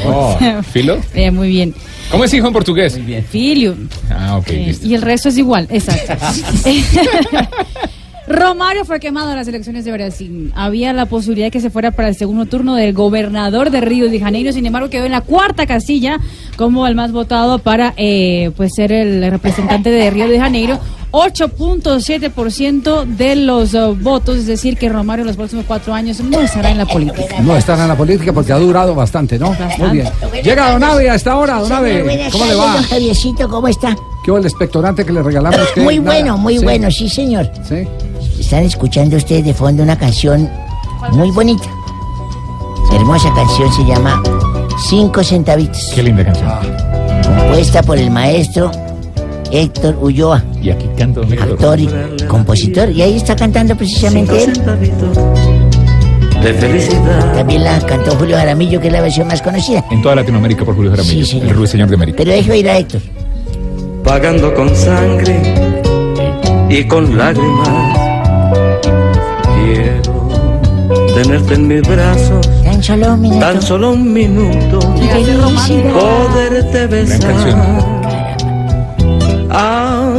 Oh, ¿Filo? [laughs] eh, muy bien. ¿Cómo es hijo en portugués? Filho. Ah, ok, listo. Y el resto es igual, exacto. [laughs] [laughs] Romario fue quemado en las elecciones de Brasil. Había la posibilidad de que se fuera para el segundo turno del gobernador de Río de Janeiro, sin embargo quedó en la cuarta casilla como el más votado para eh, pues ser el representante de Río de Janeiro. 8.7% de los eh, votos, es decir, que Romario en los próximos cuatro años no estará en la política. No están en la política porque ha durado bastante, ¿no? Muy bien. Llega Don Ave a esta hora, Don Ave. Buenas ¿Cómo le va? don Javiercito, ¿cómo está? ¿Qué el expectorante que le regalamos? Muy Nada. bueno, muy Sí. bueno, sí, señor. Sí. Están escuchando ustedes de fondo una canción muy bonita. Hermosa canción se llama Cinco centavitos. Qué linda canción. Compuesta por el maestro Héctor Ulloa. Y aquí canto Actor y compositor. Y ahí está cantando precisamente él. De felicidad. También la cantó Julio Jaramillo, que es la versión más conocida. En toda Latinoamérica por Julio Jaramillo, Sí, señor. el ruiseñor de América. Pero dejo ir a Héctor. Pagando con sangre y con lágrimas. Quiero tenerte en mis brazos. Tan solo un minuto. Tan solo un minuto. Poderte besar.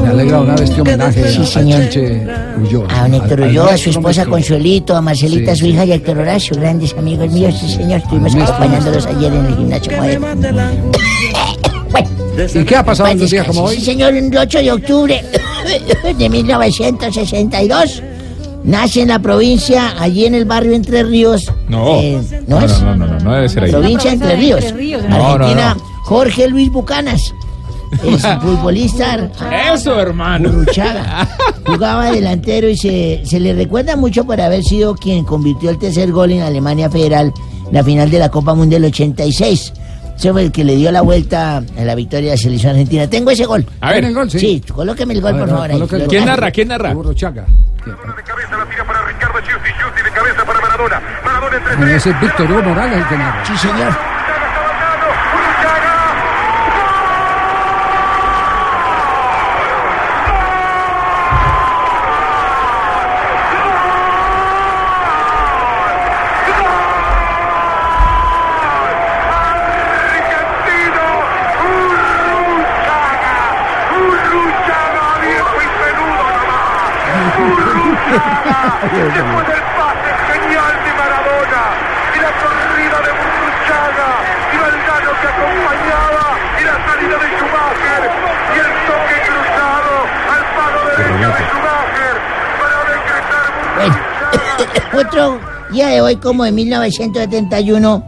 Me alegra Don Ave este homenaje Sí, a señor. Sánchez Ulloa. A don Héctor Ulloa, a su esposa. Consuelito, a Marcelita, Sí, su sí. hija y a Héctor Horacio, grandes amigos míos, sí señor, estuvimos acompañándolos ayer en el gimnasio moderno. ¿Y qué ha pasado en un día como Sí hoy? señor, el 8 de octubre [coughs] de 1962, nace en la provincia, allí en el barrio Entre Ríos. No. eh, no, ¿no es? no, no, no, no debe ser ahí. Provincia Entre Ríos. Entre Ríos, No, no, Argentina, no. Jorge Luis Bucanas. Es [laughs] futbolista Eso, hermano. Urruchaga. Jugaba delantero y se, se le recuerda mucho por haber sido quien convirtió el tercer gol en Alemania Federal, la final de la Copa Mundial 86. Ese fue el que le dio la vuelta a la victoria de la selección argentina. Tengo ese gol. A ver. ¿Tiene el gol? Sí. Sí, colóqueme el gol, ver, por favor. ahí. gol. ¿Quién narra? ¿Quién narra? Urruchaga. Ah, Ese es Víctor Hugo Morales el que narra. Sí, señor. Día de hoy, como de 1971,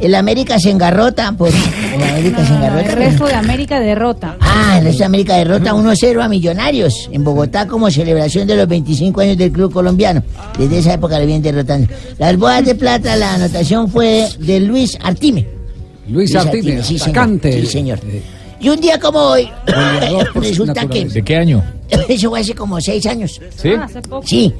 el América se engarrota. Por, el América se El engarrota. resto de América derrota. Ah, el resto de América derrota 1-0 a Millonarios en Bogotá como celebración de los 25 años del club colombiano. Desde esa época le vienen derrotando. Las bodas de plata, la anotación fue de Luis Artime. Luis Artime, sí, señor. Sí, señor. Y un día como hoy, [coughs] resulta que. ¿De qué año? [coughs] eso fue hace como seis años. ¿Sí? Ah, hace poco. Sí,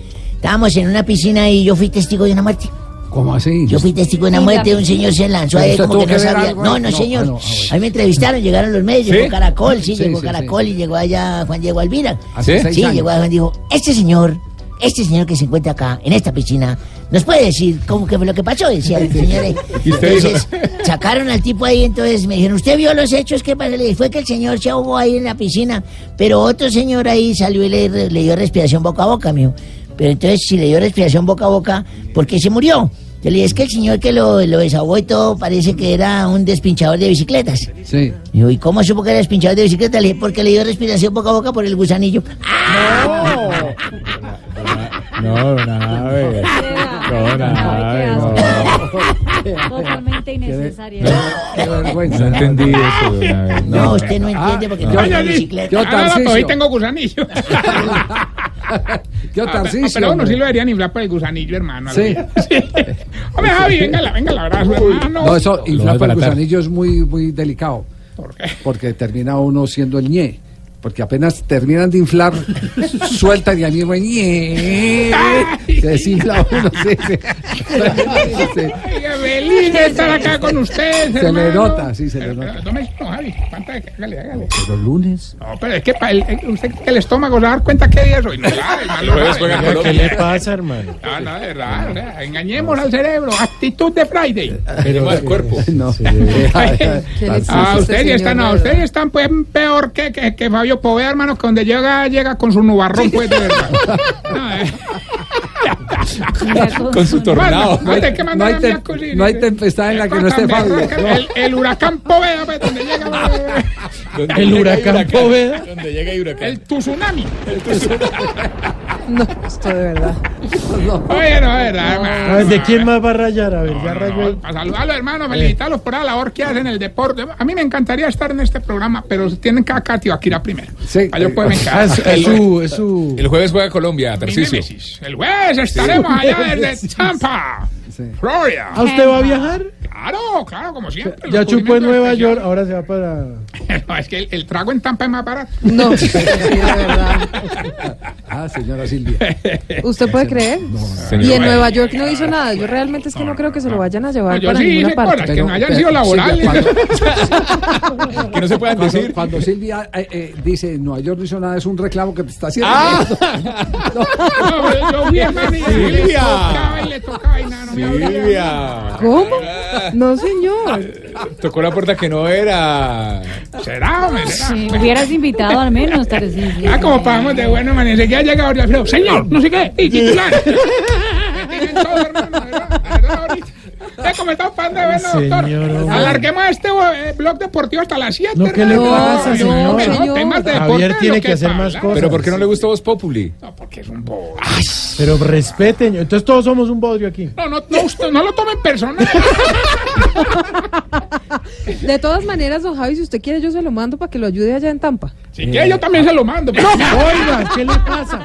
estábamos en una piscina y yo fui testigo de una muerte. ¿Cómo así? Yo fui testigo de una muerte, un señor se lanzó ¿Pero ahí como que no sabía. No, no, señor. ah, ah. A mí me entrevistaron, llegaron los medios, llegó Caracol, sí, llegó Caracol y llegó allá Juan Diego Alvira. ¿Sí? Sí, llegó Juan dijo, este señor, este señor que se encuentra acá, en esta piscina, ¿nos puede decir cómo que fue lo que pasó? Decía el señor ahí. [laughs] Entonces, [laughs] sacaron al tipo ahí, entonces me dijeron, ¿usted vio los hechos? ¿Qué pasó? Le dije, fue que el señor se ahogó ahí en la piscina, pero otro señor ahí salió y le, le dio respiración boca a boca, mijo. Pero entonces, si le dio respiración boca a boca, ¿por qué se murió? Yo le dije, es que el señor que lo, lo desahogó y todo parece que era un despinchador de bicicletas. Sí. Digo, ¿y cómo supo que era despinchador de bicicletas? Le dije, porque le dio respiración boca a boca por el gusanillo. No, [laughs] nada, a ver. Totalmente innecesaria. Qué vergüenza. No entendí eso. No, usted no entiende porque no yo- tiene yo- bicicleta. yo, Ah, no, no, hoy tengo gusanillo. [laughs] Yo, Ah, Tarcisio, Pero uno hombre. sí lo deberían inflar por el gusanillo, hermano. Sí. [laughs] Sí. Hombre, Javi, venga, la- venga, el abrazo, hermano. No, eso, inflar por el gusanillo es muy, muy delicado. Porque termina uno siendo el ñe. Porque apenas terminan de inflar, [laughs] sueltan y al mismo ñe. Se desinfla uno. sí, sí. [laughs] Sí. Ay, feliz de estar acá con ustedes, Se le hermano. nota, sí, se le Pero, nota. pero, tome esto, Javi. ¿Cuánta- Hágale, hágale. Pero lunes. No, pero es que pa- el, el- usted que el estómago se va a dar cuenta qué día es hoy. No sabe, No. ¿Qué le pasa, hermano? No, no, de verdad. o sea, engañemos al cerebro. Actitud de Friday. Pero al cuerpo. No. [laughs] Ah, ustedes están, no, ustedes están pues peor que, que, que Fabio Poveda, hermano, que donde llega, llega con su nubarrón, pues, de verdad. No, [laughs] eh. Con su tornado. Manda, que No hay, tem- mi acudir. no hay tempestad en la que no esté berraca, El, el huracán Poveda, pues, donde llega. [laughs] Donde El llega huracán Poveda. Donde llega el huracán. El tsunami. [laughs] No, esto de verdad. Oye, [laughs] no, de verdad, hermano. ¿De quién más va a rayar? A ver, ya rayó. Para saludarlos, hermano, felicitarlos por la labor que hacen en el deporte. A mí me encantaría estar en este programa, pero tienen que acá Tibaquira primero. Sí. Para yo poderme Ah, quedar. es, es su, es su... El jueves juega Colombia, Tarcisio. El jueves estaremos allá desde Florida. ¿Ah, usted va a viajar? Claro, claro, como siempre. Ya chupó en Nueva York, ahora se va para... [laughs] No, es que el, el trago en Tampa es más barato. No, [laughs] sí, de verdad. Ah, señora Silvia. [laughs] ¿Usted puede creer? Señor. Y en Nueva York no hizo nada. Yo realmente es que no creo que se lo vayan a llevar No, yo para sí ninguna hice parte. que no hayan sido laborales. Que no se puedan Cuando, decir. cuando Silvia eh, eh, dice Nueva York no hizo nada, es un reclamo que te está haciendo. ¡Ah! No, yo y le Silvia. tocaba y le tocaba y nada, no. Silvia. ¿Cómo? No, señor. Tocó la puerta que no era. ¿Será, hombre? ¿Será? Sí, hubieras invitado al menos, Tarcisio. Ah, como pagamos de bueno, man. Enseguida llega Jorge Alfredo. Señor, no sé qué. Y titular. [laughs] Me tienen todo, hermano. de verdad, de verdad, ahorita. Cómo estamos pagando de bueno, doctor. Alarguemos este eh, blog deportivo hasta las 7. No, ¿qué le pasa, señor? temas de deporte Javier de tiene que hacer más cosas. Pero ¿por qué no le gusta Voz Populi? No, porque es un bobo. Pero respeten. Entonces todos somos un bodrio aquí. No, no, no, usted no lo tomen personal. [laughs] De todas maneras, don Javi, si usted quiere, yo se lo mando para que lo ayude allá en Tampa. Si quiere, yo también se lo mando. pero- [laughs] Oiga, ¿qué le pasa?